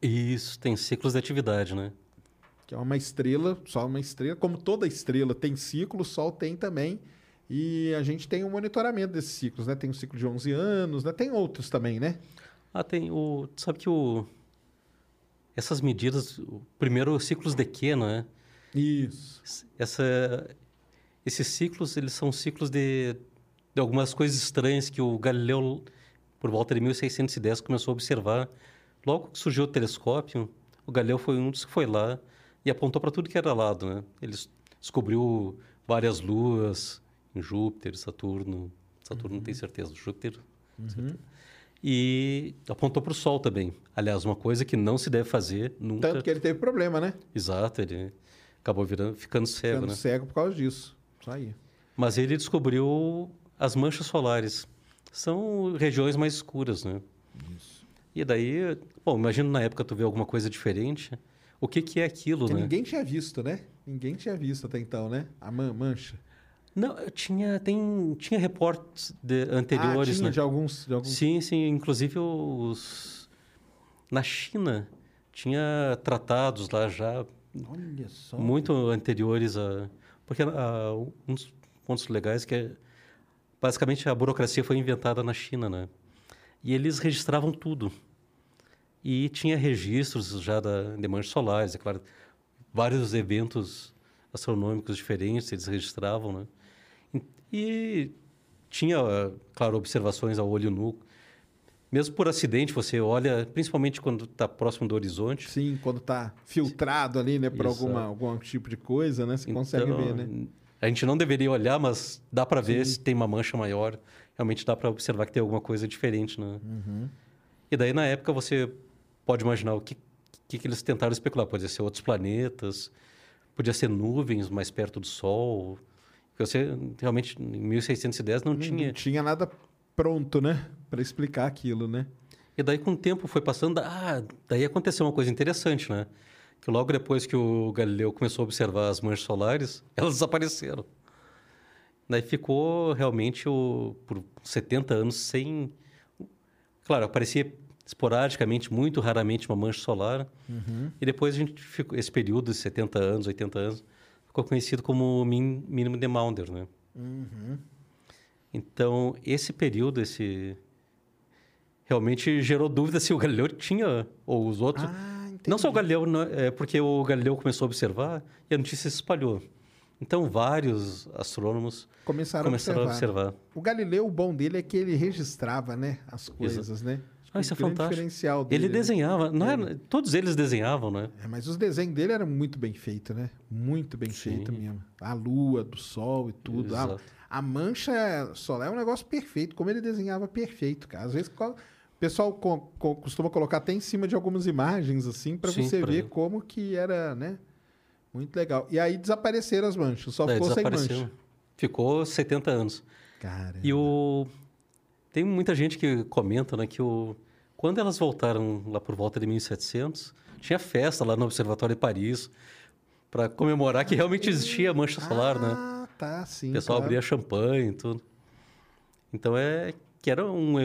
Speaker 2: Isso, tem ciclos de atividade, né?
Speaker 1: Que é uma estrela, Sol é uma estrela. Como toda estrela tem ciclo, o Sol tem também. E a gente tem um monitoramento desses ciclos, né? Tem um ciclo de 11 anos, né? Tem outros também, né?
Speaker 2: Ah, tem o... Sabe que o... Essas medidas... o Primeiro, os ciclos de Q, né?
Speaker 1: Isso.
Speaker 2: Essa, esses ciclos, eles são ciclos de, de algumas coisas estranhas que o Galileu, por volta de 1610, começou a observar. Logo que surgiu o telescópio, o Galileu foi um dos que foi lá e apontou para tudo que era lado, né? Ele descobriu várias luas Júpiter, Saturno. Saturno não tenho certeza, Júpiter. certeza. E apontou para o Sol também. Aliás, uma coisa que não se deve fazer nunca.
Speaker 1: Tanto que ele teve problema, né?
Speaker 2: Exato, ele acabou virando, ficando cego,
Speaker 1: Ficando
Speaker 2: né?
Speaker 1: cego por causa disso. Isso aí.
Speaker 2: Mas ele descobriu as manchas solares. São regiões mais escuras, né?
Speaker 1: Isso.
Speaker 2: E daí, bom, imagina na época tu vê alguma coisa diferente. O que que é aquilo,
Speaker 1: Que
Speaker 2: né?
Speaker 1: ninguém tinha visto, né? Ninguém tinha visto até então, né? A man- mancha.
Speaker 2: Não, tinha tem tinha reportes de, anteriores,
Speaker 1: ah, tinha
Speaker 2: né?
Speaker 1: de alguns... De alguns...
Speaker 2: Sim, sim, inclusive os na China tinha tratados lá já
Speaker 1: Olha só.
Speaker 2: muito anteriores a porque ah, um dos pontos legais que é basicamente a burocracia foi inventada na China, né? E eles registravam tudo. E tinha registros já da, de manchas solares, é claro, vários eventos astronômicos diferentes eles registravam, né? E, tinha, claro, observações ao olho nu. Mesmo por acidente, você olha, principalmente quando está próximo do horizonte,
Speaker 1: Sim, quando tá filtrado ali, né? Por
Speaker 2: Exato.
Speaker 1: alguma, algum tipo de coisa, né? Você consegue
Speaker 2: Então,
Speaker 1: ver, né?
Speaker 2: A gente não deveria olhar, mas dá para ver
Speaker 1: Sim.
Speaker 2: se tem uma mancha maior. Realmente dá para observar que tem alguma coisa diferente, né?
Speaker 1: Uhum.
Speaker 2: E daí, na época, você pode imaginar o que, que, que eles tentaram especular. Podia ser outros planetas, podia ser nuvens mais perto do Sol. Porque você, realmente, em 1610 não tinha...
Speaker 1: Não tinha nada pronto, né? Para explicar aquilo, né?
Speaker 2: E daí, com o tempo, foi passando. Ah, daí aconteceu uma coisa interessante, né? Que logo depois que o Galileu começou a observar as manchas solares, (laughs) elas desapareceram. Daí ficou realmente o, por 70 anos sem. Claro, aparecia esporadicamente, muito raramente, uma mancha solar. E depois a gente ficou. Esse período de 70 anos, 80 anos, ficou conhecido como min- mínimo de Maunder, né? Então, esse período, esse realmente gerou dúvida se o Galileu tinha, ou os outros.
Speaker 1: Ah, entendi.
Speaker 2: não só o Galileu, não, é porque o Galileu começou a observar e a notícia se espalhou. Então, vários astrônomos
Speaker 1: Começaram,
Speaker 2: começaram
Speaker 1: a
Speaker 2: a
Speaker 1: observar.
Speaker 2: observar.
Speaker 1: O Galileu, o bom dele é que ele registrava, né, as coisas, né?
Speaker 2: Ah, isso é fantástico.
Speaker 1: diferencial dele,
Speaker 2: Ele
Speaker 1: né?
Speaker 2: desenhava, não era, todos eles desenhavam, né?
Speaker 1: É, mas os desenhos dele eram muito bem feitos, né? Muito bem
Speaker 2: Sim.
Speaker 1: feito mesmo. A lua, do sol e tudo. A, a mancha solar é um negócio perfeito. Como ele desenhava perfeito, cara. Às vezes o pessoal co- co- costuma colocar até em cima de algumas imagens, assim, pra
Speaker 2: Sim,
Speaker 1: você
Speaker 2: pra
Speaker 1: ver como que era, né? Muito legal. E aí desapareceram as manchas. Só
Speaker 2: Daí
Speaker 1: ficou sem mancha.
Speaker 2: Ficou 70 anos.
Speaker 1: Cara.
Speaker 2: E o tem muita gente que comenta, né, que o quando elas voltaram lá por volta de 1700, tinha festa lá no Observatório de Paris para comemorar que realmente existia a mancha solar, né?
Speaker 1: Ah, tá, sim.
Speaker 2: O pessoal
Speaker 1: claro.
Speaker 2: abria champanhe e tudo. Então é que era um,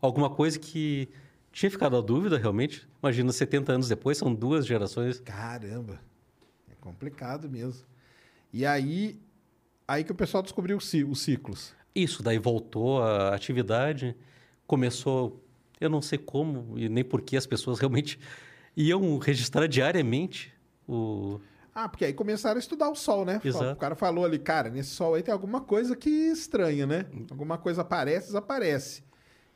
Speaker 2: alguma coisa que tinha ficado a dúvida realmente. Imagina 70 anos depois, são duas gerações.
Speaker 1: Caramba. É complicado mesmo. E aí, aí que o pessoal descobriu os ciclos.
Speaker 2: Isso, daí voltou a atividade, começou, eu não sei como e nem por que as pessoas (laughs) realmente iam registrar diariamente o...
Speaker 1: Ah, porque aí começaram a estudar o Sol, né?
Speaker 2: Exato.
Speaker 1: O cara falou ali, cara, nesse Sol aí tem alguma coisa que estranha, né? Alguma coisa aparece, desaparece.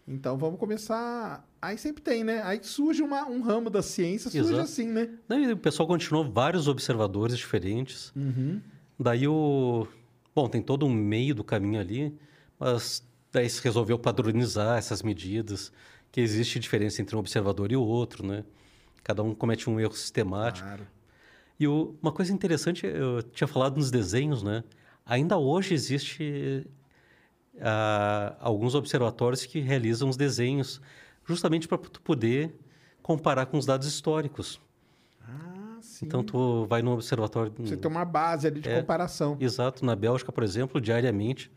Speaker 1: Então vamos começar. Aí sempre tem, né? Aí surge uma- um ramo da ciência, surge
Speaker 2: Exato.
Speaker 1: assim, né?
Speaker 2: Daí o pessoal continuou vários observadores diferentes. Daí o... Bom, tem todo um meio do caminho ali, mas daí se resolveu padronizar essas medidas, que existe diferença entre um observador e o outro, né? Cada um comete um erro sistemático.
Speaker 1: Claro.
Speaker 2: E o- uma coisa interessante, eu tinha falado nos desenhos, né? Ainda hoje existe ah, alguns observatórios que realizam os desenhos justamente para tu poder comparar com os dados históricos.
Speaker 1: Ah, sim.
Speaker 2: Então tu vai no observatório,
Speaker 1: Você tem uma base ali de
Speaker 2: É.
Speaker 1: comparação.
Speaker 2: exato, na Bélgica, por exemplo, diariamente,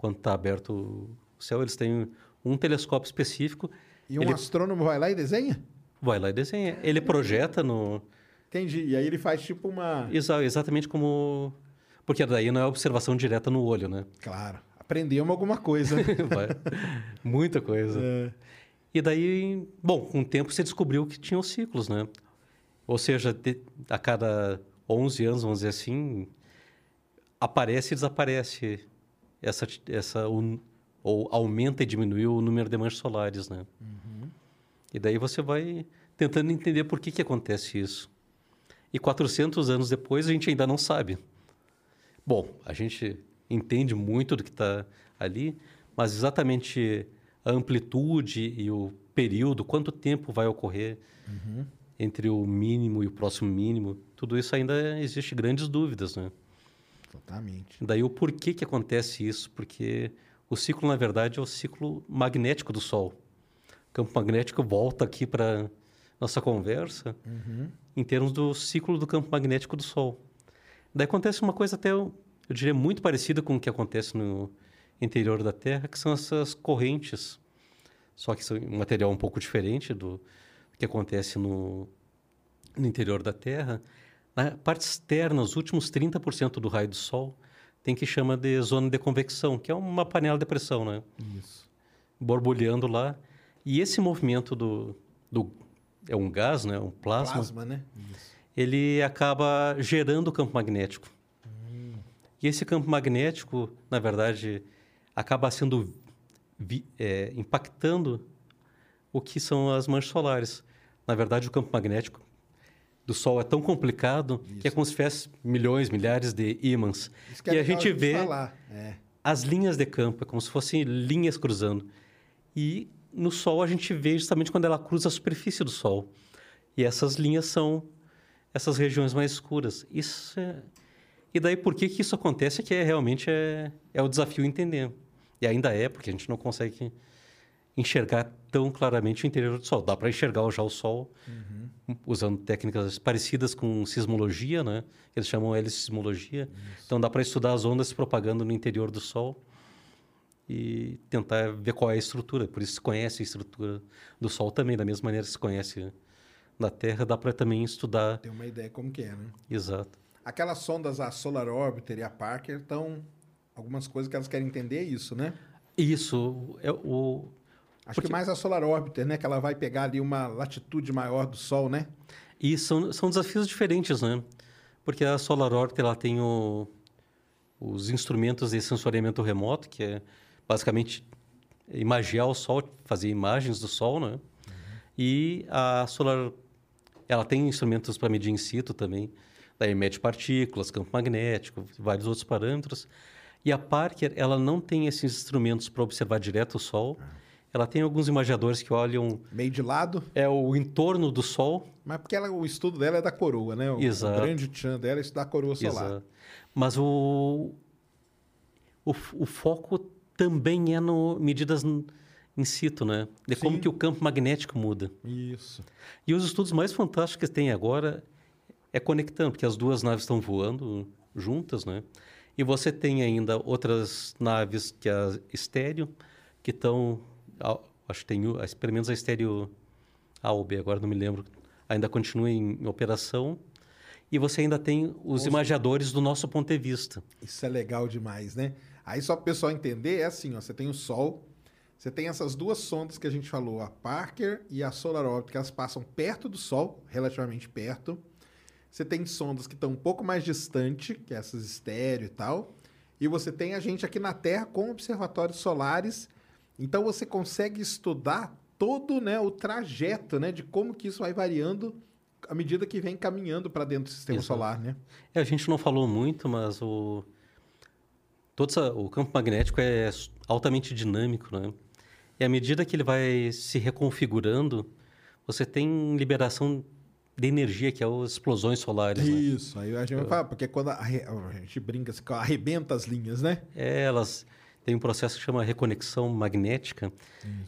Speaker 2: quando está aberto o céu, eles têm um telescópio específico,
Speaker 1: E um
Speaker 2: ele
Speaker 1: astrônomo vai lá e desenha?
Speaker 2: vai lá e desenha. Ele projeta no
Speaker 1: Entendi. E aí ele faz tipo uma.
Speaker 2: exa- exatamente como porque daí não é observação direta no olho, né?
Speaker 1: Claro. Aprendemos alguma coisa. (laughs)
Speaker 2: Muita coisa.
Speaker 1: É.
Speaker 2: E daí, bom, com o tempo você descobriu que tinha os ciclos, né? Ou seja, a cada 11 anos, vamos dizer assim, aparece e desaparece essa, essa un- ou aumenta e diminui o número de manchas solares, né? E daí você vai tentando entender por que que acontece isso. E 400 anos depois a gente ainda não sabe. Bom, a gente entende muito do que está ali, mas exatamente a amplitude e o período, quanto tempo vai ocorrer entre o mínimo e o próximo mínimo, tudo isso ainda existe grandes dúvidas, né?
Speaker 1: Totalmente.
Speaker 2: Daí o porquê que acontece isso, porque o ciclo na verdade é o ciclo magnético do Sol. O campo magnético volta aqui para nossa conversa em termos do ciclo do campo magnético do Sol. Daí acontece uma coisa até, eu, eu diria, muito parecida com o que acontece no interior da Terra, que são essas correntes. Só que são um material um pouco diferente do que acontece no, no interior da Terra. Na parte externa, os últimos 30% do raio do Sol tem que chama de zona de convecção, que é uma panela de pressão, né?
Speaker 1: Isso.
Speaker 2: Borbulhando lá. E esse movimento do, do é um gás, né? Um plasma
Speaker 1: Plasma, né? Isso.
Speaker 2: ele acaba gerando o campo magnético. E esse campo magnético, na verdade, acaba sendo vi- é, impactando o que são as manchas solares. Na verdade, o campo magnético do Sol é tão complicado que é como se tivesse milhões, milhares de ímãs.
Speaker 1: Isso é
Speaker 2: e a gente vê.
Speaker 1: É.
Speaker 2: as linhas de campo, é como se fossem linhas cruzando. E no Sol a gente vê justamente quando ela cruza a superfície do Sol. E essas linhas são essas regiões mais escuras. Isso é... E daí por que, que isso acontece é que é, realmente é, é o desafio entender. E ainda é, porque a gente não consegue enxergar tão claramente o interior do Sol. Dá para enxergar já o Sol usando técnicas parecidas com sismologia, né? Eles chamam helicismologia. Então dá para estudar as ondas se propagando no interior do Sol e tentar ver qual é a estrutura. Por isso se conhece a estrutura do Sol também, da mesma maneira que se conhece da Terra, dá para também estudar.
Speaker 1: Tem uma ideia como que é, né?
Speaker 2: Exato.
Speaker 1: Aquelas sondas, a Solar Orbiter e a Parker, estão... Algumas coisas que elas querem entender é isso, né?
Speaker 2: Isso, é o,
Speaker 1: Acho
Speaker 2: Porque-
Speaker 1: que mais a Solar Orbiter, né? Que ela vai pegar ali uma latitude maior do Sol, né?
Speaker 2: E são, são desafios diferentes, né? Porque a Solar Orbiter ela tem o- os instrumentos de sensoriamento remoto, que é basicamente imagiar o Sol, fazer imagens do Sol, né? E a Solar ela tem instrumentos para medir in situ também, daí mede partículas, campo magnético, vários outros parâmetros. E a Parker ela não tem esses instrumentos para observar direto o Sol. Ela tem alguns imagiadores que olham
Speaker 1: Meio de lado.
Speaker 2: é o entorno do Sol
Speaker 1: Mas porque ela- o estudo dela é da coroa, né? O,
Speaker 2: Exato.
Speaker 1: o grande tchan dela é estudar a coroa solar.
Speaker 2: Exato. Mas o, o, o foco também é no medidas in situ, né? De como
Speaker 1: Sim.
Speaker 2: que o campo magnético muda.
Speaker 1: Isso.
Speaker 2: E os estudos mais fantásticos que tem agora é conectando, porque as duas naves estão voando juntas, né? E você tem ainda outras naves que é a estéreo, que estão, acho que tem, pelo menos a estéreo A ou B, agora não me lembro, ainda continua em, operação. E você ainda tem os imagiadores do nosso ponto de vista.
Speaker 1: Isso é legal demais, né? Aí só para o pessoal entender, é assim, ó, você tem o Sol, você tem essas duas sondas que a gente falou, a Parker e a Solar Orbiter, que elas passam perto do Sol, relativamente perto. Você tem sondas que estão um pouco mais distante, que é essas estéreo e tal. E você tem a gente aqui na Terra com observatórios solares. Então você consegue estudar todo né, o trajeto né, de como que isso vai variando à medida que vem caminhando para dentro do sistema
Speaker 2: Exato.
Speaker 1: solar, né?
Speaker 2: É, a gente não falou muito, mas o, todo essa- o campo magnético é altamente dinâmico, né? E à medida que ele vai se reconfigurando, você tem liberação de energia, que é as explosões solares, né?
Speaker 1: Isso, aí a gente vai falar, porque quando arre- a gente brinca, assim, arrebenta as linhas, né?
Speaker 2: É, elas têm um processo que chama reconexão magnética.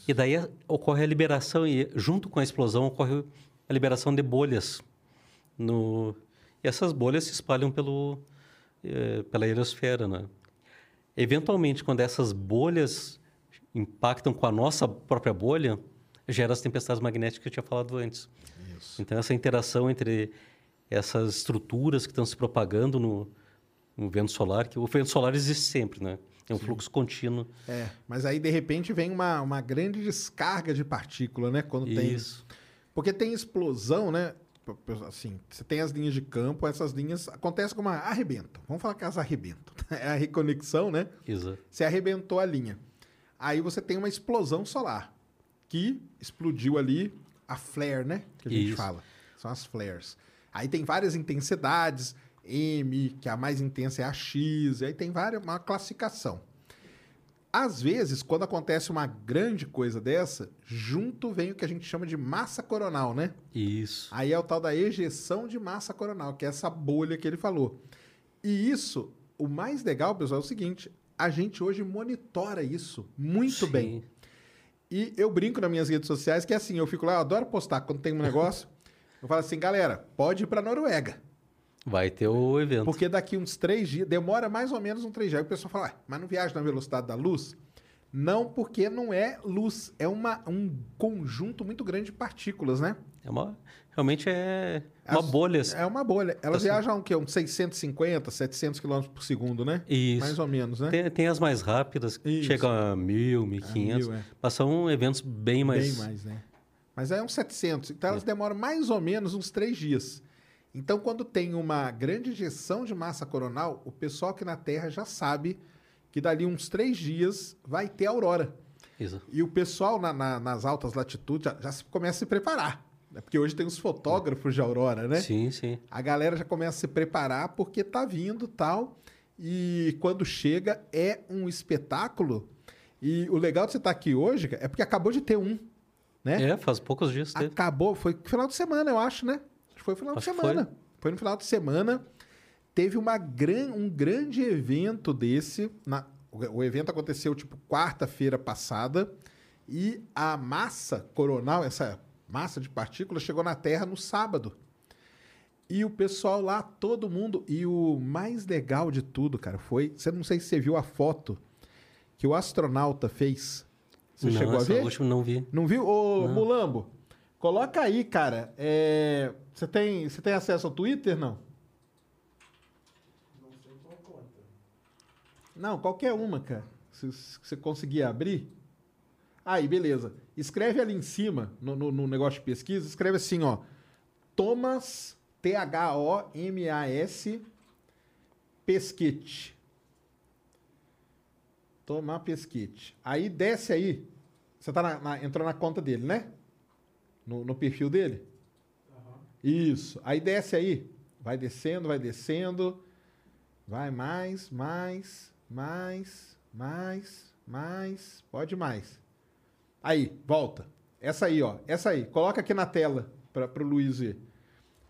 Speaker 2: E daí ocorre a liberação, e junto com a explosão ocorre a liberação de bolhas. No, e essas bolhas se espalham pelo, eh, pela heliosfera, né? Eventualmente, quando essas bolhas impactam com a nossa própria bolha, gera as tempestades magnéticas que eu tinha falado antes. Então, essa interação entre essas estruturas que estão se propagando no, no vento solar, que o vento solar existe sempre, né? É um fluxo contínuo.
Speaker 1: É, mas aí de repente vem uma, uma grande descarga de partícula, né? Quando tem.
Speaker 2: Isso.
Speaker 1: Porque tem explosão, né? Assim, você tem as linhas de campo, essas linhas acontecem como uma arrebentam. Vamos falar que elas arrebentam. (laughs) É a reconexão, né?
Speaker 2: Exato.
Speaker 1: Você arrebentou a linha. Aí você tem uma explosão solar que explodiu ali a flare, né? Que a gente
Speaker 2: Isso.
Speaker 1: fala. São as flares. Aí tem várias intensidades. M, que a mais intensa é a X, e aí tem várias, uma classificação. Às vezes, quando acontece uma grande coisa dessa, junto vem o que a gente chama de massa coronal, né?
Speaker 2: Isso.
Speaker 1: Aí é o tal da ejeção de massa coronal, que é essa bolha que ele falou. E isso, o mais legal, pessoal, é o seguinte: a gente hoje monitora isso muito
Speaker 2: Sim.
Speaker 1: bem. E eu brinco nas minhas redes sociais que é assim, eu fico lá, eu adoro postar quando tem um negócio. eu falo assim, galera, pode ir pra Noruega.
Speaker 2: Vai ter o evento.
Speaker 1: Porque daqui uns três dias, demora mais ou menos uns três dias. Aí o pessoal fala, "Ué, mas não viaja na velocidade da luz? Não, porque não é luz, é uma, um conjunto muito grande de partículas, né?
Speaker 2: É uma, realmente é uma
Speaker 1: As-
Speaker 2: bolha.
Speaker 1: É uma bolha. Elas
Speaker 2: Assim.
Speaker 1: viajam o quê? Uns 650, 700 km por segundo, né?
Speaker 2: Isso.
Speaker 1: Mais ou menos, né?
Speaker 2: Tem, tem as mais rápidas, que chegam a mil, mil e quinhentos.
Speaker 1: mil, é.
Speaker 2: Mas são eventos bem mais...
Speaker 1: Bem mais, né? Mas aí é uns 700. Então elas demoram mais ou menos uns três dias. Então, quando tem uma grande injeção de massa coronal, o pessoal aqui na Terra já sabe que dali uns três dias vai ter aurora.
Speaker 2: Exato.
Speaker 1: E o pessoal na- na- nas altas latitudes já, já se- começa a se preparar. né? Porque hoje tem os fotógrafos de aurora, né?
Speaker 2: Sim, sim.
Speaker 1: A galera já começa a se preparar porque tá vindo tal. E quando chega é um espetáculo. E o legal de você estar aqui hoje é porque acabou de ter um, né?
Speaker 2: É, faz poucos dias teve.
Speaker 1: Acabou, foi final de semana, eu acho, né? Que foi final
Speaker 2: Acho
Speaker 1: de semana. Foi. no final de semana. Teve uma gran, um grande evento desse. Na, o, o evento aconteceu, tipo, quarta-feira passada. E a massa coronal, essa massa de partículas, chegou na Terra no sábado. E o pessoal lá, todo mundo. E o mais legal de tudo, cara, foi. Você não sei se você viu a foto que o astronauta fez. Você
Speaker 2: não,
Speaker 1: chegou a ver?
Speaker 2: última não vi.
Speaker 1: Não viu? Ô, Mulambo, coloca aí, cara. É, Você tem, você tem acesso ao Twitter, não? Não, qualquer uma, cara. Se se você conseguir abrir. Aí, beleza. Escreve ali em cima, no, no, no negócio de pesquisa, escreve assim, ó. Thomas, T-H-O-M-A-S, Pesquete. Tomar Pesquete. Aí desce aí. Você tá na- na- entrou na conta dele, né? No, no perfil dele? Isso. Aí desce aí. Vai descendo, vai descendo. Vai mais, mais, mais, mais, mais. Pode mais. Aí, volta. Essa aí, ó. Essa aí. Coloca aqui na tela para o Luiz ver.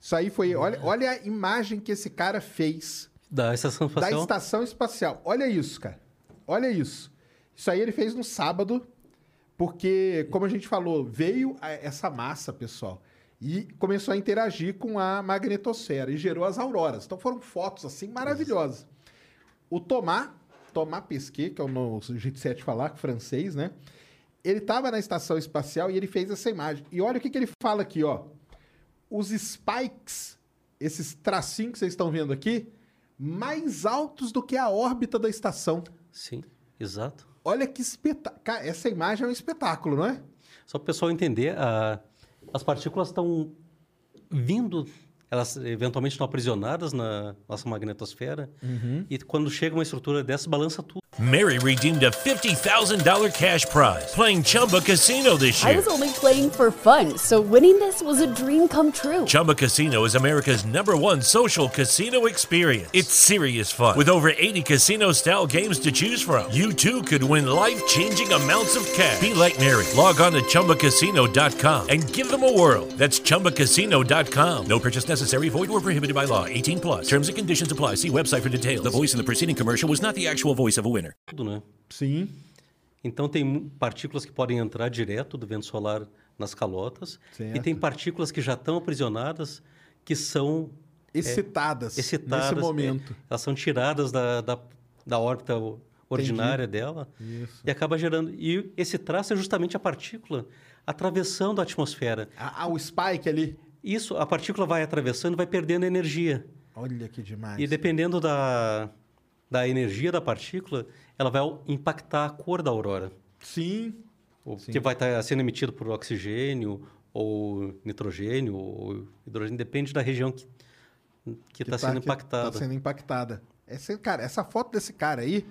Speaker 1: Isso aí foi. Olha, olha a imagem que esse cara fez
Speaker 2: Da estação
Speaker 1: da
Speaker 2: espacial.
Speaker 1: estação espacial. Olha isso, cara. Olha isso. Isso aí ele fez no sábado, porque, como a gente falou, veio essa massa, pessoal, e começou a interagir com a magnetosfera e gerou as auroras. Então foram fotos assim maravilhosas. O Thomas, Thomas Pesquet, que é o no- o jeito certo de falar, francês, né? Ele estava na estação espacial e ele fez essa imagem. E olha o que, que ele fala aqui, ó. Os spikes, esses tracinhos que vocês estão vendo aqui, mais altos do que a órbita da estação.
Speaker 2: Sim, exato.
Speaker 1: Olha que espetáculo. Essa imagem é um espetáculo, não é?
Speaker 2: Só para o pessoal entender, a- as partículas estão vindo, elas eventualmente estão aprisionadas na nossa magnetosfera, e quando chega uma estrutura dessa, balança tudo.
Speaker 3: Mary redeemed a $50,000 cash prize playing Chumba Casino this
Speaker 4: I
Speaker 3: year.
Speaker 4: was only playing for fun, so winning this was a dream come true.
Speaker 3: Chumba Casino is America's number one social casino experience. It's serious fun. With over 80 casino style games to choose from, you too could win life changing amounts of cash. Be like Mary. Log on to chumbacasino.com and give them a whirl. That's chumbacasino.com. No purchase necessary, void or prohibited by law. 18 plus. Terms and conditions apply. See website for details. The voice in the preceding commercial was not the actual voice of a winner.
Speaker 2: tudo, né?
Speaker 1: Sim.
Speaker 2: Então tem partículas que podem entrar direto do vento solar nas calotas,
Speaker 1: Certo.
Speaker 2: e tem partículas que já estão aprisionadas, que são
Speaker 1: Excitadas,
Speaker 2: excitadas.
Speaker 1: nesse
Speaker 2: é,
Speaker 1: momento.
Speaker 2: elas são tiradas da, da, da órbita ordinária dela
Speaker 1: Isso.
Speaker 2: e acaba gerando. E esse traço é justamente a partícula atravessando a atmosfera.
Speaker 1: Ah, ah, o spike ali.
Speaker 2: Isso, a partícula vai atravessando e vai perdendo energia.
Speaker 1: Olha que demais.
Speaker 2: E dependendo da, da energia da partícula, ela vai impactar a cor da aurora.
Speaker 1: Sim.
Speaker 2: O que vai estar sendo emitido por oxigênio, ou nitrogênio, ou hidrogênio, depende da região que que está
Speaker 1: tá-
Speaker 2: sendo
Speaker 1: que
Speaker 2: impactada.
Speaker 1: Tá sendo impactada. Esse, cara, essa foto desse cara aí,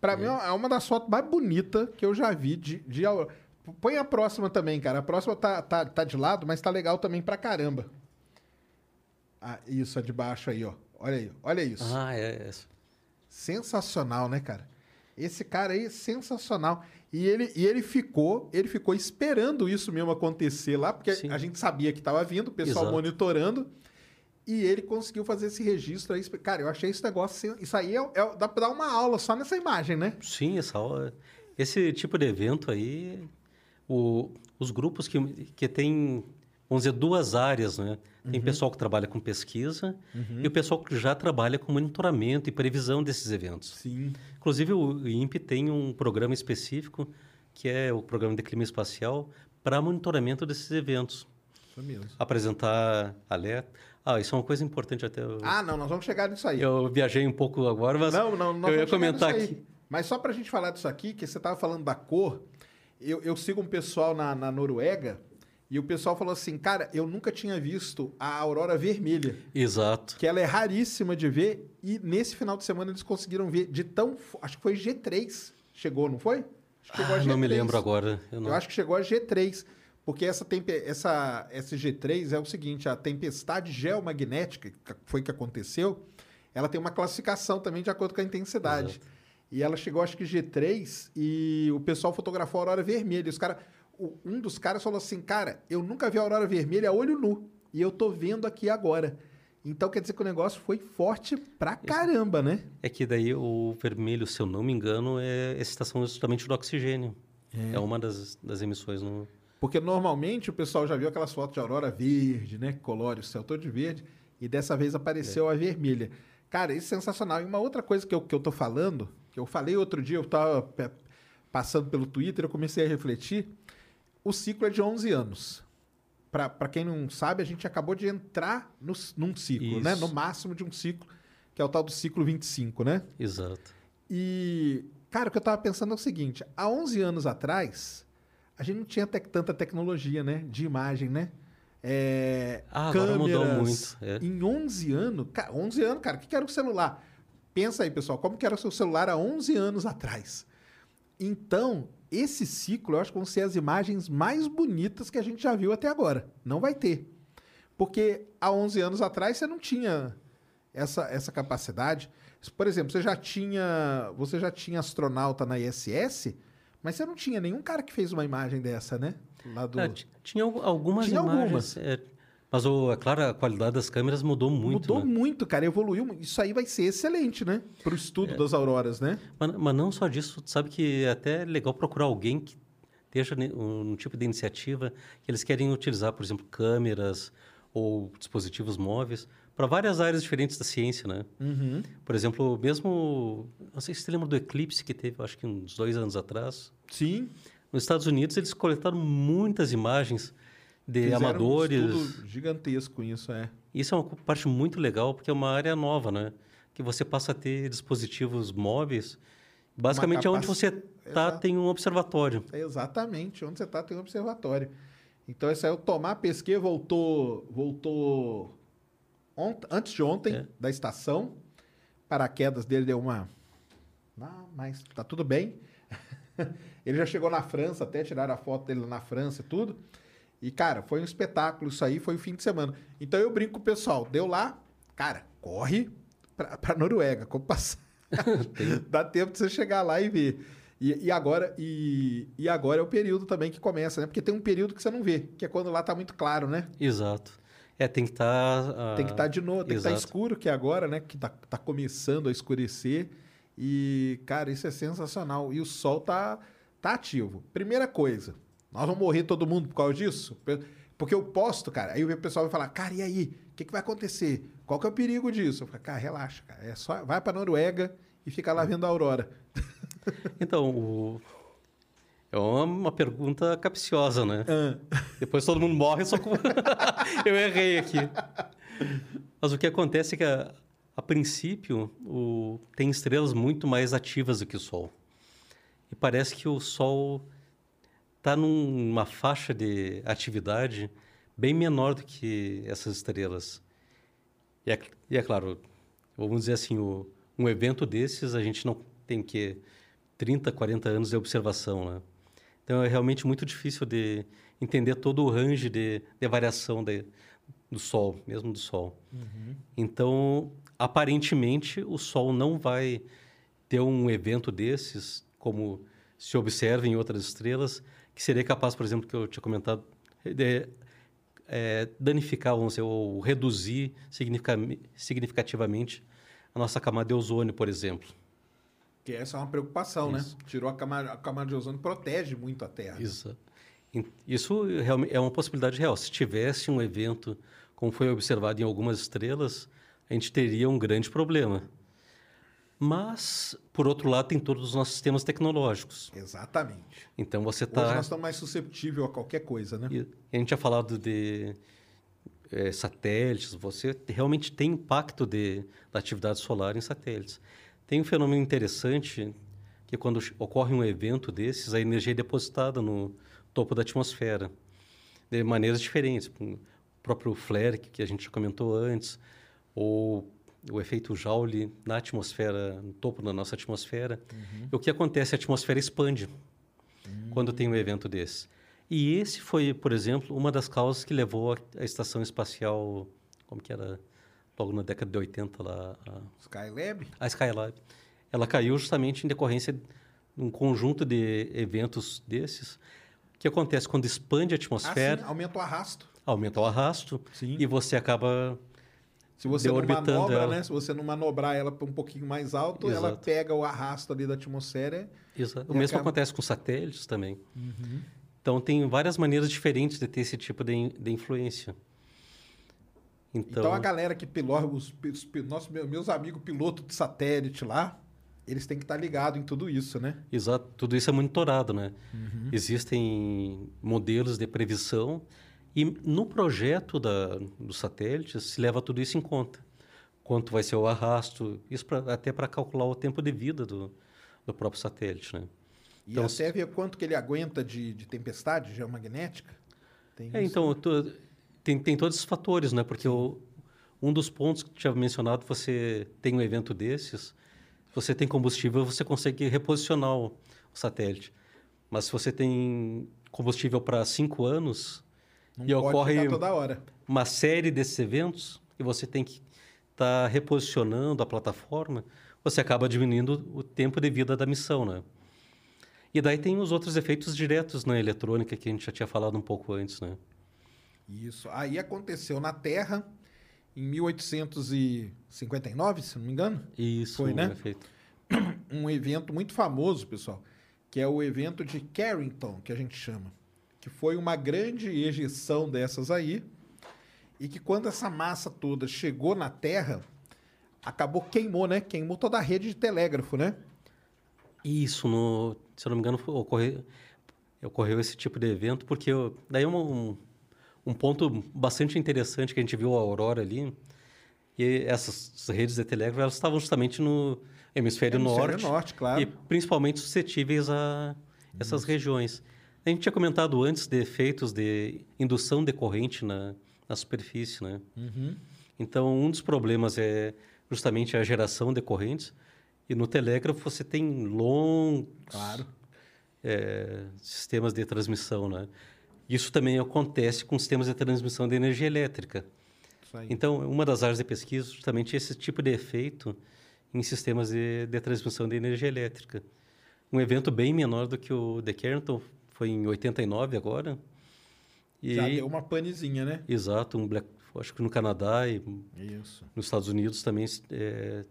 Speaker 1: pra mim, é uma das fotos mais bonitas que eu já vi de, de aurora. Põe a próxima também, cara. A próxima tá, tá, tá de lado, mas tá legal também pra caramba. Ah, isso, a de baixo aí, ó. Olha aí, olha isso.
Speaker 2: Ah, é. é.
Speaker 1: Sensacional, né, cara? Esse cara aí, sensacional. E ele, e ele ficou, ele ficou esperando isso mesmo acontecer lá, porque
Speaker 2: Sim.
Speaker 1: a gente sabia que estava vindo, o pessoal
Speaker 2: Exato.
Speaker 1: monitorando. E ele conseguiu fazer esse registro aí. Cara, eu achei esse negócio. Isso aí é, é- dá pra dar uma aula só nessa imagem, né?
Speaker 2: Sim, essa, aula- esse tipo de evento aí, o- os grupos que, que têm, vamos dizer, duas áreas, né? Tem pessoal que trabalha com pesquisa e o pessoal que já trabalha com monitoramento e previsão desses eventos.
Speaker 1: Sim.
Speaker 2: Inclusive, o INPE tem um programa específico, que é o Programa de Clima Espacial, para monitoramento desses eventos.
Speaker 1: Isso mesmo.
Speaker 2: Apresentar alerta. Ah, isso é uma coisa importante até. Eu,
Speaker 1: Ah, não, nós vamos chegar nisso aí.
Speaker 2: eu viajei um pouco agora, mas
Speaker 1: Não, não, nós
Speaker 2: eu ia comentar aqui.
Speaker 1: Mas só pra gente falar disso aqui, que você tava falando da cor, eu, eu sigo um pessoal na, na Noruega e o pessoal falou assim, cara, eu nunca tinha visto a aurora vermelha,
Speaker 2: Exato.
Speaker 1: que ela é raríssima de ver e nesse final de semana eles conseguiram ver de tão... Acho que foi G3, chegou, não foi? Acho que chegou
Speaker 2: Ah, não me
Speaker 1: G3.
Speaker 2: lembro agora. Eu não...
Speaker 1: Eu acho que chegou a G3, porque essa, tempe... essa esse G3 é o seguinte, a tempestade geomagnética, que foi que aconteceu, ela tem uma classificação também de acordo com a intensidade.
Speaker 2: Exato.
Speaker 1: E ela chegou, acho que G3, e o pessoal fotografou a aurora vermelha. E os cara, um dos caras falou assim, cara, eu nunca vi a aurora vermelha a olho nu, e eu tô vendo aqui agora. Então quer dizer que o negócio foi forte pra caramba, né?
Speaker 2: É que daí o vermelho, se eu não me engano, é excitação justamente do oxigênio. É, uma das, das emissões no.
Speaker 1: Porque normalmente o pessoal já viu aquelas fotos de aurora verde, né? Que colore o céu todo de verde. E dessa vez apareceu a vermelha. Cara, isso é sensacional. E uma outra coisa que eu, que eu tô falando, que eu falei outro dia, eu tava pe- passando pelo Twitter, eu comecei a refletir. O ciclo é de 11 anos. Pra pra quem não sabe, a gente acabou de entrar no, num ciclo,
Speaker 2: Isso.
Speaker 1: né? No máximo de um ciclo, que é o tal do ciclo 25, né?
Speaker 2: Exato.
Speaker 1: E, cara, o que eu tava pensando é o seguinte: há 11 anos atrás, a gente não tinha tec- tanta tecnologia, né? De imagem, né? É,
Speaker 2: Ah, agora mudou
Speaker 1: câmeras.
Speaker 2: muito, é.
Speaker 1: Em 11 anos, ca- 11 anos, cara, o que que era o celular? Pensa aí, pessoal, como que era o seu celular há 11 anos atrás? Então, esse ciclo, eu acho que vão ser as imagens mais bonitas que a gente já viu até agora. Não vai ter. Porque há 11 anos atrás você não tinha essa, essa capacidade. Por exemplo, você já tinha, você já tinha astronauta na ISS, mas você não tinha nenhum cara que fez uma imagem dessa, né? Lá do...
Speaker 2: É, ti- tinha al- algumas
Speaker 1: Tinha
Speaker 2: imagens.
Speaker 1: algumas.
Speaker 2: é, mas, o, é claro, a qualidade das câmeras mudou muito.
Speaker 1: Mudou
Speaker 2: né?
Speaker 1: muito, cara, evoluiu. Isso aí vai ser excelente, né? Para o estudo
Speaker 2: É.
Speaker 1: das auroras, né?
Speaker 2: Mas, mas não só disso, sabe que é até legal procurar alguém que esteja um, um tipo de iniciativa que eles querem utilizar, por exemplo, câmeras ou dispositivos móveis para várias áreas diferentes da ciência, né?
Speaker 1: Uhum.
Speaker 2: Por exemplo, mesmo, não sei se você lembra do eclipse que teve, acho que uns dois anos atrás.
Speaker 1: Sim.
Speaker 2: Nos Estados Unidos eles coletaram muitas imagens de
Speaker 1: Fizeram
Speaker 2: amadores.
Speaker 1: Um estudo gigantesco isso, é.
Speaker 2: Isso é uma parte muito legal, porque é uma área nova, né? Que você passa a ter dispositivos móveis. Basicamente,
Speaker 1: Uma
Speaker 2: onde você está, tem um observatório.
Speaker 1: É exatamente. Onde você está tem um observatório. Então, esse aí, o Tomar Pesquet voltou, voltou ont- antes de ontem,
Speaker 2: É.
Speaker 1: da estação. Paraquedas dele deu uma... Ah, mas tá tudo bem. (laughs) Ele já chegou na França, até tiraram a foto dele na França e tudo. E, cara, foi um espetáculo isso aí, foi o fim de semana. Então eu brinco com o pessoal, deu lá, cara, corre pra, pra Noruega, como passar. (laughs) (laughs) Dá tempo de você chegar lá e ver. E, e agora, e, e agora é o período também que começa, né? Porque tem um período que você não vê, que é quando lá tá muito claro, né?
Speaker 2: Exato. É, tem que estar...
Speaker 1: Tem que estar de novo, tem que estar
Speaker 2: Exato.
Speaker 1: escuro, que é agora, né? Que tá, tá começando a escurecer. E, cara, isso é sensacional. E o sol tá, tá ativo. Primeira coisa, nós vamos morrer todo mundo por causa disso? Porque eu posto, cara, aí o pessoal vai falar, cara, e aí? O que, que vai acontecer? Qual que é o perigo disso? Eu falo, cara, relaxa, cara. É só, vai pra Noruega e fica lá vendo a aurora. (laughs)
Speaker 2: Então, o- é uma, uma pergunta capciosa, né?
Speaker 1: Ah.
Speaker 2: Depois todo mundo morre, só com... (laughs) eu errei aqui. Mas o que acontece é que, a, a princípio, o- tem estrelas muito mais ativas do que o Sol. E parece que o Sol está numa faixa de atividade bem menor do que essas estrelas. E é, e é claro, vamos dizer assim, o- um evento desses a gente não tem que 30, 40 anos de observação, né? Então é realmente muito difícil de entender todo o range de, de variação de, do Sol, mesmo do Sol. Então, aparentemente, o Sol não vai ter um evento desses, como se observa em outras estrelas, que seria capaz, por exemplo, que eu tinha comentado, de é, danificar, vamos dizer, ou reduzir significa- significativamente a nossa camada de ozônio, por exemplo.
Speaker 1: Que essa é uma preocupação,
Speaker 2: Isso.
Speaker 1: né? Tirou a camada, a camada de ozônio, protege muito a Terra.
Speaker 2: Isso. Isso é uma possibilidade real. Se tivesse um evento, como foi observado em algumas estrelas, a gente teria um grande problema. Mas, por outro lado, tem todos os nossos sistemas tecnológicos.
Speaker 1: Exatamente.
Speaker 2: Então você
Speaker 1: Hoje
Speaker 2: está.
Speaker 1: nós estamos mais susceptíveis a qualquer coisa, né?
Speaker 2: E a gente tinha falado de eh, satélites, você realmente tem impacto de, da atividade solar em satélites. Tem um fenômeno interessante que quando ocorre um evento desses, a energia é depositada no topo da atmosfera de maneiras diferentes. O próprio flare que a gente comentou antes, ou o efeito Joule na atmosfera, no topo da nossa atmosfera. E o que acontece? A atmosfera expande quando tem um evento desse. E esse foi, por exemplo, uma das causas que levou a, estação espacial, como que era, logo na década de 80 lá, a,
Speaker 1: Skylab?
Speaker 2: a Skylab. Ela caiu justamente em decorrência de um conjunto de eventos desses. O que acontece quando expande a
Speaker 1: Ah,
Speaker 2: atmosfera,
Speaker 1: sim, aumenta o arrasto.
Speaker 2: aumenta o arrasto
Speaker 1: Sim.
Speaker 2: e você acaba
Speaker 1: Se você não manobra,
Speaker 2: ela.
Speaker 1: né? Se você não manobrar ela para um pouquinho mais alto, ela
Speaker 2: Exato.
Speaker 1: pega o arrasto ali da atmosfera.
Speaker 2: Exato. O mesmo
Speaker 1: acaba- Uhum.
Speaker 2: acontece com satélites também. Então, tem várias maneiras diferentes de ter esse tipo de, de influência. Então,
Speaker 1: Então, a galera que pilota, os, os nossos, meus, amigos pilotos de satélite lá, eles têm que estar ligados em tudo isso, né?
Speaker 2: exato, tudo isso é monitorado, né?
Speaker 1: Uhum.
Speaker 2: Existem modelos de previsão e no projeto da, dos satélites se leva tudo isso em conta. Quanto vai ser o arrasto, isso pra, até para calcular o tempo de vida do, do próprio satélite, né?
Speaker 1: E
Speaker 2: Então,
Speaker 1: até ver quanto que ele aguenta de, de tempestade geomagnética. Tem
Speaker 2: É,
Speaker 1: isso.
Speaker 2: então, tu- tem, tem todos esses fatores, né? Porque o, um dos pontos que tinha mencionado, você tem um evento desses, se você tem combustível, você consegue reposicionar o, o satélite. Mas se você tem combustível para cinco anos
Speaker 1: Não
Speaker 2: e ocorre
Speaker 1: toda hora.
Speaker 2: uma série desses eventos e você tem que estar reposicionando a plataforma, você acaba diminuindo o tempo de vida da missão, né? E daí tem os outros efeitos diretos na eletrônica que a gente já tinha falado um pouco antes, né?
Speaker 1: Isso. Aí aconteceu na Terra em 1859, se não me engano.
Speaker 2: Isso,
Speaker 1: Foi,
Speaker 2: um
Speaker 1: né?
Speaker 2: efeito.
Speaker 1: um evento muito famoso, pessoal, que é o evento de Carrington, que a gente chama, que foi uma grande ejeção dessas aí, e que quando essa massa toda chegou na Terra, acabou queimou, né? Queimou toda a rede de telégrafo, né?
Speaker 2: Isso, no, se eu não me engano, ocorreu, ocorreu esse tipo de evento, porque eu- daí é um, um ponto bastante interessante que a gente viu a Aurora ali, e essas redes de telégrafo, elas estavam justamente no hemisfério,
Speaker 1: Hemisfério
Speaker 2: norte,
Speaker 1: norte, claro.
Speaker 2: e principalmente suscetíveis a essas regiões. A gente tinha comentado antes de efeitos de indução de corrente na, na superfície, né? Então, um dos problemas é justamente a geração de correntes. E no telégrafo você tem longos
Speaker 1: Claro.
Speaker 2: eh, sistemas de transmissão, né? Isso também acontece com sistemas de transmissão de energia elétrica. Então, uma das áreas de pesquisa é justamente esse tipo de efeito em sistemas de, de transmissão de energia elétrica. Um evento bem menor do que o de Carrington, foi em 89 agora. E,
Speaker 1: Já deu uma panezinha, né?
Speaker 2: Exato, um black, acho que no Canadá e
Speaker 1: Isso.
Speaker 2: nos Estados Unidos também é,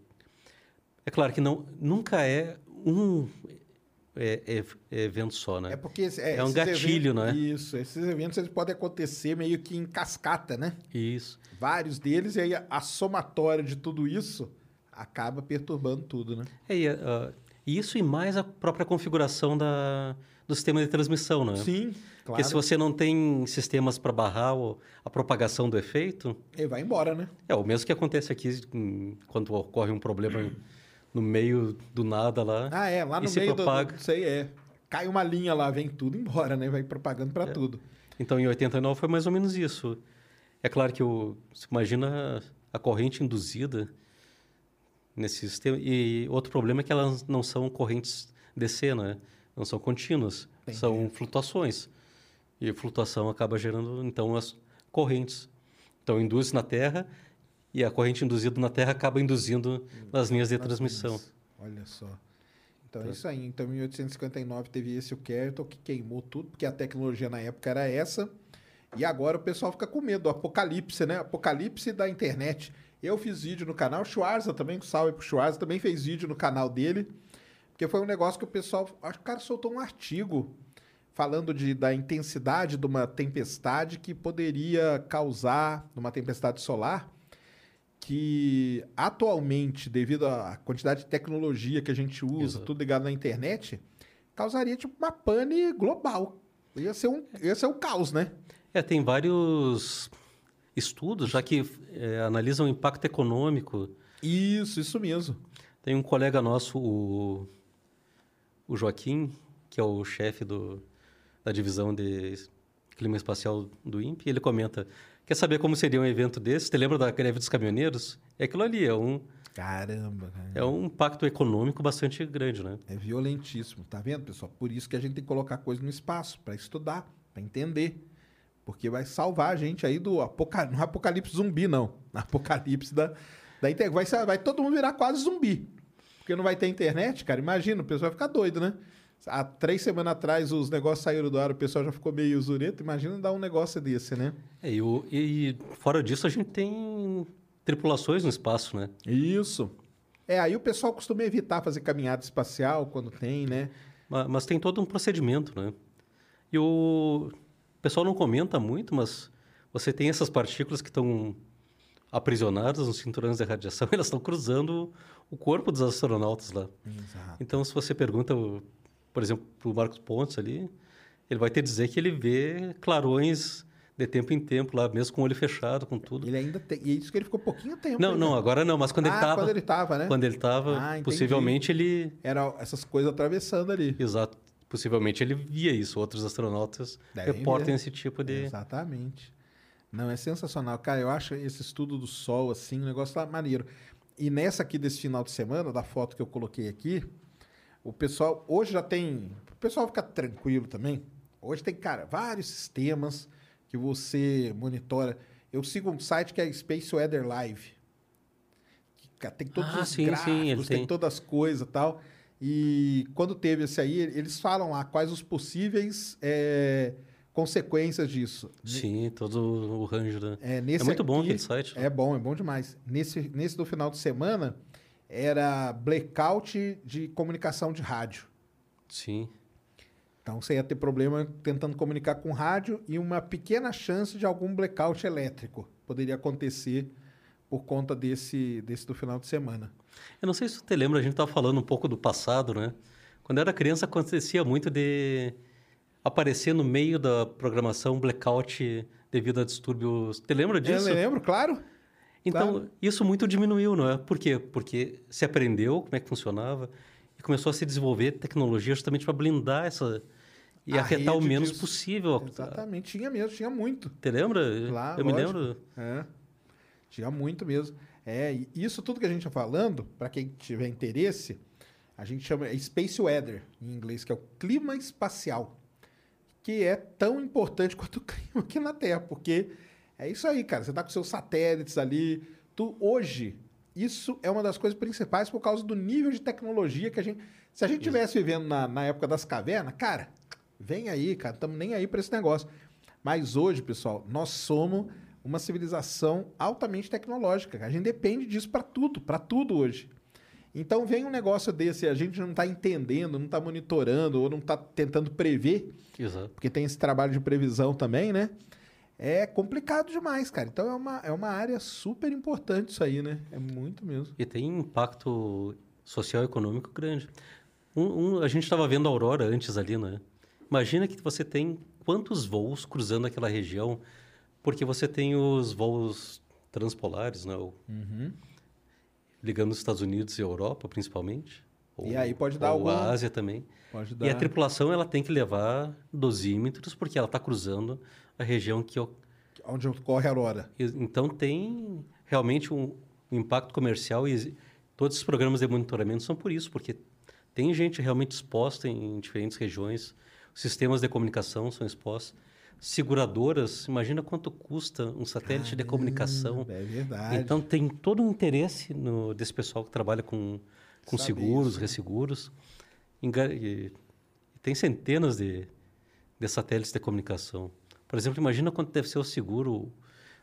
Speaker 2: é claro que não nunca é um é, é- é evento só, né?
Speaker 1: É porque esse-
Speaker 2: É um gatilho,
Speaker 1: eventos-
Speaker 2: né?
Speaker 1: Isso, esses eventos eles podem acontecer meio que em cascata, né?
Speaker 2: Isso.
Speaker 1: Vários deles, e aí a, a somatória de tudo isso acaba perturbando tudo, né?
Speaker 2: É, e, ah, isso e mais a própria configuração da, do sistema de transmissão, né?
Speaker 1: Sim,
Speaker 2: Porque se você não tem sistemas para barrar a propagação do efeito,
Speaker 1: Ele vai embora, né?
Speaker 2: é o mesmo que acontece aqui quando ocorre um problema no meio do nada lá.
Speaker 1: Ah, é, lá no meio
Speaker 2: propaga.
Speaker 1: do. Isso aí é. Cai uma linha lá, vem tudo embora, né? Vai propagando
Speaker 2: É.
Speaker 1: pra tudo.
Speaker 2: Então, em 89 foi mais ou menos isso. É claro que o, você imagina a corrente induzida nesse sistema. E outro problema é que elas não são correntes DC, né? Não são contínuas, são flutuações. E flutuação acaba gerando, então, as correntes. Então, induz na Terra e a corrente induzida na Terra acaba induzindo nas linhas de transmissão.
Speaker 1: Olha só. Então é isso aí. Então, em 1859 teve esse o que queimou tudo, porque a tecnologia na época era essa. E agora o pessoal fica com medo do apocalipse, né? Apocalipse da internet. Eu fiz vídeo no canal, o Schwarza também, salve pro Schwarza, também fez vídeo no canal dele. Porque foi um negócio que o pessoal. Acho que o cara soltou um artigo falando de, da intensidade de uma tempestade que poderia causar, numa tempestade solar, que atualmente, devido à quantidade de tecnologia que a gente usa,
Speaker 2: Exato.
Speaker 1: tudo ligado na internet, causaria tipo uma pane global. Ia ser um, ia ser um caos, né?
Speaker 2: É, tem vários estudos já que é, analisam o impacto econômico
Speaker 1: Isso, isso mesmo.
Speaker 2: Tem um colega nosso, o, o Joaquim, que é o chefe do, da divisão de clima espacial do INPE, ele comenta: quer saber como seria um evento desse? Você lembra da greve dos caminhoneiros? É aquilo ali, é um,
Speaker 1: Caramba, cara.
Speaker 2: é um impacto econômico bastante grande, né?
Speaker 1: É violentíssimo, tá vendo, pessoal? Por isso que a gente tem que colocar coisa no espaço, para estudar, para entender. Porque vai salvar a gente aí do apoca... não é apocalipse zumbi, não. (laughs) Apocalipse da, da internet. Vai, vai todo mundo virar quase zumbi. Porque não vai ter internet, cara. Imagina, o pessoal vai ficar doido, né? Há três semanas atrás os negócios saíram do ar, o pessoal já ficou meio zureta. Imagina dar um negócio desse, né?
Speaker 2: É, e, e fora disso, a gente tem tripulações no espaço, né?
Speaker 1: Isso. É, aí o pessoal costuma evitar fazer caminhada espacial quando tem, né?
Speaker 2: Ma- Mas, tem todo um procedimento, né? E o, o pessoal não comenta muito, mas você tem essas partículas que estão aprisionadas nos cinturões de radiação, (laughs) elas estão cruzando o corpo dos astronautas lá.
Speaker 1: Exato.
Speaker 2: Então, se você pergunta, por exemplo, para o Marcos Pontes ali, ele vai te dizer que ele vê clarões de tempo em tempo lá, mesmo com o olho fechado, com tudo.
Speaker 1: Ele ainda tem. E é isso que ele ficou pouquinho tempo.
Speaker 2: Não, não, agora não, mas quando ele
Speaker 1: Ah,
Speaker 2: estava...
Speaker 1: quando ele tava, né?
Speaker 2: Quando ele estava,
Speaker 1: Ah,
Speaker 2: possivelmente ele...
Speaker 1: Era essas coisas atravessando ali.
Speaker 2: Exato. possivelmente ele via isso. Outros astronautas
Speaker 1: Devem
Speaker 2: reportam
Speaker 1: ver.
Speaker 2: esse tipo de...
Speaker 1: Exatamente. Não, é sensacional. Cara, eu acho esse estudo do Sol, assim, um negócio lá maneiro. E nessa aqui desse final de semana, da foto que eu coloquei aqui, o pessoal, hoje já tem. O pessoal fica tranquilo também. Hoje tem, cara, vários sistemas que você monitora. Eu sigo um site que é Space Weather Live. Que, cara, tem todos
Speaker 2: Ah,
Speaker 1: os
Speaker 2: sim, sim,
Speaker 1: gráficos,
Speaker 2: ele
Speaker 1: tem.
Speaker 2: tem.
Speaker 1: todas as coisas e tal. E quando teve esse aí, eles falam lá quais os possíveis eh, consequências disso.
Speaker 2: Sim, todo o range da...
Speaker 1: É, nesse
Speaker 2: muito bom
Speaker 1: aqui-
Speaker 2: aquele site. né?
Speaker 1: É bom, é bom demais. Nesse, nesse do final de semana, era blackout de comunicação de rádio.
Speaker 2: Sim.
Speaker 1: Então você ia ter problema tentando comunicar com rádio e uma pequena chance de algum blackout elétrico poderia acontecer por conta desse, desse do final de semana.
Speaker 2: Eu não sei se você lembra, a gente estava falando um pouco do passado, né? Quando eu era criança, acontecia muito de aparecer no meio da programação blackout devido a distúrbios. Você lembra disso?
Speaker 1: Eu lembro, claro.
Speaker 2: Então,
Speaker 1: claro.
Speaker 2: isso muito diminuiu, não é? Por quê? Porque se aprendeu como é que funcionava e começou a se desenvolver tecnologia justamente para blindar essa e
Speaker 1: A
Speaker 2: afetar o menos
Speaker 1: disso.
Speaker 2: possível.
Speaker 1: Exatamente, tinha mesmo, tinha muito.
Speaker 2: Você lembra?
Speaker 1: Lá,
Speaker 2: eu me
Speaker 1: lógico.
Speaker 2: lembro.
Speaker 1: É. Tinha muito mesmo. É, isso tudo que a gente está falando, para quem tiver interesse, a gente chama é Space Weather, em inglês, que é o clima espacial. Que é tão importante (laughs) quanto o clima aqui na Terra, porque é isso aí, cara. Você tá com seus satélites ali. Tu, hoje, isso é uma das coisas principais por causa do nível de tecnologia que a gente. Se a gente tivesse vivendo na, na época das cavernas, cara, vem aí, cara, estamos nem aí para esse negócio. Mas hoje, pessoal, nós somos uma civilização altamente tecnológica. A gente depende disso para tudo, para tudo hoje. Então vem um negócio desse, e a gente não está entendendo, não está monitorando ou não está tentando prever,
Speaker 2: Exato.
Speaker 1: porque tem esse trabalho de previsão também, né? É complicado demais, cara. Então é uma, é uma área super importante isso aí, né? É muito mesmo.
Speaker 2: E tem impacto social e econômico grande. Um, um- a gente estava vendo a aurora antes ali, né? Imagina que você tem quantos voos cruzando aquela região, porque você tem os voos transpolares, né?
Speaker 1: Uhum.
Speaker 2: Ligando os Estados Unidos e Europa, principalmente.
Speaker 1: E aí pode dar
Speaker 2: ou
Speaker 1: algum-
Speaker 2: a Ásia também.
Speaker 1: Pode
Speaker 2: E a tripulação ela tem que levar dosímetros, porque ela está cruzando a região que o-
Speaker 1: Onde ocorre a aurora.
Speaker 2: Então tem realmente um, um impacto comercial e todos os programas de monitoramento são por isso, porque tem gente realmente exposta em diferentes regiões, sistemas de comunicação são expostos, seguradoras, imagina quanto custa um satélite de comunicação.
Speaker 1: É verdade.
Speaker 2: Então tem todo um interesse no, desse pessoal que trabalha com, com seguros,
Speaker 1: isso, né?
Speaker 2: resseguros. E, tem centenas de, de satélites de comunicação. Por exemplo, imagina quanto deve ser o seguro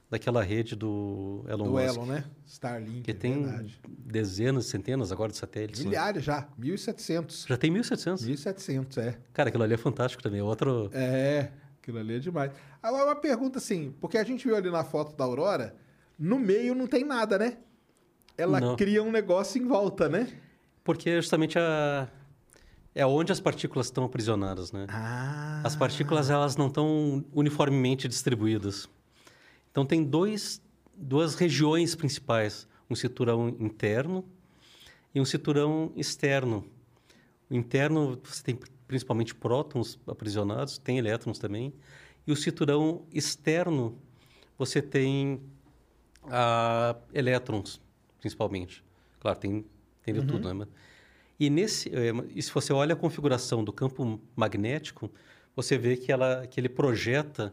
Speaker 2: daquela rede do Elon
Speaker 1: Do
Speaker 2: Musk.
Speaker 1: Elon, né? Starlink,
Speaker 2: Que
Speaker 1: é
Speaker 2: tem
Speaker 1: verdade.
Speaker 2: dezenas, centenas agora de satélites. né?
Speaker 1: Milhares já, 1.700.
Speaker 2: Já tem 1.700.
Speaker 1: 1.700, é.
Speaker 2: Cara, aquilo ali é fantástico também. é Outro...
Speaker 1: É, aquilo ali é demais. Agora, uma pergunta assim, porque a gente viu ali na foto da Aurora, no meio não tem nada, né? Ela
Speaker 2: Não.
Speaker 1: cria um negócio em volta, né?
Speaker 2: Porque justamente a... é onde as partículas estão aprisionadas, né?
Speaker 1: Ah.
Speaker 2: As partículas elas não estão uniformemente distribuídas. Então tem dois, duas regiões principais, um cinturão interno e um cinturão externo. O interno você tem principalmente prótons aprisionados, tem elétrons também, e o cinturão externo você tem ah, elétrons principalmente. Claro, tem tem de tudo, né? E nesse, eh, e se você olha a configuração do campo magnético, você vê que ela que ele projeta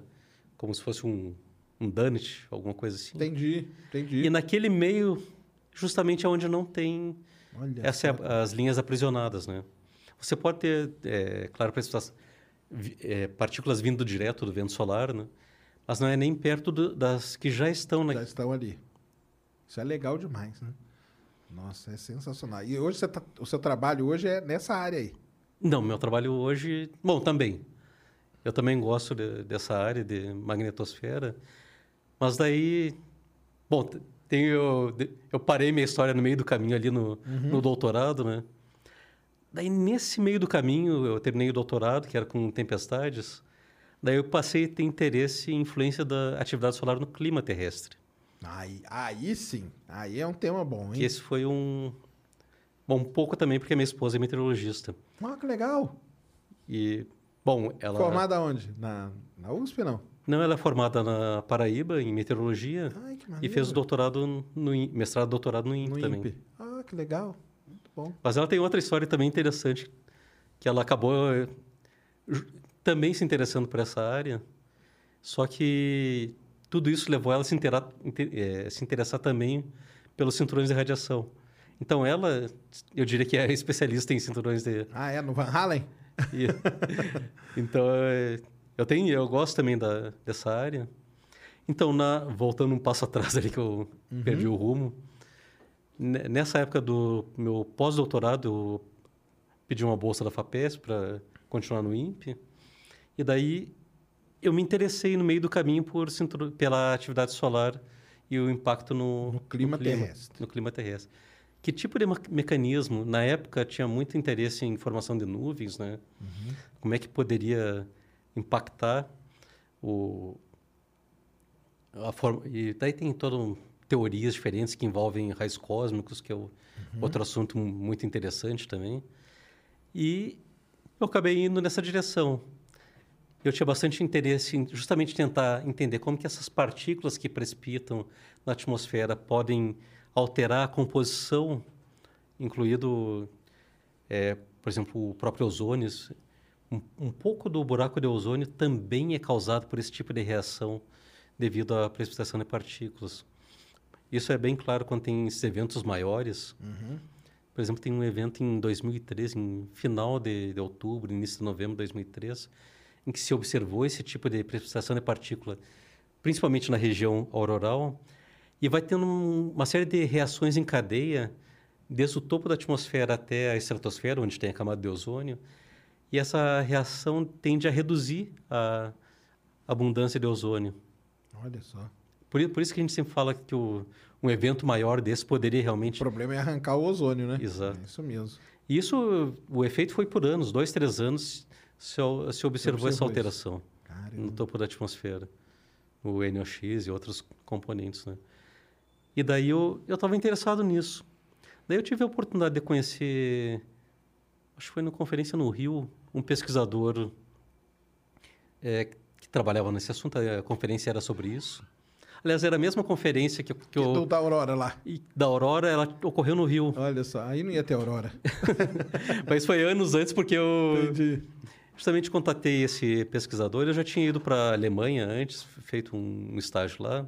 Speaker 2: como se fosse um um donut, alguma coisa assim.
Speaker 1: Entendi, entendi.
Speaker 2: E naquele meio, justamente é onde não tem
Speaker 1: Olha
Speaker 2: essa é as linhas aprisionadas, né? Você pode ter, é, claro, precipitação- é, partículas vindo direto do vento solar, né? Mas não é nem perto do- das que já estão na,
Speaker 1: Já estão ali. Isso é legal demais, né? Nossa, é sensacional. E hoje tá- o seu trabalho hoje é nessa área aí.
Speaker 2: Não, meu trabalho hoje. Bom, também. Eu também gosto de- dessa área de magnetosfera. Mas daí. Bom, tenho, eu parei minha história no meio do caminho ali no, no doutorado, né? Daí, nesse meio do caminho, eu terminei o doutorado, que era com tempestades. Daí eu passei a ter interesse em influência da atividade solar no clima terrestre.
Speaker 1: Aí, aí sim. Aí é um tema bom,
Speaker 2: Que
Speaker 1: hein?
Speaker 2: esse foi um. Bom, um pouco também porque minha esposa é meteorologista.
Speaker 1: Ah, que legal.
Speaker 2: E, bom, ela...
Speaker 1: Formada onde? Na, na USP, não?
Speaker 2: Não, ela é formada na Paraíba, em meteorologia.
Speaker 1: Ai, que
Speaker 2: e
Speaker 1: maneiro.
Speaker 2: fez o doutorado no mestrado e doutorado no INPE
Speaker 1: No
Speaker 2: também.
Speaker 1: INPE. Ah, que legal. Bom.
Speaker 2: Mas ela tem outra história também interessante, que ela acabou eh, também se interessando por essa área, só que tudo isso levou ela a se, intera- inte- eh, se interessar também pelos cinturões de radiação. Então ela, eu diria que é especialista em cinturões de...
Speaker 1: Ah, é? No Van Halen?
Speaker 2: e- então, eh, eu tenho, eu gosto também da, dessa área. Então, na, voltando um passo atrás ali que eu perdi o rumo, nessa época do meu pós-doutorado, eu pedi uma bolsa da FAPESP para continuar no INPE. E daí eu me interessei no meio do caminho por pela atividade solar e o impacto no,
Speaker 1: No clima terrestre.
Speaker 2: No clima terrestre. Que tipo de mecanismo? Na época tinha muito interesse em formação de nuvens, né? Como é que poderia impactar o a forma e daí tem todo teorias diferentes que envolvem raios cósmicos, que é o- outro assunto muito interessante também. E eu acabei indo nessa direção. Eu tinha bastante interesse em justamente tentar entender como que essas partículas que precipitam na atmosfera podem alterar a composição, incluído, eh, por exemplo, o próprio ozônio. Um, um pouco do buraco de ozônio também é causado por esse tipo de reação devido à precipitação de partículas. Isso é bem claro quando tem esses eventos maiores. Por exemplo, tem um evento em 2013, em final de, de outubro, início de novembro de 2013, em que se observou esse tipo de precipitação de partícula, principalmente na região auroral, e vai tendo um- uma série de reações em cadeia, desde o topo da atmosfera até a estratosfera, onde tem a camada de ozônio, e essa reação tende a reduzir a abundância de ozônio.
Speaker 1: Olha só.
Speaker 2: Por, por isso que a gente sempre fala que o, um evento maior desse poderia
Speaker 1: O
Speaker 2: realmente
Speaker 1: problema é arrancar o ozônio, né?
Speaker 2: Exato.
Speaker 1: É isso mesmo.
Speaker 2: E Isso, o efeito foi por anos, dois, três anos, se, o- se observou essa alteração
Speaker 1: Caramba.
Speaker 2: no topo da atmosfera, o NOx e outros componentes, né? E daí eu eu estava interessado nisso. Daí eu tive a oportunidade de conhecer, acho que foi numa conferência no Rio, um pesquisador eh, que trabalhava nesse assunto, a conferência era sobre isso. Aliás, era a mesma conferência que, que
Speaker 1: E do
Speaker 2: eu,
Speaker 1: da Aurora lá.
Speaker 2: e da Aurora, ela ocorreu no Rio.
Speaker 1: Olha só, aí não ia ter Aurora. (laughs)
Speaker 2: Mas foi anos antes, porque eu
Speaker 1: Entendi.
Speaker 2: justamente contatei esse pesquisador. Eu já tinha ido para a Alemanha antes, feito um estágio lá.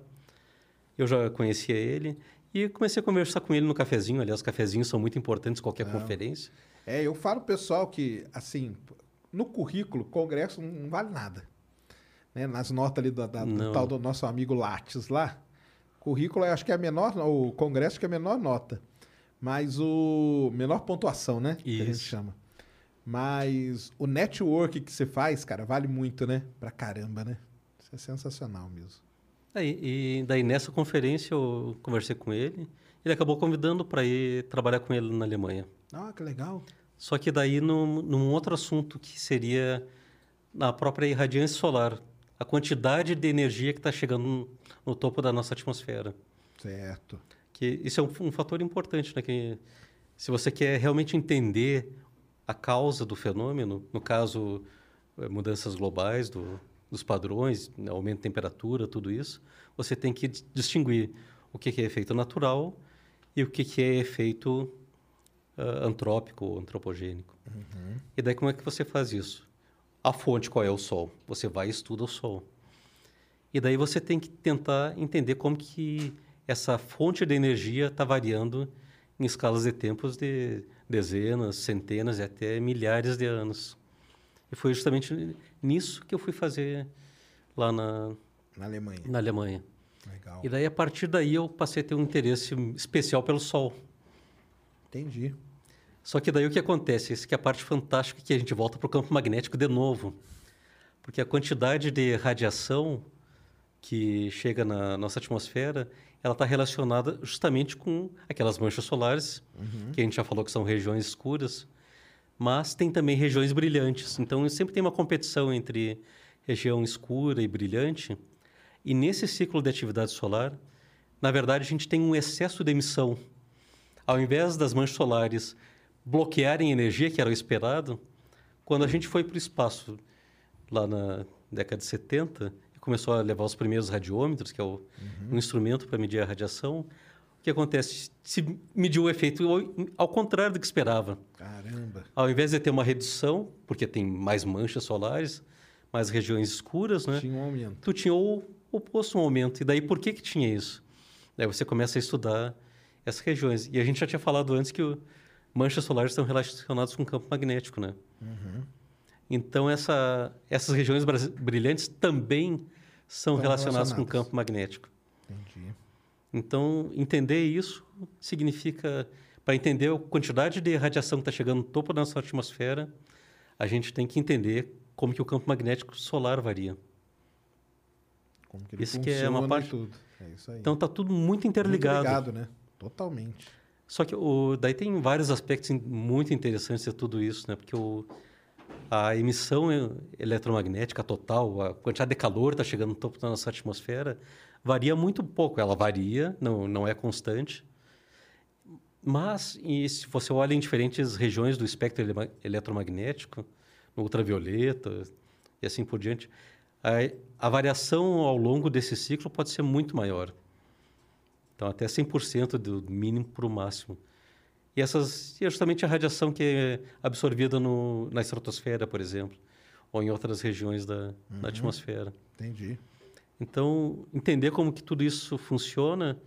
Speaker 2: Eu já conhecia ele e comecei a conversar com ele no cafezinho. Aliás, os cafezinhos são muito importantes qualquer conferência.
Speaker 1: É, eu falo pessoal que, assim, no currículo, congresso não vale nada. Né? Nas notas ali do, da- do tal do nosso amigo Lattes lá, currículo acho que é a menor, o congresso que é a menor nota. Mas o menor pontuação, né? Que a gente
Speaker 2: Isso.
Speaker 1: chama. Mas o network que você faz, cara, vale muito, né? Pra caramba, né? Isso é sensacional mesmo.
Speaker 2: Aí, e daí nessa conferência eu conversei com ele. Ele acabou convidando para ir trabalhar com ele na Alemanha.
Speaker 1: Ah, que legal.
Speaker 2: Só que daí num, num outro assunto que seria na própria irradiância solar, a quantidade de energia que está chegando no, no topo da nossa atmosfera.
Speaker 1: Certo.
Speaker 2: Que isso é um, um fator importante, né? Que se você quer realmente entender a causa do fenômeno, no caso eh, mudanças globais do, dos padrões, né, aumento de temperatura, tudo isso, você tem que dis- distinguir o que que é efeito natural e o que que é efeito ah, antrópico ou antropogênico. E daí como é que você faz isso? A fonte qual é o Sol? Você vai e estuda o Sol. E daí você tem que tentar entender como que essa fonte de energia está variando em escalas de tempos de dezenas, centenas e até milhares de anos. E foi justamente nisso que eu fui fazer lá na,
Speaker 1: Na Alemanha.
Speaker 2: na Alemanha.
Speaker 1: Legal.
Speaker 2: E daí, a partir daí, eu passei a ter um interesse especial pelo Sol.
Speaker 1: Entendi.
Speaker 2: Só que daí o que acontece? Isso que é a parte fantástica que a gente volta para o campo magnético de novo. Porque a quantidade de radiação que chega na nossa atmosfera, ela está relacionada justamente com aquelas manchas solares, que a gente já falou que são regiões escuras, mas tem também regiões brilhantes. Então, sempre tem uma competição entre região escura e brilhante. E nesse ciclo de atividade solar, na verdade, a gente tem um excesso de emissão. Ao invés das manchas solares bloquearem energia, que era o esperado, Quando a gente foi para o espaço, lá na década de 70, e começou a levar os primeiros radiômetros, que é o, um instrumento para medir a radiação, o que acontece? Se mediu o efeito ao, ao contrário do que esperava.
Speaker 1: Caramba.
Speaker 2: Ao invés de ter uma redução, porque tem mais manchas solares, mais regiões escuras, né?
Speaker 1: Tinha um aumento.
Speaker 2: tu tinha o oposto, um aumento. E daí, por que que tinha isso? Daí você começa a estudar essas regiões. E a gente já tinha falado antes que o, manchas solares estão relacionadas com o campo magnético, né? Então, essa, essas regiões brilhantes também são
Speaker 1: Estão
Speaker 2: relacionadas com o
Speaker 1: relacionadas.
Speaker 2: campo magnético.
Speaker 1: Entendi.
Speaker 2: Então, entender isso significa... Para entender a quantidade de radiação que está chegando no topo da nossa atmosfera, a gente tem que entender como que o campo magnético solar varia.
Speaker 1: Como que ele
Speaker 2: Isso que é uma parte-
Speaker 1: tudo. É isso aí.
Speaker 2: Então, está tudo muito
Speaker 1: Muito
Speaker 2: interligado.
Speaker 1: ligado, né? Totalmente.
Speaker 2: Só que o, daí tem vários aspectos muito interessantes de tudo isso, né? Porque o, a emissão eletromagnética total, a quantidade de calor está chegando no topo da nossa atmosfera, varia muito pouco. Ela varia, não, não é constante. Mas, se você olha em diferentes regiões do espectro ele- eletromagnético, no ultravioleta e assim por diante, a, a variação ao longo desse ciclo pode ser muito maior. Então, até 100% do mínimo para o máximo. E essas e é justamente a radiação que é absorvida no, na estratosfera, por exemplo, ou em outras regiões da, da atmosfera.
Speaker 1: Entendi.
Speaker 2: Então, entender como que tudo isso funciona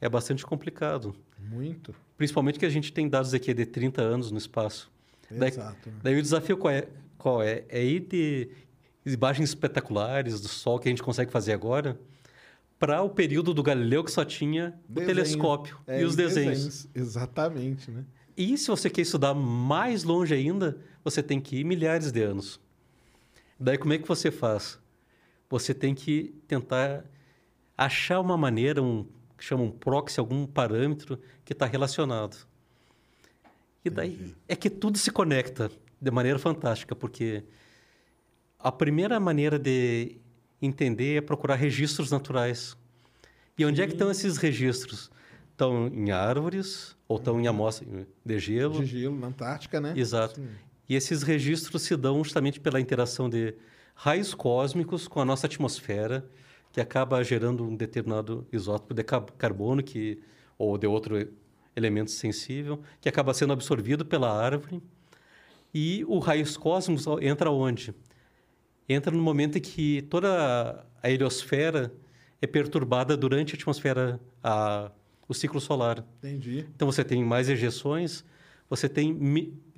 Speaker 2: é bastante complicado.
Speaker 1: Muito.
Speaker 2: Principalmente que a gente tem dados aqui de 30 anos no espaço. Daí,
Speaker 1: Exato. né?
Speaker 2: daí o desafio qual é? Qual é? É ir de imagens espetaculares do Sol que a gente consegue fazer agora para o período do Galileu que só tinha o
Speaker 1: Desenho.
Speaker 2: telescópio
Speaker 1: É,
Speaker 2: e os
Speaker 1: em
Speaker 2: desenhos.
Speaker 1: Exatamente, né?
Speaker 2: E se você quer estudar mais longe ainda, você tem que ir milhares de anos. Daí como é que você faz? Você tem que tentar achar uma maneira, um chama um proxy, algum parâmetro que está relacionado. E daí é que tudo se conecta de maneira fantástica, porque a primeira maneira de entender é procurar registros naturais. E onde é que estão esses registros? Estão em árvores ou estão em amostra de gelo?
Speaker 1: De gelo na Antártica, né?
Speaker 2: Exato.
Speaker 1: Sim.
Speaker 2: E esses registros se dão justamente pela interação de raios cósmicos com a nossa atmosfera, que acaba gerando um determinado isótopo de car- carbono que ou de outro elemento sensível, que acaba sendo absorvido pela árvore. E o raios cósmicos entra onde? Entra no momento em que toda a heliosfera é perturbada durante a atmosfera, a, o ciclo solar.
Speaker 1: Entendi.
Speaker 2: Então você tem mais ejeções, você tem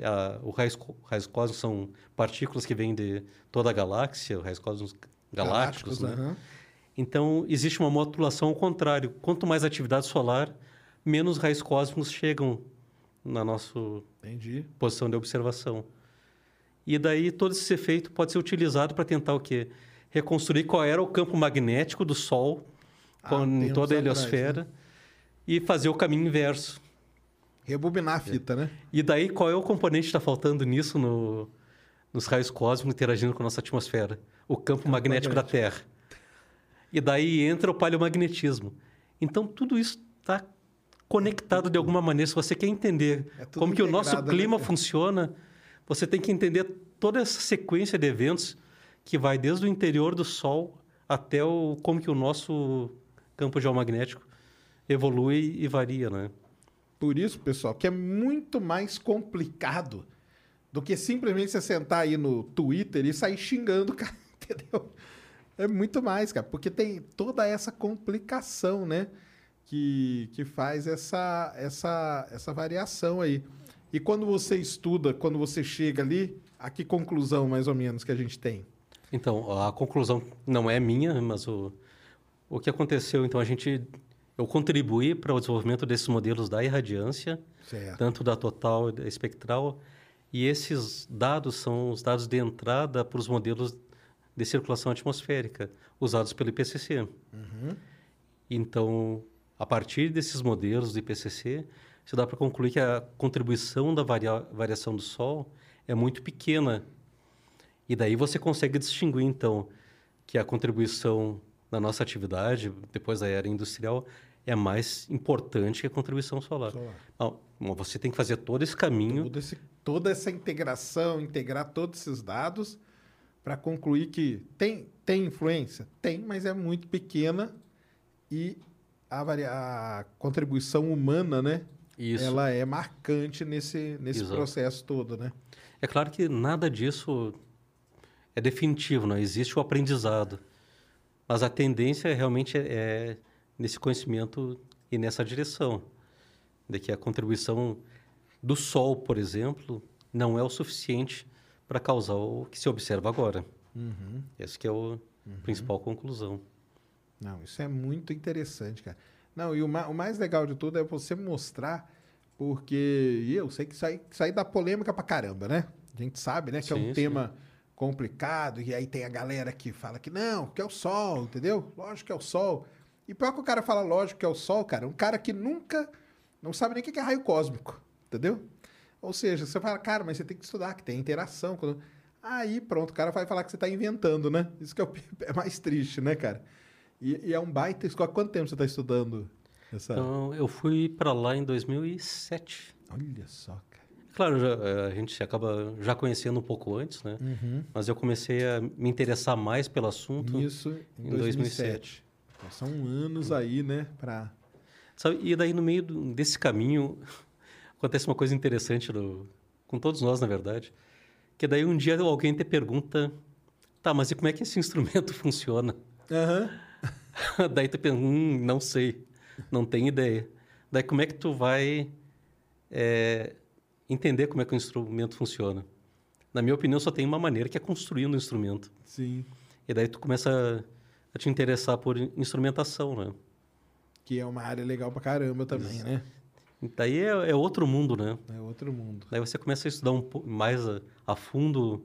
Speaker 2: a, o raios, raios cósmicos são partículas que vêm de toda a galáxia, raios cósmicos galácticos, né?
Speaker 1: aham.
Speaker 2: Então existe uma modulação ao contrário. Quanto mais atividade solar, menos raios cósmicos chegam na nossa
Speaker 1: Entendi.
Speaker 2: posição de observação. E daí todo esse efeito pode ser utilizado para tentar o quê? Reconstruir qual era o campo magnético do Sol
Speaker 1: Ah, tempos
Speaker 2: toda a
Speaker 1: atrás,
Speaker 2: heliosfera e fazer o caminho inverso.
Speaker 1: Rebobinar a fita, né?
Speaker 2: E daí, qual é o componente que está faltando nisso no, nos raios cósmicos interagindo com a nossa atmosfera? O campo, magnético, da Terra. E daí entra o paleomagnetismo. Então, tudo isso está conectado de alguma maneira. Se você quer entender
Speaker 1: É
Speaker 2: como que o nosso
Speaker 1: né,
Speaker 2: clima
Speaker 1: cara?
Speaker 2: funciona, você tem que entender toda essa sequência de eventos que vai desde o interior do Sol até o, como que o nosso campo geomagnético evolui e varia, né?
Speaker 1: Por isso, pessoal, que é muito mais complicado do que simplesmente você sentar aí no Twitter e sair xingando, cara, (laughs) entendeu? É muito mais, cara, porque tem toda essa complicação, né? Que, que faz essa, essa, essa variação aí. E quando você estuda, quando você chega ali, a que conclusão mais ou menos que a gente tem?
Speaker 2: Então, a conclusão não é minha, mas o, o que aconteceu, então, a gente... Eu contribuí para o desenvolvimento desses modelos da irradiância,
Speaker 1: Certo.
Speaker 2: tanto da total e da espectral, e esses dados são os dados de entrada para os modelos de circulação atmosférica, usados pelo IPCC. Então, a partir desses modelos do IPCC, se dá para concluir que a contribuição da varia- variação do Sol é muito pequena. E daí você consegue distinguir, então, que a contribuição na nossa atividade, depois da era industrial, é mais importante que a contribuição solar.
Speaker 1: Solar.
Speaker 2: Não, você tem que fazer todo esse caminho
Speaker 1: Todo esse toda essa integração, integrar todos esses dados para concluir que tem, tem influência? Tem, mas é muito pequena e a, a contribuição humana, né?
Speaker 2: Isso.
Speaker 1: Ela é marcante nesse, nesse
Speaker 2: Exato.
Speaker 1: processo todo, né?
Speaker 2: É claro que nada disso é definitivo, não existe o aprendizado. Mas a tendência realmente é, é nesse conhecimento e nessa direção. De que a contribuição do Sol, por exemplo, não é o suficiente para causar o que se observa agora. Essa que é a principal conclusão.
Speaker 1: Não, isso é muito interessante, cara. Não, e o, ma- o mais legal de tudo é você mostrar, porque eu sei que isso aí, isso aí dá polêmica pra caramba, né? A gente sabe, né, que é
Speaker 2: Sim,
Speaker 1: um
Speaker 2: sim.
Speaker 1: tema complicado, e aí tem a galera que fala que não, que é o sol, entendeu? Lógico que é o sol. E pior que o cara fala lógico que é o sol, cara, um cara que nunca, não sabe nem o que é raio cósmico, entendeu? Ou seja, você fala, cara, mas você tem que estudar, que tem interação. Aí pronto, o cara vai falar que você tá inventando, né? Isso que é, o, (laughs) é mais triste, né, cara? E, e é um baita escola. Quanto tempo você está estudando essa?
Speaker 2: Então, eu fui para lá em 2007.
Speaker 1: Olha só, cara.
Speaker 2: Claro, já- eh, a gente acaba já conhecendo um pouco antes, né? Mas eu comecei a me interessar mais pelo assunto.
Speaker 1: Isso em
Speaker 2: em
Speaker 1: 2007.
Speaker 2: 2007.
Speaker 1: Então, são anos aí, né? Pra...
Speaker 2: Sabe, e daí, no meio do- desse caminho, (laughs) acontece uma coisa interessante no- com todos nós, na verdade. Que daí um dia alguém te pergunta, tá, mas e como é que esse (laughs) instrumento funciona?
Speaker 1: Aham. (laughs)
Speaker 2: daí tu pensa, hum, não sei, não tenho ideia. Daí como é que tu vai eh, entender como é que o instrumento funciona? Na minha opinião, só tem uma maneira, que é construindo o instrumento.
Speaker 1: Sim.
Speaker 2: E daí tu começa a, te interessar por instrumentação, né?
Speaker 1: Que é uma área legal pra caramba também, né?
Speaker 2: Daí é, é outro mundo, né?
Speaker 1: É outro mundo.
Speaker 2: Daí você começa a estudar um pouco mais a, a fundo.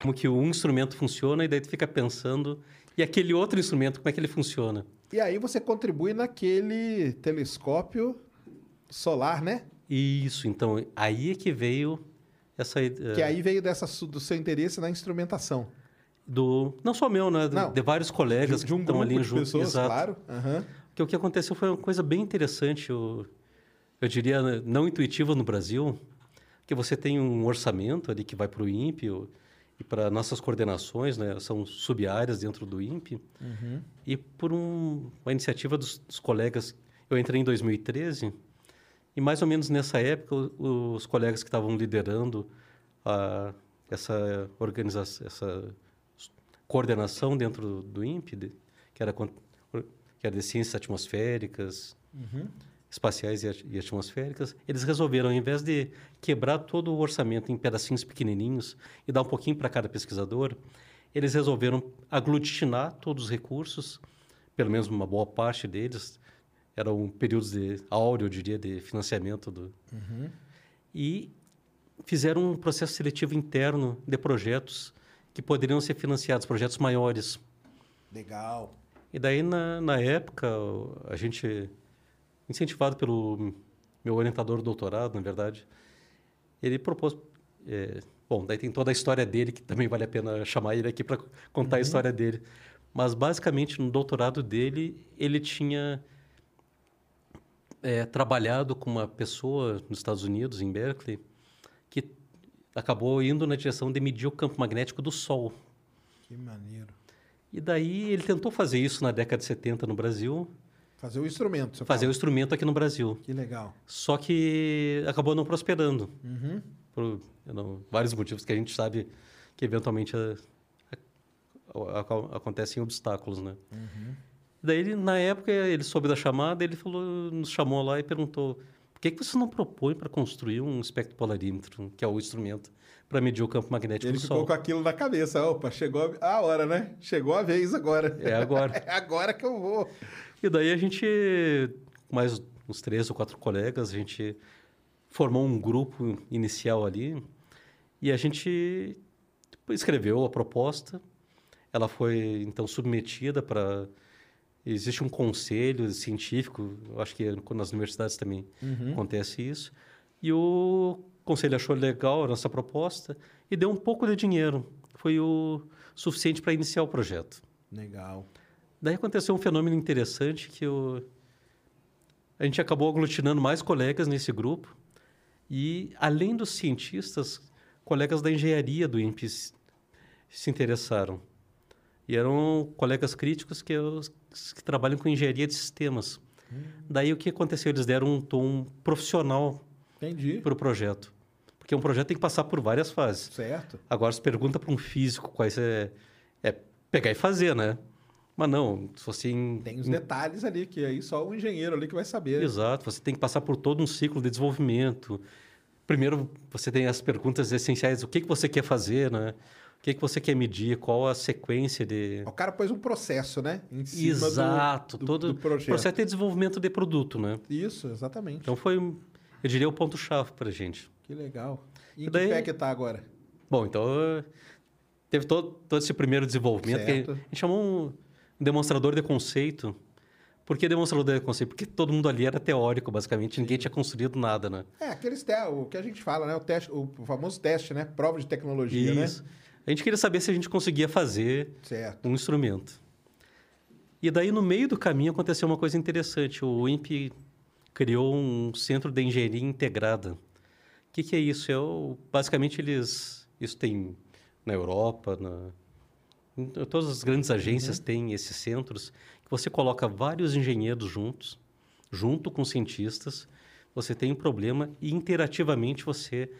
Speaker 2: Como que um instrumento funciona e daí tu fica pensando. E aquele outro instrumento, como é que ele funciona?
Speaker 1: E aí você contribui naquele telescópio solar, né?
Speaker 2: Isso, então, aí é que veio essa. eh,
Speaker 1: Que aí veio dessa, do seu interesse na instrumentação.
Speaker 2: do Não só meu, né?
Speaker 1: Não.
Speaker 2: De vários colegas
Speaker 1: De, de um
Speaker 2: que estão ali
Speaker 1: de
Speaker 2: junto.
Speaker 1: pessoas,
Speaker 2: Exato.
Speaker 1: claro. Aham.
Speaker 2: Porque o que aconteceu foi uma coisa bem interessante, eu, eu diria né, não intuitiva no Brasil, que você tem um orçamento ali que vai para o INPE e para nossas coordenações, né, são sub-áreas dentro do INPE, e por um- uma iniciativa dos, dos colegas, eu entrei em 2013, e mais ou menos nessa época o- os colegas que estavam liderando a, essa organização, essa coordenação dentro do INPE, de- que era que era de ciências atmosféricas, espaciais e, at- atmosféricas, eles resolveram, ao invés de quebrar todo o orçamento em pedacinhos pequenininhos e dar um pouquinho para cada pesquisador, eles resolveram aglutinar todos os recursos, pelo menos uma boa parte deles, eram períodos de áureo, eu diria, de financiamento do... E fizeram um processo seletivo interno de projetos que poderiam ser financiados, projetos maiores.
Speaker 1: Legal.
Speaker 2: E daí, na, na época, a gente, incentivado pelo meu orientador do doutorado, na verdade, ele propôs. é, bom, daí tem toda a história dele, que também vale a pena chamar ele aqui para contar a história dele. Mas, basicamente, no doutorado dele, ele tinha é, trabalhado com uma pessoa nos Estados Unidos, em Berkeley, que acabou indo na direção de medir o campo magnético do Sol.
Speaker 1: Que maneiro.
Speaker 2: E daí ele tentou fazer isso na década de 70 no Brasil,
Speaker 1: Fazer o instrumento.
Speaker 2: fazer o
Speaker 1: fala.
Speaker 2: instrumento aqui no Brasil.
Speaker 1: Que legal.
Speaker 2: Só que acabou não prosperando. Por eu não, vários motivos que a gente sabe que eventualmente a- a- a- acontecem obstáculos, né? Daí, ele, na época, ele soube da chamada, ele falou, nos chamou lá e perguntou por que, que você não propõe para construir um espectropolarímetro, que é o instrumento para medir o campo magnético
Speaker 1: Ele
Speaker 2: do
Speaker 1: ficou
Speaker 2: Sol?
Speaker 1: com aquilo na cabeça. Opa, chegou a hora, né? Chegou a vez agora.
Speaker 2: É agora. (laughs)
Speaker 1: É agora que eu vou.
Speaker 2: E daí a gente, mais uns três ou quatro colegas, a gente formou um grupo inicial ali e a gente escreveu a proposta. Ela foi então submetida para existe um conselho científico, acho que nas universidades também acontece isso. E o conselho achou legal a nossa proposta e deu um pouco de dinheiro. Foi o suficiente para iniciar o projeto.
Speaker 1: Legal.
Speaker 2: Daí aconteceu um fenômeno interessante que o... a gente acabou aglutinando mais colegas nesse grupo e, além dos cientistas, colegas da engenharia do INPE se interessaram. E eram colegas críticos que, que trabalham com engenharia de sistemas. Daí o que aconteceu? Eles deram um tom profissional para o projeto. Porque um projeto tem que passar por várias fases.
Speaker 1: Certo.
Speaker 2: Agora, se pergunta para um físico quais é, é pegar e fazer, né? Mas não, se você... em-
Speaker 1: Tem os detalhes ali, que aí só o engenheiro ali que vai saber.
Speaker 2: Exato, você tem que passar por todo um ciclo de desenvolvimento. Primeiro, você tem as perguntas essenciais, o que, que você quer fazer, né? O que, que você quer medir, qual a sequência de...
Speaker 1: O cara pôs um processo, né? Em cima do-
Speaker 2: Exato,
Speaker 1: do,
Speaker 2: todo
Speaker 1: do projeto.
Speaker 2: processo de desenvolvimento de produto, né?
Speaker 1: Isso, exatamente.
Speaker 2: Então foi, eu diria, o ponto-chave para a gente.
Speaker 1: Que legal. E em
Speaker 2: E daí-
Speaker 1: que pé que tá agora?
Speaker 2: Bom, então eh, teve todo, todo esse primeiro desenvolvimento a gente chamou um demonstrador de conceito. Por que demonstrador de conceito? Porque todo mundo ali era teórico, basicamente, ninguém tinha construído nada, né?
Speaker 1: É, aqueles te... o que a gente fala, né? O, teste, o famoso teste, né? Prova de tecnologia,
Speaker 2: Isso. A gente queria saber se a gente conseguia fazer
Speaker 1: né? Certo.
Speaker 2: um instrumento. E daí, no meio do caminho, aconteceu uma coisa interessante. O INPE criou um centro de engenharia integrada. O que, que é isso? É o- basicamente, eles... Isso tem na Europa, na, todas as grandes agências têm esses centros, que você coloca vários engenheiros juntos, junto com cientistas, você tem um problema e interativamente você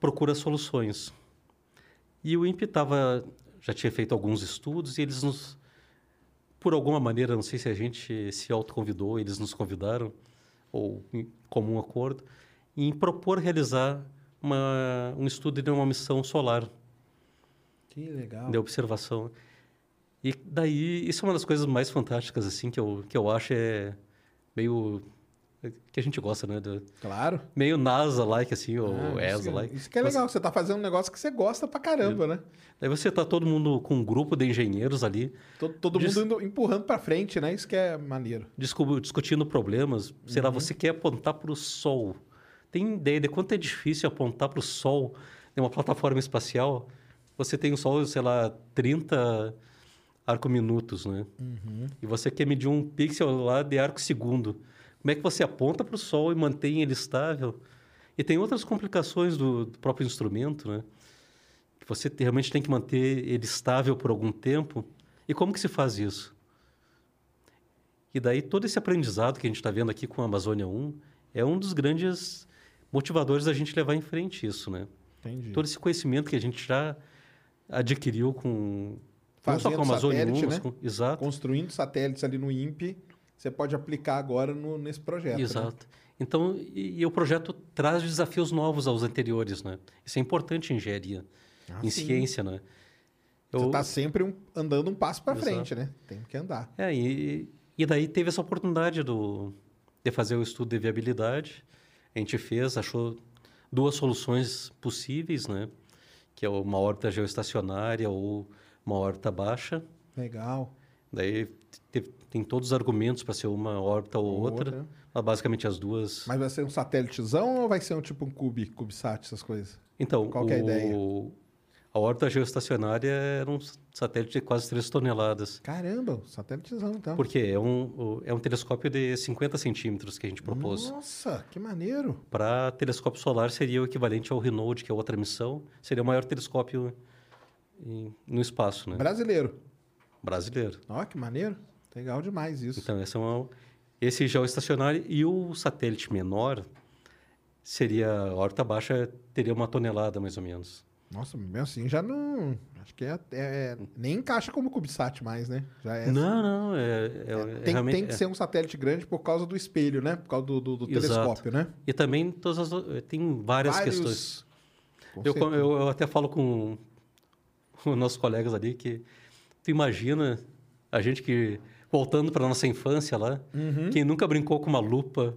Speaker 2: procura soluções. E o INPE tava, já tinha feito alguns estudos e eles nos, por alguma maneira, não sei se a gente se autoconvidou, eles nos convidaram, ou em comum acordo, em propor realizar uma, um estudo de uma missão solar
Speaker 1: Que legal.
Speaker 2: de observação. E daí, isso é uma das coisas mais fantásticas, assim, que eu, que eu acho é meio... que a gente gosta, né? do-
Speaker 1: Claro.
Speaker 2: meio NASA-like, assim, ou
Speaker 1: Ah,
Speaker 2: ESA-like.
Speaker 1: isso que é legal. Você tá fazendo um negócio que você gosta pra caramba, né?
Speaker 2: Daí você tá todo mundo com um grupo de engenheiros ali,
Speaker 1: Todo, todo mundo indo- empurrando pra frente, né? Isso que é maneiro.
Speaker 2: discu- discutindo problemas. Sei lá, você quer apontar para o Sol. Tem ideia de quanto é difícil apontar para o Sol em uma plataforma espacial? Você tem o Sol, sei lá, 30 arco-minutos, né? E você quer medir um pixel lá de arco-segundo. Como é que você aponta para o Sol e mantém ele estável? E tem outras complicações do, do próprio instrumento, né? Que você te- realmente tem que manter ele estável por algum tempo. E como que se faz isso? E daí todo esse aprendizado que a gente está vendo aqui com a Amazônia 1 é um dos grandes motivadores da gente levar em frente isso, né?
Speaker 1: Entendi.
Speaker 2: Todo esse conhecimento que a gente já adquiriu com não só
Speaker 1: Fazendo
Speaker 2: com a Amazônia 1,
Speaker 1: satélite, né?
Speaker 2: com, exato,
Speaker 1: Construindo satélites ali no INPE, você pode aplicar agora no- nesse projeto. né?
Speaker 2: exato. Então, e, e o projeto traz desafios novos aos anteriores, né? Isso é importante em engenharia,
Speaker 1: Ah,
Speaker 2: em
Speaker 1: sim.
Speaker 2: ciência, né?
Speaker 1: Você
Speaker 2: Eu-
Speaker 1: tá sempre um- andando um passo
Speaker 2: Exato.
Speaker 1: frente, né? Tem que andar.
Speaker 2: É, e, e daí teve essa oportunidade do, de fazer o estudo de viabilidade. A gente fez, achou duas soluções possíveis, né? Que é uma órbita geoestacionária ou uma órbita baixa.
Speaker 1: Legal.
Speaker 2: Daí te- tem todos os argumentos para ser uma órbita ou outra,
Speaker 1: Outra.
Speaker 2: mas basicamente as duas.
Speaker 1: Mas vai ser um satélitezão ou vai ser um tipo um cube, CubeSat, essas coisas?
Speaker 2: Então,
Speaker 1: qual que é a
Speaker 2: o-
Speaker 1: ideia?
Speaker 2: A órbita geoestacionária era um satélite de quase 3 toneladas.
Speaker 1: Caramba, satélitezão então.
Speaker 2: Por quê? É um, é um telescópio de 50 centímetros que a gente propôs.
Speaker 1: Nossa, que maneiro.
Speaker 2: Para telescópio solar seria o equivalente ao Renode, que é outra missão. Seria o maior telescópio em- no espaço, né?
Speaker 1: Brasileiro.
Speaker 2: Brasileiro.
Speaker 1: Ó, que maneiro. Legal demais isso.
Speaker 2: Então, esse é esse geoestacionário e o satélite menor seria a órbita baixa teria uma tonelada mais ou menos.
Speaker 1: Nossa, mesmo assim já não. Acho que é, é- nem encaixa como CubeSat mais, né? Já é.
Speaker 2: Não, não, é, é- é
Speaker 1: tem,
Speaker 2: realmente
Speaker 1: tem que
Speaker 2: é.
Speaker 1: ser um satélite grande por causa do espelho, né? Por causa do, do- do telescópio, né?
Speaker 2: E também todas as, o- tem várias questões.
Speaker 1: Com
Speaker 2: Eu, eu, eu até falo com (laughs) os nossos colegas ali que tu imagina a gente que voltando para nossa infância lá,
Speaker 1: Uhum.
Speaker 2: quem nunca brincou com uma lupa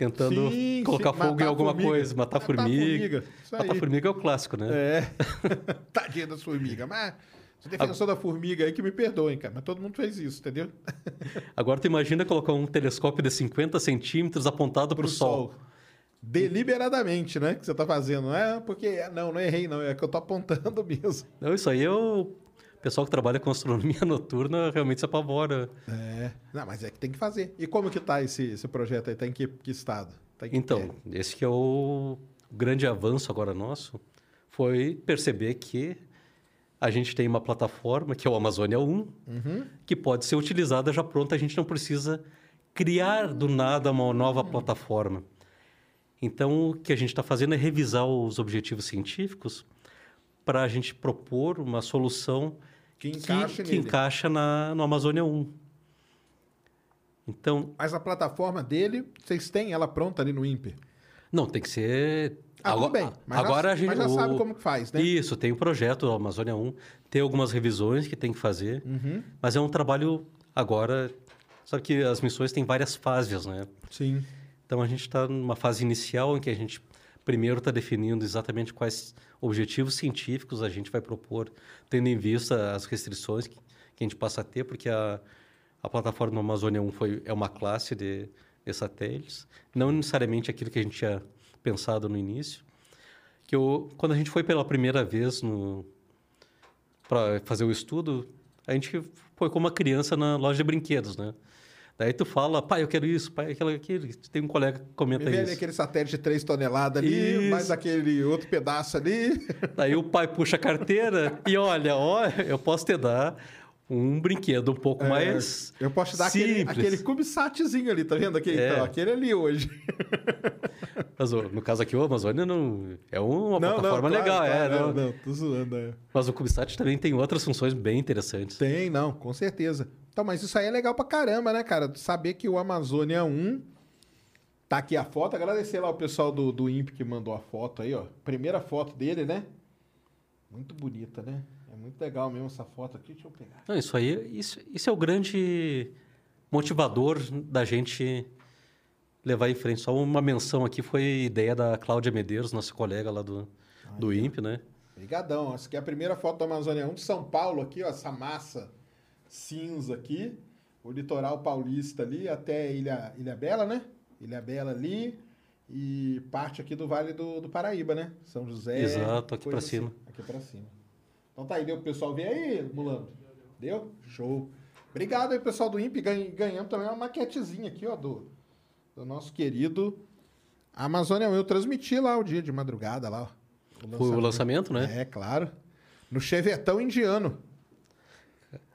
Speaker 2: tentando
Speaker 1: Sim,
Speaker 2: colocar
Speaker 1: sim,
Speaker 2: fogo em alguma
Speaker 1: formiga.
Speaker 2: coisa, matar,
Speaker 1: Matar
Speaker 2: formiga.
Speaker 1: formiga,
Speaker 2: Matar formiga é o clássico, né?
Speaker 1: É. (laughs) Tadinha das formigas. Mas se defensor da formiga aí que me perdoem, cara. Mas todo mundo fez isso, entendeu? (laughs)
Speaker 2: Agora tu imagina colocar um telescópio de 50 centímetros apontado para o
Speaker 1: Pro
Speaker 2: sol.
Speaker 1: Deliberadamente, né? Que você tá fazendo. Não é porque. Não, não errei, não. É que eu tô apontando (laughs) mesmo.
Speaker 2: Não, isso aí é o pessoal que trabalha com astronomia (laughs) noturna realmente se apavora.
Speaker 1: É. Não, mas é que tem que fazer. E como que tá esse, esse projeto aí? Tá em que, que estado? Tá em que
Speaker 2: Então,
Speaker 1: pé?
Speaker 2: esse que é o grande avanço agora nosso, foi perceber que a gente tem uma plataforma, que é o Amazônia 1, que pode ser utilizada já pronta, a gente não precisa criar do nada uma nova plataforma. Então, o que a gente está fazendo é revisar os objetivos científicos para a gente propor uma solução
Speaker 1: Que encaixe
Speaker 2: que
Speaker 1: nele.
Speaker 2: encaixa na, no Amazônia 1. Então,
Speaker 1: Mas a plataforma dele, vocês têm ela pronta ali no INPE?
Speaker 2: Não, tem que ser.
Speaker 1: Ah, tudo bem. Mas já-
Speaker 2: agora a gente
Speaker 1: mas já
Speaker 2: o-
Speaker 1: sabe como que faz, né?
Speaker 2: Isso, tem o projeto do Amazônia 1, tem algumas revisões que tem que fazer,
Speaker 1: Uhum.
Speaker 2: mas é um trabalho agora. Sabe que as missões têm várias fases, né?
Speaker 1: Sim.
Speaker 2: Então a gente está numa fase inicial em que a gente primeiro está definindo exatamente quais objetivos científicos a gente vai propor, tendo em vista as restrições que, que a gente passa a ter, porque a, a plataforma do Amazônia 1 foi, é uma classe de, de satélites, não necessariamente aquilo que a gente tinha pensado no início. Que eu, quando a gente foi pela primeira vez para fazer o estudo, a gente foi como uma criança na loja de brinquedos, né? Daí tu fala, pai, eu quero isso, pai, aquilo, aquilo. Tem um colega que
Speaker 1: Me
Speaker 2: comenta
Speaker 1: ali
Speaker 2: isso.
Speaker 1: aquele satélite de 3 toneladas ali,
Speaker 2: Isso.
Speaker 1: mais aquele outro pedaço ali. (laughs)
Speaker 2: Daí o pai puxa a carteira e olha, ó, eu posso te dar um brinquedo um pouco mais
Speaker 1: É, Eu posso te dar aquele,
Speaker 2: simples.
Speaker 1: aquele CubeSatzinho ali, tá vendo? Aquele,
Speaker 2: É.
Speaker 1: então, aquele ali hoje. (laughs)
Speaker 2: Mas no caso aqui, o Amazônia não é uma plataforma
Speaker 1: claro,
Speaker 2: legal, é.
Speaker 1: claro,
Speaker 2: não-
Speaker 1: não, tô zoando. É.
Speaker 2: Mas o CubeSat também tem outras funções bem interessantes.
Speaker 1: Tem, não, com certeza. Então, mas isso aí é legal pra caramba, né, cara? Saber que o Amazônia 1 tá aqui a foto. Agradecer lá o pessoal do, do INPE que mandou a foto aí, ó. Primeira foto dele, né? Muito bonita, né? É muito legal mesmo essa foto aqui. Deixa eu pegar.
Speaker 2: Não, isso aí, isso, isso é o grande motivador da gente levar em frente. Só uma menção aqui foi ideia da Cláudia Medeiros, nossa colega lá do, do INPE, né?
Speaker 1: Obrigadão. Essa aqui é a primeira foto do Amazônia 1 de São Paulo aqui, ó. Essa massa cinza aqui. O litoral paulista ali até Ilha, Ilha Bela, né? Ilha Bela ali. E parte aqui do Vale do, do Paraíba, né? São José.
Speaker 2: Exato, aqui
Speaker 1: coisa
Speaker 2: pra cima.
Speaker 1: Aqui pra cima. Então tá aí, deu pro pessoal ver aí, Mulano? Deu? Show. Obrigado aí, pessoal do INPE. Ganh- Ganhamos também uma maquetezinha aqui, ó, do, do nosso querido Amazônia 1. Eu transmiti lá o dia de madrugada lá, ó.
Speaker 2: Foi o lançamento, né?
Speaker 1: É, claro. No Chevetão indiano.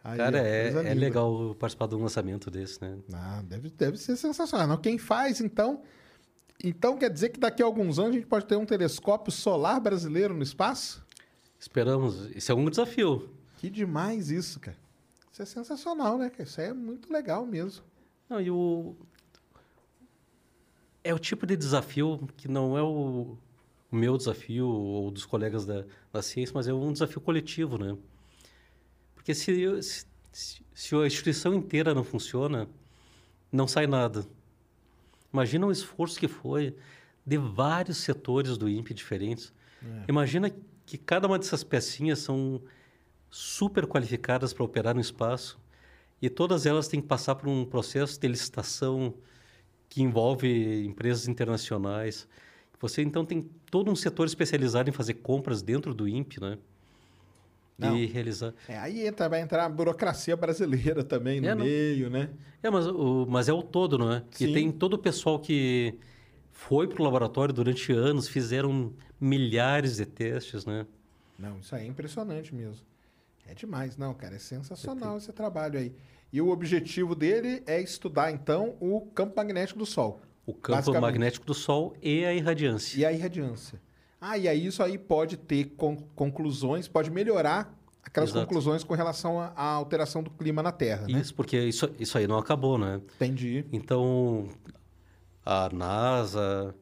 Speaker 1: Aí,
Speaker 2: Cara, é, é
Speaker 1: linda.
Speaker 2: legal participar de um lançamento desse, né?
Speaker 1: Ah, deve, deve ser sensacional. Quem faz, então. Então quer dizer que daqui a alguns anos a gente pode ter um telescópio solar brasileiro no espaço?
Speaker 2: Esperamos. Isso é um desafio.
Speaker 1: Que demais isso, cara. Isso é sensacional, né? Isso é muito legal mesmo.
Speaker 2: Não, e o... É o tipo de desafio que não é o, o meu desafio ou dos colegas da, da ciência, mas é um desafio coletivo, né? Porque se, se, se- a instituição inteira não funciona, não sai nada. Imagina o esforço que foi de vários setores do INPE diferentes. Imagina que cada uma dessas pecinhas são super qualificadas para operar no espaço e todas elas têm que passar por um processo de licitação que envolve empresas internacionais. Você então tem todo um setor especializado em fazer compras dentro do INPE, né?
Speaker 1: Não.
Speaker 2: E realizar.
Speaker 1: É, aí entra, vai entrar a burocracia brasileira também no
Speaker 2: É, não.
Speaker 1: meio, né?
Speaker 2: É, mas, o, mas é o todo, não é?
Speaker 1: Sim.
Speaker 2: E tem todo o pessoal que foi para o laboratório durante anos, fizeram milhares de testes, né?
Speaker 1: Não, isso aí é impressionante mesmo. É demais, não, cara. É sensacional esse trabalho aí. E o objetivo dele é estudar, então, o campo magnético do Sol.
Speaker 2: O campo magnético do Sol e a irradiância.
Speaker 1: E a irradiância. Ah, e aí isso aí pode ter con- conclusões, pode melhorar aquelas
Speaker 2: Exato.
Speaker 1: conclusões com relação à alteração do clima na Terra, né?
Speaker 2: Isso, porque isso, isso aí não acabou, né?
Speaker 1: Entendi.
Speaker 2: Então, a NASA,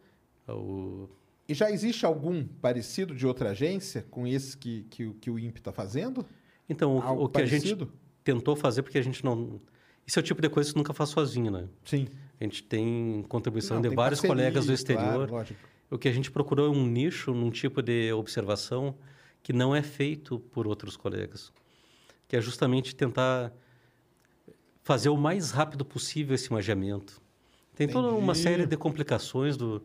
Speaker 2: o,
Speaker 1: E já existe algum parecido de outra agência com esse que, que, o- que o INPE está fazendo?
Speaker 2: Então, o- o, que a gente
Speaker 1: parecido?
Speaker 2: tentou fazer, porque a gente não. Isso é o tipo de coisa que você nunca faz sozinho, né?
Speaker 1: Sim.
Speaker 2: A gente tem contribuição
Speaker 1: Não,
Speaker 2: de
Speaker 1: tem
Speaker 2: vários colegas do exterior.
Speaker 1: claro, lógico.
Speaker 2: O que a gente procurou é um nicho, num tipo de observação que não é feito por outros colegas, que é justamente tentar fazer o mais rápido possível esse imageamento. Tem toda uma
Speaker 1: Entendi.
Speaker 2: série de complicações do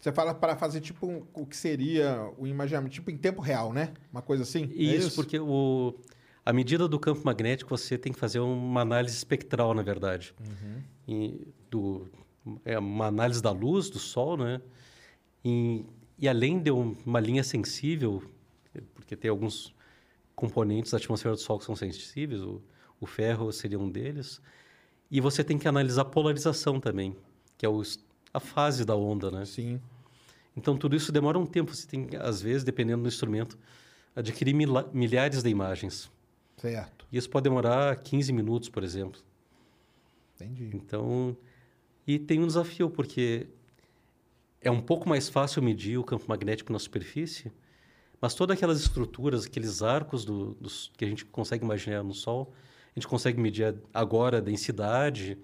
Speaker 1: Você fala para fazer tipo um- o que seria o imaginamento, tipo em tempo real, né? Uma coisa assim? É
Speaker 2: isso, porque o a medida do campo magnético você tem que fazer uma análise espectral, na verdade, e do é uma análise da luz do Sol, né? E, e além de um- uma linha sensível, porque tem alguns componentes da atmosfera do Sol que são sensíveis, o, o ferro seria um deles, e você tem que analisar a polarização também, que é o a fase da onda, né?
Speaker 1: Sim.
Speaker 2: Então, tudo isso demora um tempo. Você tem, às vezes, dependendo do instrumento, adquirir mila- milhares de imagens.
Speaker 1: Certo.
Speaker 2: E isso pode demorar 15 minutos, por exemplo.
Speaker 1: Entendi.
Speaker 2: Então, e tem um desafio, porque é um pouco mais fácil medir o campo magnético na superfície, mas todas aquelas estruturas, aqueles arcos do, dos, que a gente consegue imaginar no Sol, a gente consegue medir agora a densidade,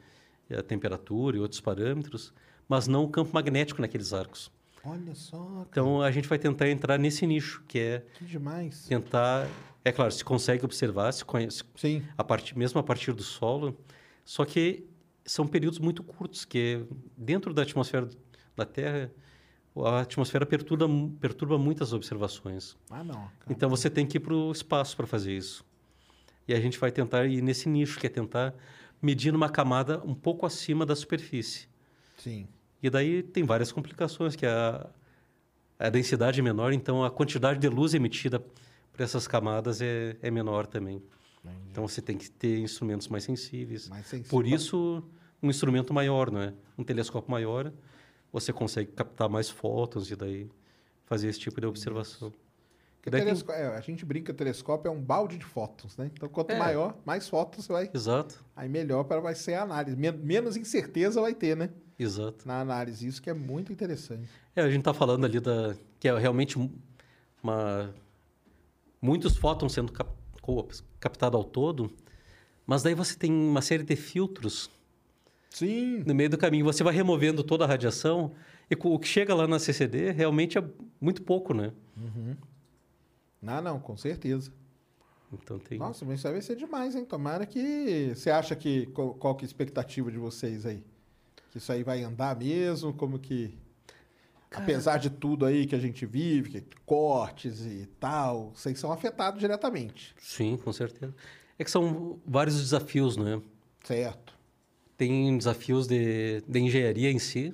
Speaker 2: a temperatura e outros parâmetros, mas não o campo magnético naqueles arcos.
Speaker 1: Olha só, cara,
Speaker 2: Então, a gente vai tentar entrar nesse nicho, que é
Speaker 1: que demais.
Speaker 2: tentar... É claro, se consegue observar, se conhece,
Speaker 1: Sim.
Speaker 2: a partir, mesmo a partir do solo, só que são períodos muito curtos, que dentro da atmosfera da Terra, a atmosfera perturba, perturba muitas observações.
Speaker 1: Ah, não.
Speaker 2: Então você tem que ir para o espaço para fazer isso. E a gente vai tentar ir nesse nicho, que é tentar medir numa camada um pouco acima da superfície.
Speaker 1: Sim.
Speaker 2: E daí tem várias complicações, que a, a densidade é menor, então a quantidade de luz emitida por essas camadas é, é menor também. Então você tem que ter instrumentos mais sensíveis.
Speaker 1: Mais sensível.
Speaker 2: Por isso, um instrumento maior, não é? Um telescópio maior, você consegue captar mais fótons e daí fazer esse tipo de observação. Daí tem-
Speaker 1: telesco- é, a gente brinca que o telescópio é um balde de fótons, né? Então, quanto
Speaker 2: É.
Speaker 1: maior, mais fótons você vai.
Speaker 2: Exato,
Speaker 1: Aí melhor para vai ser a análise. Men- menos incerteza vai ter, né?
Speaker 2: exato.
Speaker 1: Na análise. Isso que é muito interessante.
Speaker 2: É, a gente está falando ali da que é realmente um- uma muitos fótons sendo cap, captados ao todo, mas daí você tem uma série de filtros
Speaker 1: Sim.
Speaker 2: no meio do caminho. Você vai removendo toda a radiação e o que chega lá na CCD realmente é muito pouco, né?
Speaker 1: Não, não, com certeza.
Speaker 2: Então tem.
Speaker 1: Nossa, mas isso vai ser demais, hein? Tomara que. Você acha que. Qual, qual que é a expectativa de vocês aí? Que isso aí vai andar mesmo? Como que. Apesar de tudo aí que a gente vive, que cortes e tal, vocês são afetados diretamente.
Speaker 2: Sim, com certeza. É que são vários desafios, né?
Speaker 1: Certo.
Speaker 2: Tem desafios de, de engenharia em si,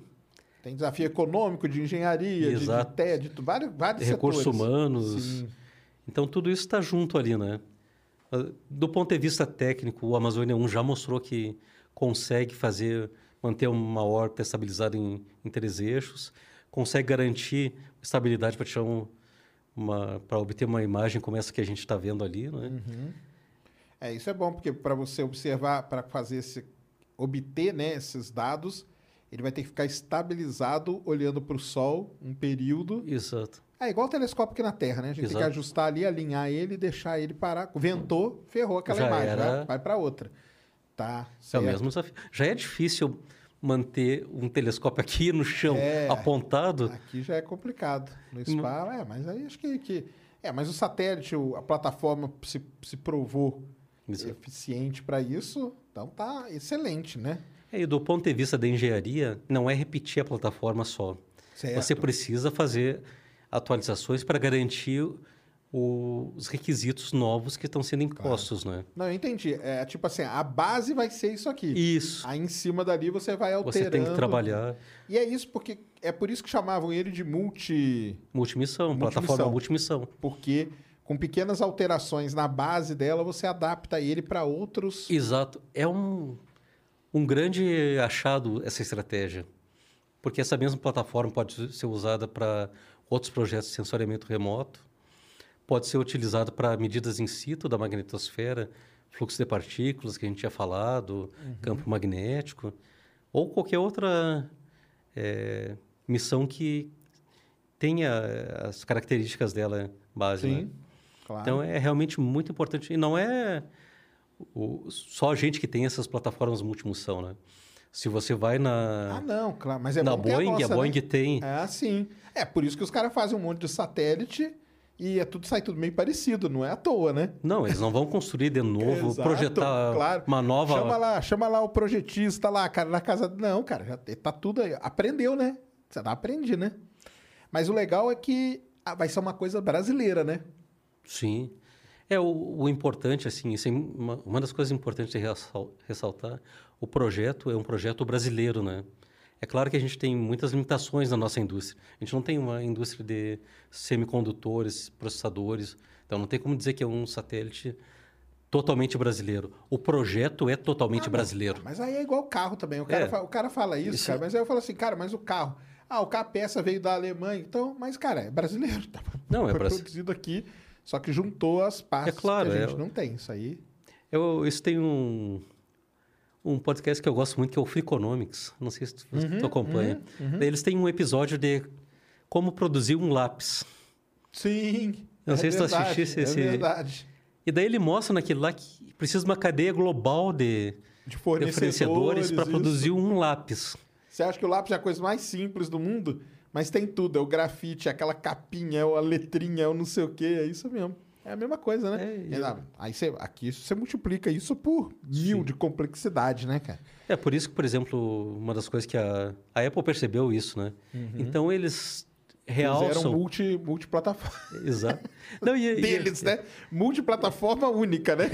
Speaker 1: Tem desafio econômico, de engenharia, de, de,
Speaker 2: Exato.
Speaker 1: te- de, vários, vários
Speaker 2: de recursos
Speaker 1: setores.
Speaker 2: humanos.
Speaker 1: Sim.
Speaker 2: Então, tudo isso está junto ali, né? Ah, Do ponto de vista técnico, o Amazônia 1 já mostrou que consegue fazer, manter uma órbita estabilizada em, em três eixos, consegue garantir estabilidade para tirar um, uma, para obter uma imagem como essa que a gente está vendo ali, né?
Speaker 1: É, isso é bom, porque para você observar, para fazer esse. Obter né, esses dados, ele vai ter que ficar estabilizado olhando para o Sol um período.
Speaker 2: Exato.
Speaker 1: É igual o telescópio aqui na Terra, né? A gente tem que
Speaker 2: Exato.
Speaker 1: ajustar ali, alinhar ele e deixar ele parar. Ventou, ferrou aquela
Speaker 2: Já
Speaker 1: imagem,
Speaker 2: era.
Speaker 1: vai, vai para outra. Tá.
Speaker 2: É o mesmo desafio. Já é difícil manter um telescópio aqui no chão,
Speaker 1: É.
Speaker 2: apontado.
Speaker 1: Aqui já é complicado. No spa, é, mas aí acho que. que- é, mas o satélite, a plataforma se, se provou
Speaker 2: Exato.
Speaker 1: eficiente para isso, então tá excelente, né?
Speaker 2: É, E do ponto de vista da engenharia, não é repetir a plataforma só.
Speaker 1: Certo.
Speaker 2: Você precisa fazer atualizações para garantir o- os requisitos novos que estão sendo impostos, né?
Speaker 1: Não, eu entendi. É tipo assim, a base vai ser isso aqui.
Speaker 2: Isso.
Speaker 1: Aí em cima dali você vai alterando.
Speaker 2: Você tem que trabalhar
Speaker 1: E é isso porque é por isso que chamavam ele de multi,
Speaker 2: multimissão,
Speaker 1: Multimissão.
Speaker 2: plataforma multimissão.
Speaker 1: porque com pequenas alterações na base dela você adapta ele para outros.
Speaker 2: Exato. É um, um grande achado essa estratégia. Porque essa mesma plataforma pode ser usada para outros projetos de sensoriamento remoto, pode ser utilizada para medidas in situ da magnetosfera, fluxo de partículas que a gente tinha falado, campo magnético, ou qualquer outra eh, missão que tenha as características dela base. né?
Speaker 1: Sim. Claro.
Speaker 2: Então é realmente muito importante. E não é o- só a gente que tem essas plataformas multimissão, né? Se você vai na,
Speaker 1: Ah, não, claro. Mas é
Speaker 2: na
Speaker 1: a
Speaker 2: Boeing, a,
Speaker 1: nossa,
Speaker 2: Boeing
Speaker 1: né?
Speaker 2: tem.
Speaker 1: É assim. É por isso que os caras fazem um monte de satélite e é tudo, sai tudo meio parecido, não é à toa, né?
Speaker 2: Não, eles não vão construir de (laughs) novo,
Speaker 1: Exato,
Speaker 2: projetar
Speaker 1: claro.
Speaker 2: uma nova.
Speaker 1: Chama lá, chama lá o projetista lá, cara, na casa. Não, cara, já tá tudo aí. Aprendeu, né? Você não aprende, né? Mas o legal é que ah, vai ser uma coisa brasileira, né?
Speaker 2: Sim. É, o, o importante, assim, isso é uma, uma das coisas importantes de ressal- ressaltar, o projeto é um projeto brasileiro, né? É claro que a gente tem muitas limitações na nossa indústria. A gente não tem uma indústria de semicondutores, processadores, então não tem como dizer que é um satélite totalmente brasileiro. O projeto é totalmente brasileiro.
Speaker 1: Mas aí é igual carro também. O cara,
Speaker 2: É.
Speaker 1: fa- o cara fala isso,
Speaker 2: Isso-
Speaker 1: cara, mas aí eu falo assim, cara, mas o carro. Ah, o carro a peça veio da Alemanha, então, mas, cara, é brasileiro. Tá?
Speaker 2: Não, é
Speaker 1: Foi
Speaker 2: brasi-
Speaker 1: produzido aqui, só que juntou as partes
Speaker 2: É claro,
Speaker 1: que a
Speaker 2: é-
Speaker 1: gente não tem. Isso aí.
Speaker 2: Eu, isso tem um, um podcast que eu gosto muito, que é o Freakonomics. Não sei se tu,
Speaker 1: Uhum,
Speaker 2: tu acompanha. Daí Eles têm um episódio de como produzir um lápis.
Speaker 1: Sim.
Speaker 2: Não
Speaker 1: é
Speaker 2: sei se tu
Speaker 1: verdade,
Speaker 2: assistisse esse-
Speaker 1: É verdade.
Speaker 2: E daí ele mostra naquilo lá que precisa de uma cadeia global de,
Speaker 1: De fornecedores.
Speaker 2: para produzir um lápis.
Speaker 1: Você acha que o lápis é a coisa mais simples do mundo? Mas tem tudo. É o grafite, é aquela capinha, é a letrinha, é o não sei o quê. É isso mesmo. É a mesma coisa, né?
Speaker 2: É,
Speaker 1: E lá, Aí você, aqui você multiplica isso por mil de complexidade, né, cara?
Speaker 2: É por isso que, por exemplo, uma das coisas que a, a Apple percebeu isso, né? Então eles
Speaker 1: Fizeram
Speaker 2: realçam...
Speaker 1: multi, multiplataforma. (laughs)
Speaker 2: Exato. Não, e- e-
Speaker 1: Deles, né? Multiplataforma única, né?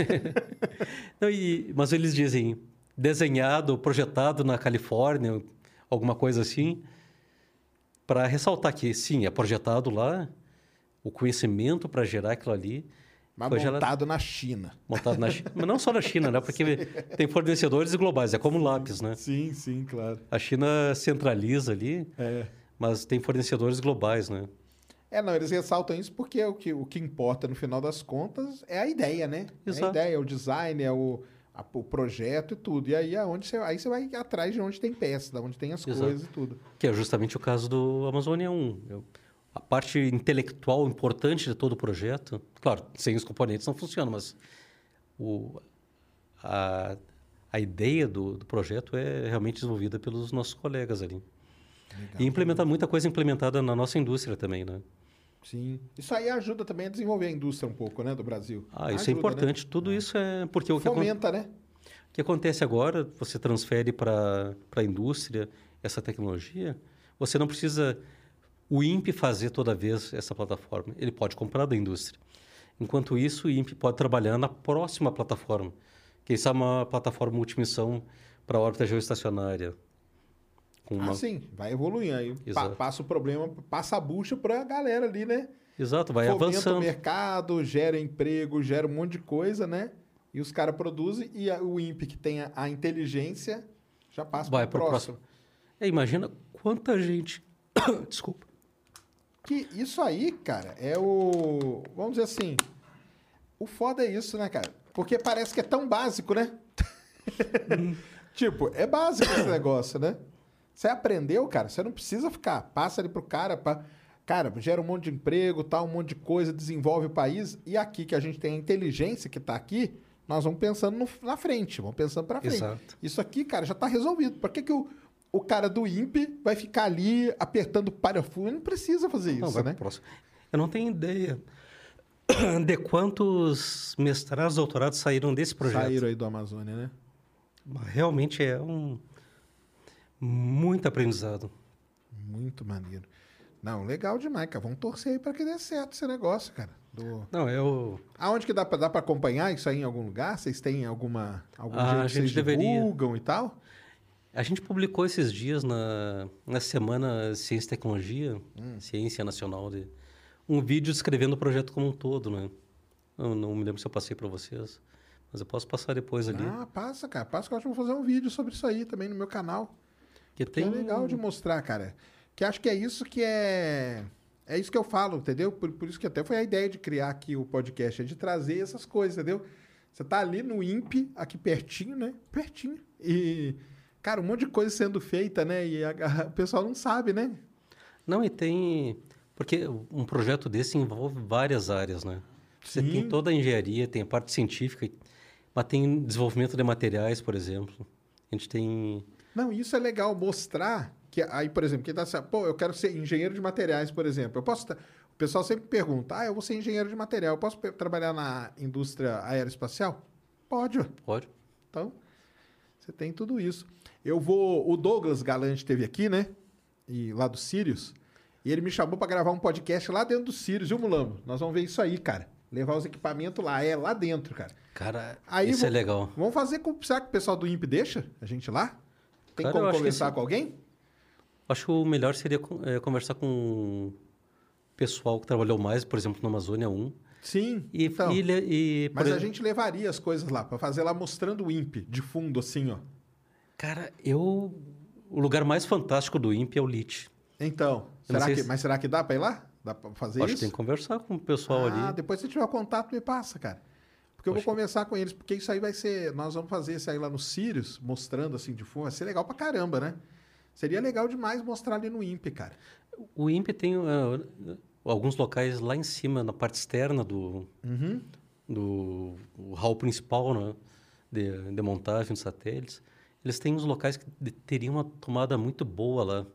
Speaker 1: (laughs)
Speaker 2: Não, e- mas eles dizem desenhado, projetado na Califórnia, alguma coisa assim, para ressaltar que sim, é projetado lá, o conhecimento para gerar aquilo ali
Speaker 1: Mas montado na China.
Speaker 2: montado na China. Mas não só na China, né? Porque (laughs) tem fornecedores globais, é como lápis, né?
Speaker 1: Sim, sim, claro.
Speaker 2: A China centraliza ali,
Speaker 1: É.
Speaker 2: mas tem fornecedores globais, né?
Speaker 1: É, não, eles ressaltam isso porque o que, o que importa no final das contas é a ideia, né? É a
Speaker 2: Exato.
Speaker 1: ideia, é o design, é o, a- o projeto e tudo. E aí, é onde você, aí você vai atrás de onde tem peça, de onde tem as
Speaker 2: Exato.
Speaker 1: coisas e tudo.
Speaker 2: Que é justamente o caso do Amazônia 1. Eu- a parte intelectual importante de todo o projeto, claro, sem os componentes não funciona, mas o, a, a ideia do, do projeto é realmente desenvolvida pelos nossos colegas ali. E implementar muita coisa implementada na nossa indústria também, né?
Speaker 1: Sim. Isso aí ajuda também a desenvolver a indústria um pouco, né, do Brasil.
Speaker 2: Ah, isso é
Speaker 1: Ajuda,
Speaker 2: importante. Tudo isso é porque
Speaker 1: Né?
Speaker 2: o que, acon-
Speaker 1: Fomenta, né?
Speaker 2: o que acontece agora, você transfere para a indústria essa tecnologia, você não precisa o INPE fazer toda vez essa plataforma. Ele pode comprar da indústria. Enquanto isso, o INPE pode trabalhar na próxima plataforma, que é uma plataforma multimissão para órbita geoestacionária. Com uma...
Speaker 1: Ah, sim, vai evoluindo. Aí pa- passa o problema, passa a bucha pra galera ali, né?
Speaker 2: Exato, vai
Speaker 1: Fomenta o
Speaker 2: avançando.
Speaker 1: mercado, gera emprego, gera um monte de coisa, né? E os caras produzem e a- o INPE que tem a, a inteligência já passa para
Speaker 2: para
Speaker 1: o
Speaker 2: o
Speaker 1: próximo.
Speaker 2: próximo. É, imagina quanta gente. (coughs) Desculpa.
Speaker 1: Que isso aí, cara, é o. Vamos dizer assim. O foda é isso, né, cara? Porque parece que é tão básico, né? (laughs) tipo, é básico esse (coughs) negócio, né? Você aprendeu, cara, você não precisa ficar. Passa ali pro cara, pra... cara, gera um monte de emprego, tal, um monte de coisa, desenvolve o país. E aqui que a gente tem a inteligência que tá aqui, nós vamos pensando no- na frente, vamos pensando pra frente.
Speaker 2: Exato.
Speaker 1: Isso aqui, cara, já tá resolvido. Por que, que o, o cara do INPE vai ficar ali apertando o parafuso? Ele não precisa fazer isso,
Speaker 2: Não, vai
Speaker 1: né?
Speaker 2: próximo. Eu não tenho ideia (clears throat) de quantos mestrados, doutorados saíram desse projeto.
Speaker 1: Saíram aí do Amazônia, né?
Speaker 2: Realmente é um muito aprendizado.
Speaker 1: Muito maneiro. Não, legal demais, cara. Vamos torcer aí pra que dê certo esse negócio, cara. Do...
Speaker 2: Não, eu
Speaker 1: Aonde que dá pra acompanhar isso aí em algum lugar? Vocês têm alguma, algum
Speaker 2: Ah,
Speaker 1: jeito
Speaker 2: a
Speaker 1: que vocês
Speaker 2: gente deveria.
Speaker 1: divulgam e tal?
Speaker 2: a gente publicou esses dias na, na semana Ciência e Tecnologia,
Speaker 1: Hum.
Speaker 2: Ciência Nacional de um vídeo descrevendo o projeto como um todo, né? Eu não me lembro se eu passei para vocês, mas eu posso passar depois ali.
Speaker 1: Ah, passa, cara. Passa que eu acho que vou fazer um vídeo sobre isso aí também no meu canal.
Speaker 2: Que
Speaker 1: Que
Speaker 2: tem
Speaker 1: é legal de mostrar, cara. Que acho que é isso que é. É isso que eu falo, entendeu? Por, por isso que até foi a ideia de criar aqui o podcast, é de trazer essas coisas, entendeu? Você tá ali no INPE, aqui pertinho, né? Pertinho. E, cara, um monte de coisa sendo feita, né? E a- a- o pessoal não sabe, né?
Speaker 2: Não, e tem. Porque um projeto desse envolve várias áreas, né? Você
Speaker 1: Sim.
Speaker 2: tem toda a engenharia, tem a parte científica, mas tem desenvolvimento de materiais, por exemplo. A gente tem
Speaker 1: Não, isso é legal mostrar que aí, por exemplo, quem tá assim, pô, eu quero ser engenheiro de materiais, por exemplo. Eu posso. O pessoal sempre pergunta: "Ah, eu vou ser engenheiro de material, eu posso trabalhar na indústria aeroespacial?" Pode.
Speaker 2: Pode.
Speaker 1: Então, você tem tudo isso. Eu vou. O Douglas Galante esteve aqui, né? E lá do Sirius. E ele me chamou para gravar um podcast lá dentro do Sirius, viu, Mulambo? Nós vamos ver isso aí, cara. Levar os equipamentos lá. É lá dentro, cara.
Speaker 2: Cara,
Speaker 1: Aí
Speaker 2: isso
Speaker 1: vo-
Speaker 2: é legal.
Speaker 1: Vamos fazer com. Será que o pessoal do INPE deixa a gente lá? Tem
Speaker 2: Cara,
Speaker 1: como
Speaker 2: acho que
Speaker 1: conversar
Speaker 2: sim.
Speaker 1: com alguém?
Speaker 2: Acho que o melhor seria eh, conversar com o pessoal que trabalhou mais, por exemplo, na Amazônia 1.
Speaker 1: Sim.
Speaker 2: E,
Speaker 1: então,
Speaker 2: e, e,
Speaker 1: mas a
Speaker 2: exemplo-
Speaker 1: gente levaria as coisas lá para fazer lá mostrando o INPE de fundo, assim, ó.
Speaker 2: Cara, eu... O lugar mais fantástico do INPE é o LIT.
Speaker 1: Então,
Speaker 2: Eu
Speaker 1: será que,
Speaker 2: se-
Speaker 1: mas será que dá para ir lá? Dá para fazer
Speaker 2: Acho que
Speaker 1: isso?
Speaker 2: tem que conversar com o pessoal
Speaker 1: ah,
Speaker 2: ali.
Speaker 1: depois se tiver contato, me passa, cara. Porque eu vou conversar com eles, porque isso aí vai ser. Nós vamos fazer isso aí lá no Sirius, mostrando assim de fundo. Vai ser legal pra caramba, né? Seria legal demais mostrar ali no INPE, cara.
Speaker 2: O INPE tem eh, alguns locais lá em cima, na parte externa do,
Speaker 1: Uhum.
Speaker 2: do hall principal, né? De, de montagem de satélites. Eles têm uns locais que teriam uma tomada muito boa lá.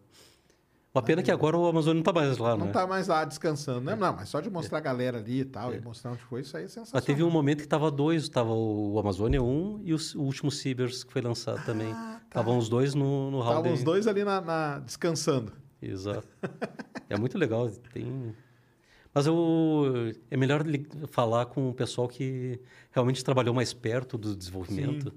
Speaker 2: Uma pena que agora o Amazônia não está mais lá,
Speaker 1: Não
Speaker 2: né?
Speaker 1: tá mais lá descansando, né? Não, mas só de mostrar a galera ali e tal, e mostrar onde foi, isso aí é sensacional.
Speaker 2: Mas teve um momento que estava dois, estava o Amazônia 1 e o, último Cibers que foi lançado também. Estavam os dois no, no hall
Speaker 1: Estavam Ah, os dois ali na, na- descansando.
Speaker 2: Exato. (laughs) É muito legal. Tem... Mas eu, é melhor falar com o pessoal que realmente trabalhou mais perto do desenvolvimento.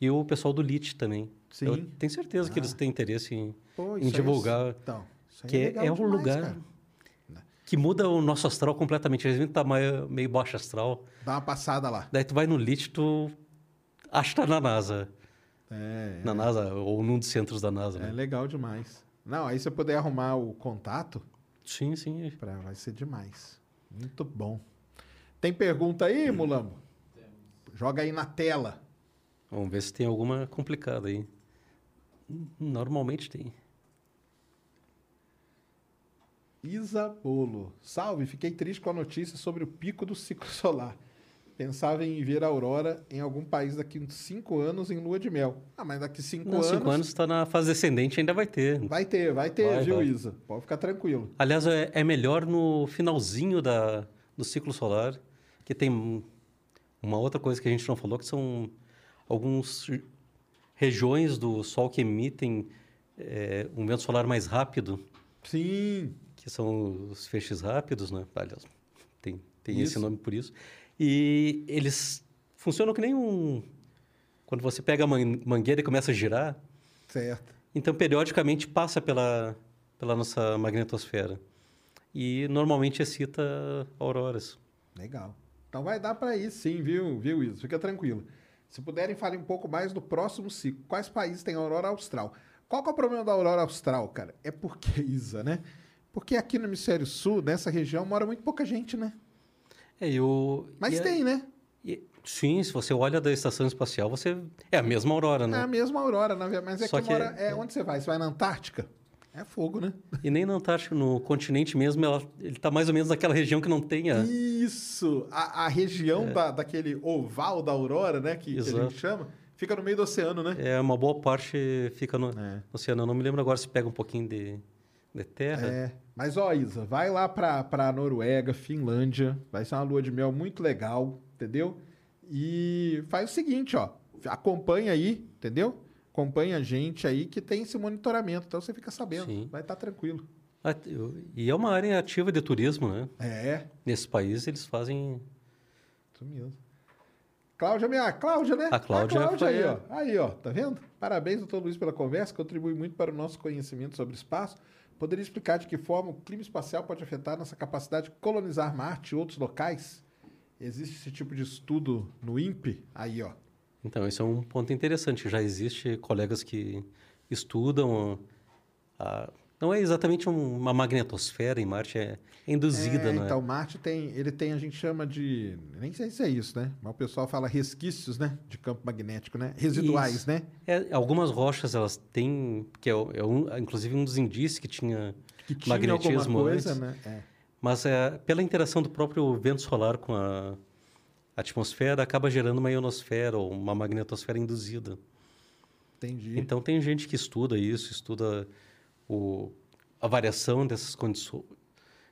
Speaker 2: E o pessoal do LIT também.
Speaker 1: Sim.
Speaker 2: Eu tenho certeza que eles têm interesse em,
Speaker 1: Pô,
Speaker 2: em
Speaker 1: é-
Speaker 2: divulgar.
Speaker 1: Então, isso aí
Speaker 2: que é,
Speaker 1: legal
Speaker 2: é um
Speaker 1: demais,
Speaker 2: lugar
Speaker 1: cara.
Speaker 2: que muda o nosso astral completamente. A gente tá meio, meio baixo astral.
Speaker 1: Dá uma passada lá.
Speaker 2: Daí tu vai no LIT, tu acha que tá na NASA.
Speaker 1: É,
Speaker 2: Na NASA, ou num dos centros da NASA.
Speaker 1: é
Speaker 2: Né?
Speaker 1: legal demais. Não, aí você puder arrumar o contato,
Speaker 2: Sim, sim.
Speaker 1: pra, vai ser demais. Muito bom. Tem pergunta aí, Mulambo? Joga aí na tela.
Speaker 2: Vamos ver se tem alguma complicada aí. Normalmente tem.
Speaker 1: Isa Bolo. Salve, fiquei triste com a notícia sobre o pico do ciclo (laughs) solar. Pensava em ver a aurora em algum país daqui uns 5 anos em lua de mel. Ah, mas daqui 5
Speaker 2: Não,
Speaker 1: anos.
Speaker 2: cinco anos está na fase descendente, ainda vai ter.
Speaker 1: Vai ter, vai ter,
Speaker 2: Vai,
Speaker 1: viu,
Speaker 2: vai.
Speaker 1: Isa? Pode ficar tranquilo.
Speaker 2: Aliás, é, é melhor no finalzinho da, do ciclo solar, que tem um- uma outra coisa que a gente não falou, que são algumas regiões do Sol que emitem é, um vento solar mais rápido,
Speaker 1: Sim.
Speaker 2: que são os feixes rápidos, né? Aliás, tem, tem
Speaker 1: Isso.
Speaker 2: esse nome por isso. E eles funcionam que nem um... Quando você pega a man- mangueira e começa a girar,
Speaker 1: Certo.
Speaker 2: então, periodicamente passa pela, pela nossa magnetosfera. E normalmente excita auroras.
Speaker 1: Legal. Então vai dar para ir sim, viu, viu, Isa? Fica tranquilo. Se puderem, falem um pouco mais do próximo ciclo. Quais países têm aurora austral? Qual é o problema da aurora austral, cara? É porque, (laughs) Isa, né? Porque aqui no hemisfério sul, nessa região, mora muito pouca gente, né?
Speaker 2: É, e o,
Speaker 1: Mas
Speaker 2: e a-
Speaker 1: tem, né?
Speaker 2: e- sim, se você olha da estação espacial, você é a mesma aurora,
Speaker 1: É
Speaker 2: né?
Speaker 1: a mesma aurora, na verdade. Mas é
Speaker 2: Só
Speaker 1: que,
Speaker 2: que
Speaker 1: mora...
Speaker 2: é-
Speaker 1: É, onde você vai? Você vai na Antártica? É fogo, né?
Speaker 2: E nem na Antártica, no continente mesmo, ela, ele está mais ou menos naquela região que não tem a...
Speaker 1: Isso! A, a região da, daquele oval da aurora, né? Que, que a
Speaker 2: É.
Speaker 1: Gente chama, fica no meio do oceano, né?
Speaker 2: É, uma boa parte fica no,
Speaker 1: É.
Speaker 2: no oceano. Eu não me lembro agora se pega um pouquinho de, de terra.
Speaker 1: É, mas ó, Isa, vai lá pra, pra Noruega, Finlândia, vai ser uma lua de mel muito legal, entendeu? E faz o seguinte, ó, acompanha aí, entendeu? Acompanha a gente aí que tem esse monitoramento, então você fica sabendo,
Speaker 2: Sim.
Speaker 1: vai estar tranquilo.
Speaker 2: Ah, E é uma área ativa de turismo, né?
Speaker 1: É,
Speaker 2: Nesse país eles fazem
Speaker 1: isso mesmo. Cláudia, minha Cláudia, né?
Speaker 2: A Cláudia
Speaker 1: aí,
Speaker 2: foi-
Speaker 1: ó. Aí, ó, tá vendo? Parabéns, doutor Luiz, pela conversa, contribui muito para o nosso conhecimento sobre espaço. Poderia explicar de que forma o clima espacial pode afetar nossa capacidade de colonizar Marte e outros locais? Existe esse tipo de estudo no INPE? Aí, ó.
Speaker 2: Então, esse é um ponto interessante. Já existe colegas que estudam a... Não é exatamente um- uma magnetosfera em Marte, é induzida,
Speaker 1: É,
Speaker 2: né?
Speaker 1: Então, Marte tem, ele tem, a gente chama de, nem sei se é isso, né? Mas o pessoal fala resquícios, né? De campo magnético, né? Residuais,
Speaker 2: Isso.
Speaker 1: né?
Speaker 2: É, algumas rochas, elas têm... Que é, é um, inclusive um dos indícios que tinha
Speaker 1: Que tinha
Speaker 2: magnetismo
Speaker 1: alguma coisa,
Speaker 2: antes.
Speaker 1: né? É.
Speaker 2: Mas é, pela interação do próprio vento solar com a atmosfera, acaba gerando uma ionosfera ou uma magnetosfera induzida.
Speaker 1: Entendi.
Speaker 2: Então tem gente que estuda isso, estuda o, a variação dessas condições.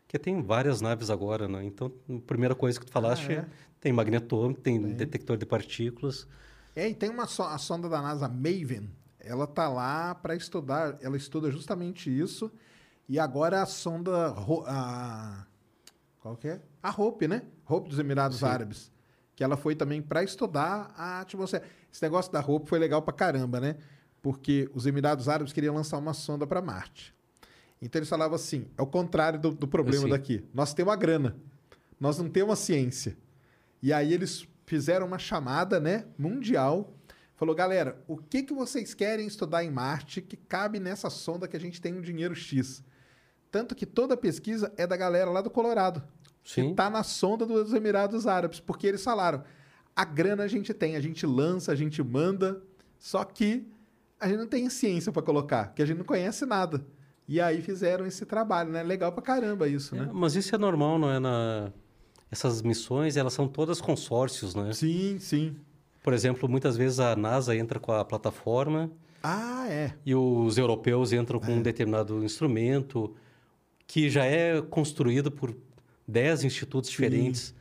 Speaker 2: Porque tem várias naves agora, né? Então, a primeira coisa que tu falaste
Speaker 1: é?
Speaker 2: tem magnetômetro, tem, detector de partículas.
Speaker 1: É, e tem uma so- a sonda da NASA Maven. Ela tá lá para estudar, ela estuda justamente isso. E agora a sonda a qual que é? A Hope, né? Hope dos Emirados Árabes, que ela foi também para estudar a atmosfera. Esse negócio da Hope foi legal pra caramba, né? Porque os Emirados Árabes queriam lançar uma sonda para Marte. Então eles falavam assim: é o contrário do, do problema
Speaker 2: Sim.
Speaker 1: daqui. Nós temos a grana, nós não temos a ciência. E aí eles fizeram uma chamada, né, mundial. Falou, galera, o que, que vocês querem estudar em Marte que cabe nessa sonda que a gente tem um dinheiro X? Tanto que toda a pesquisa é da galera lá do Colorado.
Speaker 2: Sim.
Speaker 1: Que tá na sonda dos Emirados Árabes. Porque eles falaram, a grana a gente tem, a gente lança, a gente manda, só que a gente não tem ciência para colocar, que a gente não conhece nada. E aí fizeram esse trabalho, né? Legal pra caramba isso,
Speaker 2: É,
Speaker 1: né?
Speaker 2: mas isso é normal, não é? Na... Essas missões, elas são todas consórcios, né?
Speaker 1: Sim, sim.
Speaker 2: Por exemplo, muitas vezes a NASA entra com a plataforma
Speaker 1: Ah, é.
Speaker 2: e os europeus entram com um determinado instrumento que já é construído por 10 institutos diferentes.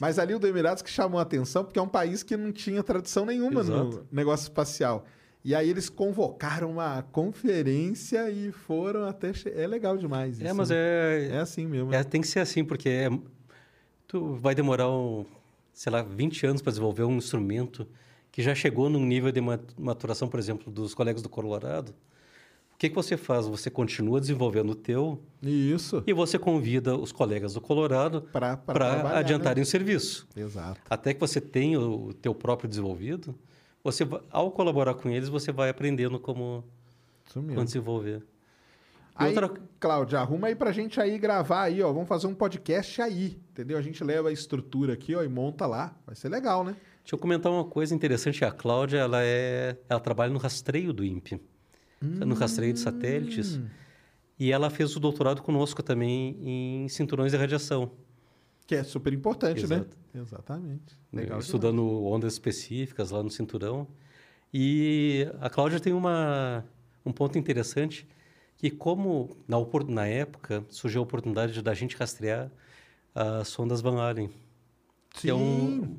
Speaker 1: Mas ali o do Emirados que chamou a atenção, porque é um país que não tinha tradição nenhuma no
Speaker 2: Exato.
Speaker 1: negócio espacial. E aí eles convocaram uma conferência e foram até. che- É legal demais.
Speaker 2: É,
Speaker 1: isso,
Speaker 2: mas
Speaker 1: né?
Speaker 2: é,
Speaker 1: É assim mesmo.
Speaker 2: é, tem que ser assim, porque é, tu vai demorar, um, sei lá, 20 anos para desenvolver um instrumento que já chegou num nível de ma- maturação, por exemplo, dos colegas do Colorado. O que, que você faz? Você continua desenvolvendo o teu
Speaker 1: Isso.
Speaker 2: e você convida os colegas do Colorado para
Speaker 1: trabalhar,
Speaker 2: adiantarem
Speaker 1: né?
Speaker 2: o serviço.
Speaker 1: Exato.
Speaker 2: Até que você tenha o teu próprio desenvolvido, você ao colaborar com eles, você vai aprendendo como, como desenvolver.
Speaker 1: Aí,
Speaker 2: outra-
Speaker 1: Cláudia, arruma aí pra gente aí gravar aí, ó. Vamos fazer um podcast aí, entendeu? A gente leva a estrutura aqui, ó, e monta lá. Vai ser legal, né?
Speaker 2: Deixa eu comentar uma coisa interessante. A Cláudia, ela, é, ela trabalha no rastreio do INPE, no rastreio de satélites. E ela fez o doutorado conosco também em cinturões de radiação,
Speaker 1: Que é super importante, né?
Speaker 2: Exato.
Speaker 1: Exatamente. Legal.
Speaker 2: estudando ondas específicas lá no cinturão. E a Cláudia tem uma, um ponto interessante, que como na, na época surgiu a oportunidade da gente rastrear as sondas Van Allen, que é um,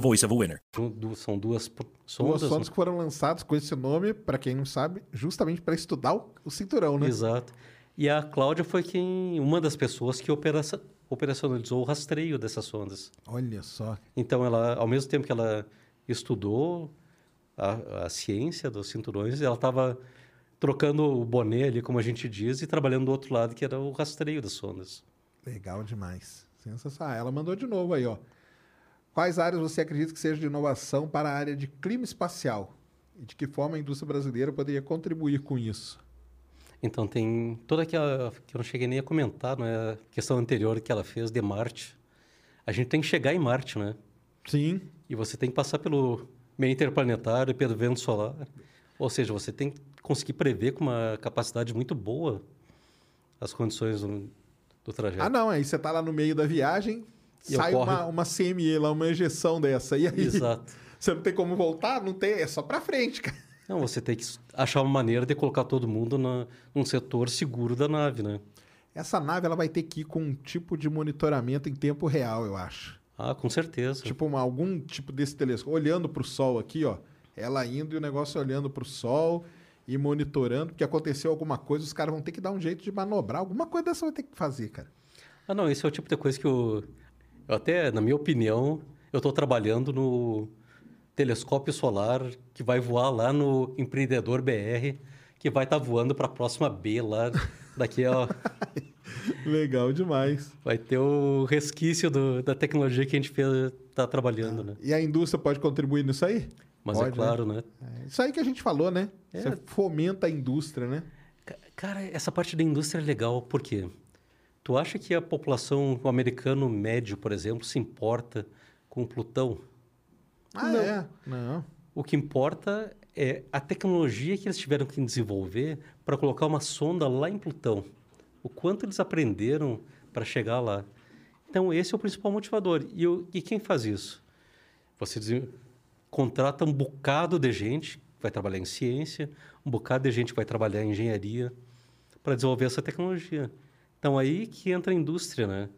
Speaker 5: voice of a winner.
Speaker 2: são duas p-
Speaker 1: Duas
Speaker 2: sondas.
Speaker 1: sondas que foram lançadas com esse nome, pra quem não sabe, justamente para estudar o, o cinturão, né?
Speaker 2: Exato. E a Cláudia foi quem, uma das pessoas que operaça- operacionalizou o rastreio dessas sondas.
Speaker 1: Olha só.
Speaker 2: Então, ela, ao mesmo tempo que ela estudou a, a ciência dos cinturões, ela estava trocando o boné ali, como a gente diz, e trabalhando do outro lado, que era o rastreio das sondas.
Speaker 1: Legal demais. Sensacional. Ela mandou de novo aí, ó. Quais áreas você acredita que seja de inovação para a área de clima espacial? E de que forma a indústria brasileira poderia contribuir com isso?
Speaker 2: Então, tem toda aquela que eu não cheguei nem a comentar, não é? a questão anterior que ela fez de Marte. A gente tem que chegar em Marte, né?
Speaker 1: Sim.
Speaker 2: E você tem que passar pelo meio interplanetário e pelo vento solar. Ou seja, você tem que conseguir prever com uma capacidade muito boa as condições do, do trajeto.
Speaker 1: Ah, não. Aí você tá lá no meio da viagem,
Speaker 2: E
Speaker 1: sai
Speaker 2: ocorre-
Speaker 1: uma, uma CME lá, uma ejeção dessa. E aí?
Speaker 2: Exato. (laughs)
Speaker 1: Você não tem como voltar? Não tem. É só pra frente, cara.
Speaker 2: Não, você tem que achar uma maneira de colocar todo mundo na, num setor seguro da nave, né?
Speaker 1: Essa nave ela vai ter que ir com um tipo de monitoramento em tempo real, eu acho.
Speaker 2: Ah, com certeza.
Speaker 1: Tipo, uma- algum tipo desse telescópio, olhando para o Sol aqui, ó. Ela indo e o negócio olhando para o Sol e monitorando, porque aconteceu alguma coisa, os caras vão ter que dar um jeito de manobrar. Alguma coisa dessa vai ter que fazer, cara.
Speaker 2: Ah, não, esse é o tipo de coisa que eu, eu até, na minha opinião, eu estou trabalhando no telescópio solar que vai voar lá no Empreendedor BR, que vai estar voando para a próxima B lá, daqui ó, (laughs)
Speaker 1: Legal demais.
Speaker 2: vai ter o resquício do- da tecnologia que a gente está trabalhando, né?
Speaker 1: E a indústria pode contribuir nisso aí?
Speaker 2: Mas é
Speaker 1: Pode, né?
Speaker 2: claro, né?
Speaker 1: É isso aí que a gente falou, né?
Speaker 2: É.
Speaker 1: Você fomenta a indústria, né?
Speaker 2: Ca- Cara, essa parte da indústria é legal, por quê? Tu acha que a população, o americano médio, por exemplo, se importa com Plutão?
Speaker 1: Ah,
Speaker 2: Não.
Speaker 1: é? Não.
Speaker 2: O que importa é a tecnologia que eles tiveram que desenvolver para colocar uma sonda lá em Plutão. O quanto eles aprenderam para chegar lá. Então, esse é o principal motivador. E, o- e quem faz isso? Você desen- contrata um bocado de gente que vai trabalhar em ciência, um bocado de gente que vai trabalhar em engenharia para desenvolver essa tecnologia. Então, aí que entra a indústria, né?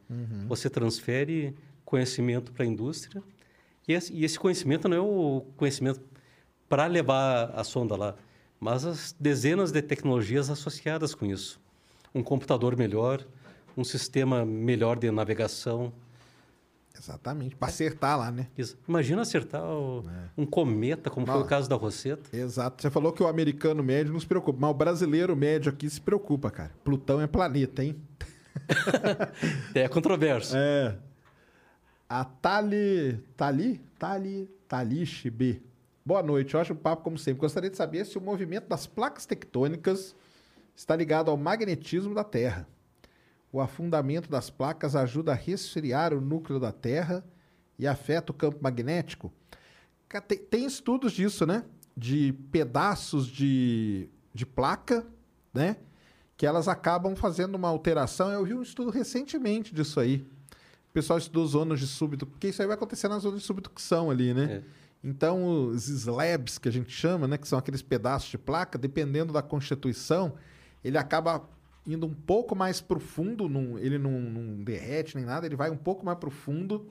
Speaker 2: Você transfere conhecimento para a indústria e esse, e esse conhecimento não é o conhecimento para levar a sonda lá, mas as dezenas de tecnologias associadas com isso. Um computador melhor, um sistema melhor de navegação.
Speaker 1: Exatamente. Pra acertar lá, né?
Speaker 2: Isso. Imagina acertar o- um cometa, como foi
Speaker 1: Não.
Speaker 2: o caso da Rosetta.
Speaker 1: Exato. Você falou que o americano médio não se preocupa, mas o brasileiro médio aqui se preocupa, cara. Plutão é planeta, hein? (laughs)
Speaker 2: É controverso.
Speaker 1: É. A Tali. Tali? Tali. Talish B. Boa noite. Eu acho o papo como sempre. Gostaria de saber se o movimento das placas tectônicas está ligado ao magnetismo da Terra. O afundamento das placas ajuda a resfriar o núcleo da Terra e afeta o campo magnético. Tem, estudos disso, né? De pedaços de, de placa, né? Que elas acabam fazendo uma alteração. Eu vi um estudo recentemente disso aí. O pessoal estudou zonas de subducção, porque isso aí vai acontecer nas zonas de subducção ali, né?
Speaker 2: É.
Speaker 1: Então, os slabs, que a gente chama, né? Que são aqueles pedaços de placa, dependendo da constituição, ele acaba indo um pouco mais profundo, num, ele não, não derrete nem nada, ele vai um pouco mais profundo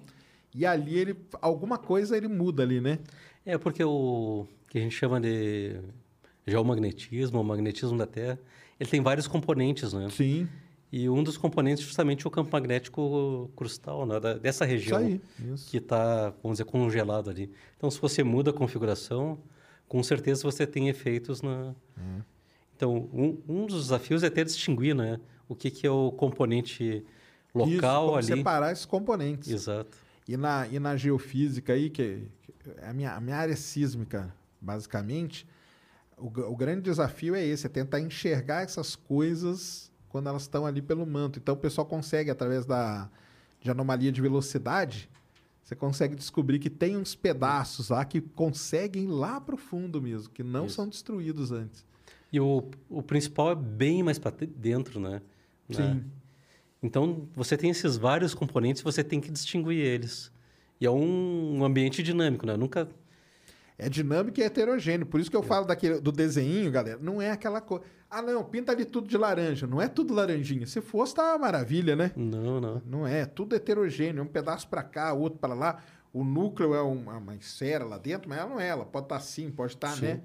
Speaker 1: e ali ele, alguma coisa ele muda ali, né?
Speaker 2: É porque o que a gente chama de geomagnetismo, o magnetismo da Terra, ele tem vários componentes, né?
Speaker 1: Sim.
Speaker 2: E um dos componentes justamente é o campo magnético crustal, né? da- dessa região
Speaker 1: aí, isso.
Speaker 2: que está, vamos dizer, congelado ali. Então, se você muda a configuração, com certeza você tem efeitos na... Então, um, um dos desafios é até distinguir, né? O que, que é o componente local
Speaker 1: Isso, como
Speaker 2: ali.
Speaker 1: separar esses componentes.
Speaker 2: Exato.
Speaker 1: E na, e na geofísica aí, que, que é a minha, a minha área sísmica, basicamente, o, o grande desafio é esse, é tentar enxergar essas coisas quando elas estão ali pelo manto. Então o pessoal consegue, através da, de anomalia de velocidade, você consegue descobrir que tem uns pedaços lá que conseguem ir lá para o fundo mesmo, que não
Speaker 2: Isso.
Speaker 1: são destruídos antes.
Speaker 2: E o, o principal é bem mais para dentro, né? Na-
Speaker 1: Sim.
Speaker 2: Então, você tem esses vários componentes, você tem que distinguir eles. E é um, um ambiente dinâmico, né? Nunca...
Speaker 1: É dinâmico e heterogêneo. Por isso que eu falo daquele, do desenho, galera. Não é aquela coisa. Ah, não, pinta ali tudo de laranja. Não é tudo laranjinha. Se fosse, tá uma maravilha, né?
Speaker 2: Não, não.
Speaker 1: Não é. Tudo heterogêneo. Um pedaço pra cá, outro pra lá. O núcleo é uma, uma esfera lá dentro, mas ela não é. Ela pode estar assim, pode estar,
Speaker 2: Sim.
Speaker 1: né?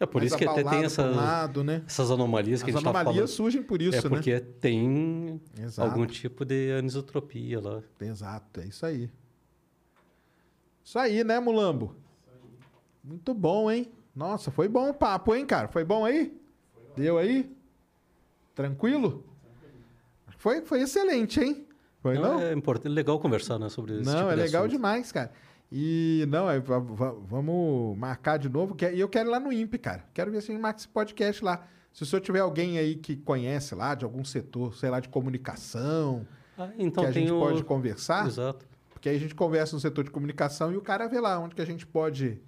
Speaker 2: É por isso que até tem essa,
Speaker 1: lado, né?
Speaker 2: essas anomalias que
Speaker 1: As
Speaker 2: a gente estava falando.
Speaker 1: anomalias surgem por isso,
Speaker 2: é porque
Speaker 1: né?
Speaker 2: tem
Speaker 1: Exato.
Speaker 2: algum tipo de anisotropia lá.
Speaker 1: Exato, é isso aí. Isso aí, né, Mulambo? Muito bom, hein? Nossa, foi bom o papo, hein, cara? Foi bom aí? Deu aí? Tranquilo? Foi, foi excelente, hein? Foi
Speaker 2: Não,
Speaker 1: não?
Speaker 2: É importante, legal conversar né, sobre esse
Speaker 1: Não,
Speaker 2: tipo
Speaker 1: é legal
Speaker 2: assunto.
Speaker 1: demais, cara. E não, é, va- va- vamos marcar de novo. que- E eu quero ir lá no INPE, cara. Quero ver se a gente marca esse podcast lá. Se o senhor tiver alguém aí que conhece lá, de algum setor, sei lá, de comunicação,
Speaker 2: Ah, então
Speaker 1: que a gente
Speaker 2: o...
Speaker 1: pode conversar.
Speaker 2: Exato.
Speaker 1: Porque aí a gente conversa no setor de comunicação e o cara vê lá onde que a gente pode.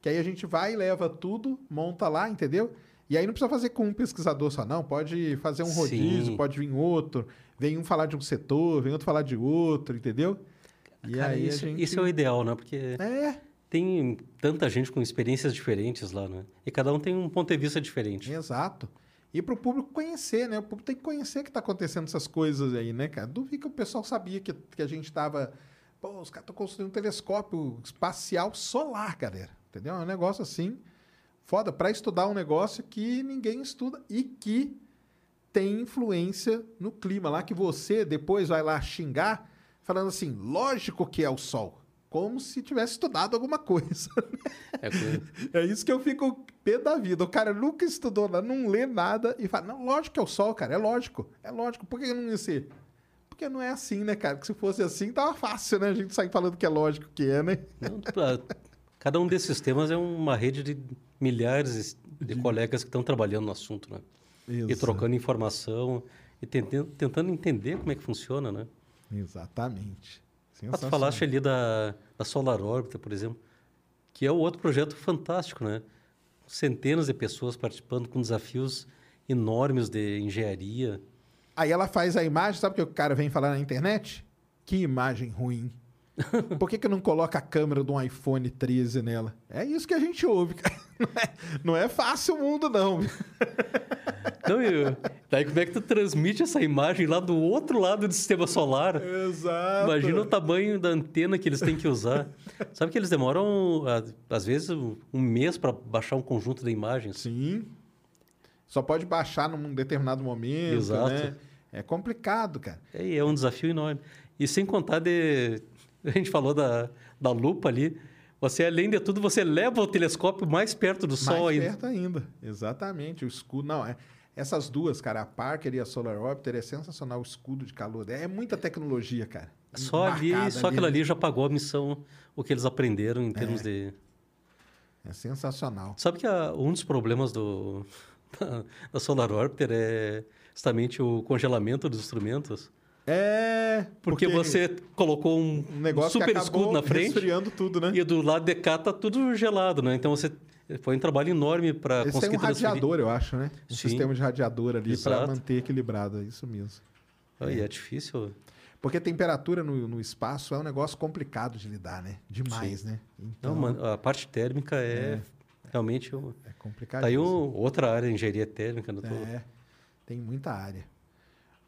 Speaker 1: Que aí a gente vai e leva tudo, monta lá, entendeu? E aí não precisa fazer com um pesquisador só, não. Pode fazer um rodízio,
Speaker 2: Sim.
Speaker 1: pode vir outro. Vem um falar de um setor, vem outro falar de outro, entendeu? E
Speaker 2: Cara,
Speaker 1: aí
Speaker 2: isso,
Speaker 1: gente.
Speaker 2: isso é o ideal, né? Porque
Speaker 1: É,
Speaker 2: tem tanta gente com experiências diferentes lá, né? E cada um tem um ponto de vista diferente.
Speaker 1: exato. E para o público conhecer, né? O público tem que conhecer que está acontecendo essas coisas aí, né, cara? Duvido que o pessoal sabia que, que a gente estava. Pô, os caras estão construindo um telescópio espacial solar, galera. Entendeu? É um negócio assim. Foda, para estudar um negócio que ninguém estuda e que tem influência no clima lá, que você depois vai lá xingar, falando assim, lógico que é o Sol. Como se tivesse estudado alguma coisa.
Speaker 2: É (laughs)
Speaker 1: É isso que eu fico pé da vida. O cara nunca estudou, não lê nada e fala, não, lógico que é o sol, cara, é lógico. É lógico. Por que não ia ser? Porque não é assim, né, cara? Que se fosse assim, tava fácil, né? A gente sair falando que é lógico que é, né?
Speaker 2: Não, pra- Cada um desses sistemas é uma rede de milhares de, colegas que estão trabalhando no assunto, né? E
Speaker 1: Exato.
Speaker 2: trocando informação e tentando, tentando entender como é que funciona, né?
Speaker 1: Exatamente.
Speaker 2: Ah, tu falaste ali da, da Solar Orbiter, por exemplo, que é outro projeto fantástico, né? Centenas de pessoas participando com desafios enormes de engenharia.
Speaker 1: Aí ela faz a imagem, sabe o que o cara vem falar na internet? Que imagem ruim. (laughs) Por que, que não coloca a câmera de um iPhone 13 nela? É isso que a gente ouve, cara. (laughs) Não é, não é fácil o mundo, não. (laughs)
Speaker 2: Não, e, daí como é que tu transmite essa imagem lá do outro lado do sistema solar?
Speaker 1: Exato.
Speaker 2: Imagina o tamanho da antena que eles têm que usar. Sabe que eles demoram, às vezes, um mês para baixar um conjunto de imagens?
Speaker 1: Sim. Só pode baixar num determinado momento,
Speaker 2: Exato.
Speaker 1: né? É complicado, cara.
Speaker 2: É, é um desafio enorme. E sem contar de... A gente falou da, da lupa ali. Você, além de tudo, você leva o telescópio mais perto do Sol
Speaker 1: Mais
Speaker 2: ainda.
Speaker 1: perto ainda. Exatamente. O escudo. Não, é. Essas duas, cara, a Parker e a Solar Orbiter, é sensacional o escudo de calor. É muita tecnologia, cara.
Speaker 2: Só ali, só aquilo
Speaker 1: né?
Speaker 2: ali já pagou a missão, o que eles aprenderam em termos de...
Speaker 1: É sensacional.
Speaker 2: Sabe que a- um dos problemas do, (laughs) da, da Solar Orbiter é justamente o congelamento dos instrumentos?
Speaker 1: É.
Speaker 2: Porque, você colocou um,
Speaker 1: um negócio
Speaker 2: super escudo na frente
Speaker 1: resfriando tudo, né?
Speaker 2: e do lado de cá tá tudo gelado, né? Então você foi um trabalho enorme para
Speaker 1: Esse é
Speaker 2: conseguir
Speaker 1: um radiador, eu acho, né? Um
Speaker 2: Sim.
Speaker 1: sistema de radiador ali para manter equilibrado. É isso mesmo.
Speaker 2: Aí é difícil.
Speaker 1: Porque temperatura no, no espaço é um negócio complicado de lidar, né? Demais, né?
Speaker 2: Não,
Speaker 1: Então,
Speaker 2: man- a parte térmica é, realmente um-
Speaker 1: é complicado.
Speaker 2: tá aí um- outra área de engenharia térmica no todo.
Speaker 1: É, tem muita área.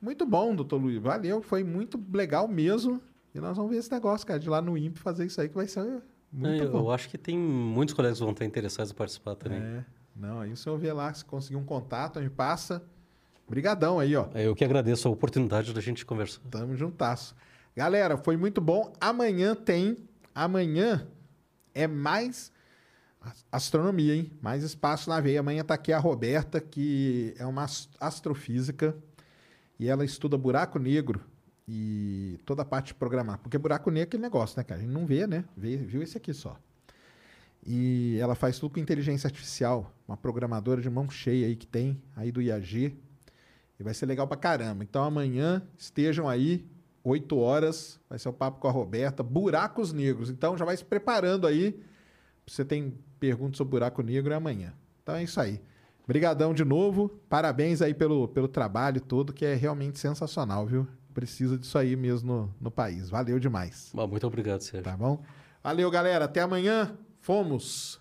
Speaker 1: Muito bom, doutor Luiz. Valeu, foi muito legal mesmo. E nós vamos ver esse negócio, cara, de lá no INPE fazer isso aí, que vai ser muito
Speaker 2: eu,
Speaker 1: bom.
Speaker 2: eu acho que tem muitos colegas que vão estar interessados em participar também.
Speaker 1: É, não, aí o senhor vê lá, se conseguir um contato, a gente passa. Brigadão aí, ó.
Speaker 2: É, Eu que agradeço a oportunidade da gente conversar.
Speaker 1: Tamo juntasso. Galera, foi muito bom. Amanhã tem. Amanhã é mais as- astronomia, hein? Mais espaço na veia. Amanhã tá aqui a Roberta, que é uma as- astrofísica. E ela estuda buraco negro e toda a parte de programar. Porque buraco negro é aquele negócio, né, cara? A gente não vê, né? Vê, viu esse aqui só. E ela faz tudo com inteligência artificial. Uma programadora de mão cheia aí que tem, aí do IAG. E vai ser legal pra caramba. Então amanhã estejam aí, 8 horas, vai ser o papo com a Roberta. Buracos negros. Então já vai se preparando aí. Você tem perguntas sobre buraco negro é amanhã. Então é isso aí. Obrigadão de novo. Parabéns aí pelo, pelo trabalho todo, que é realmente sensacional, viu? Precisa disso aí mesmo no, no país. Valeu demais.
Speaker 2: Muito obrigado, Sérgio.
Speaker 1: Tá bom? Valeu, galera. Até amanhã. Fomos.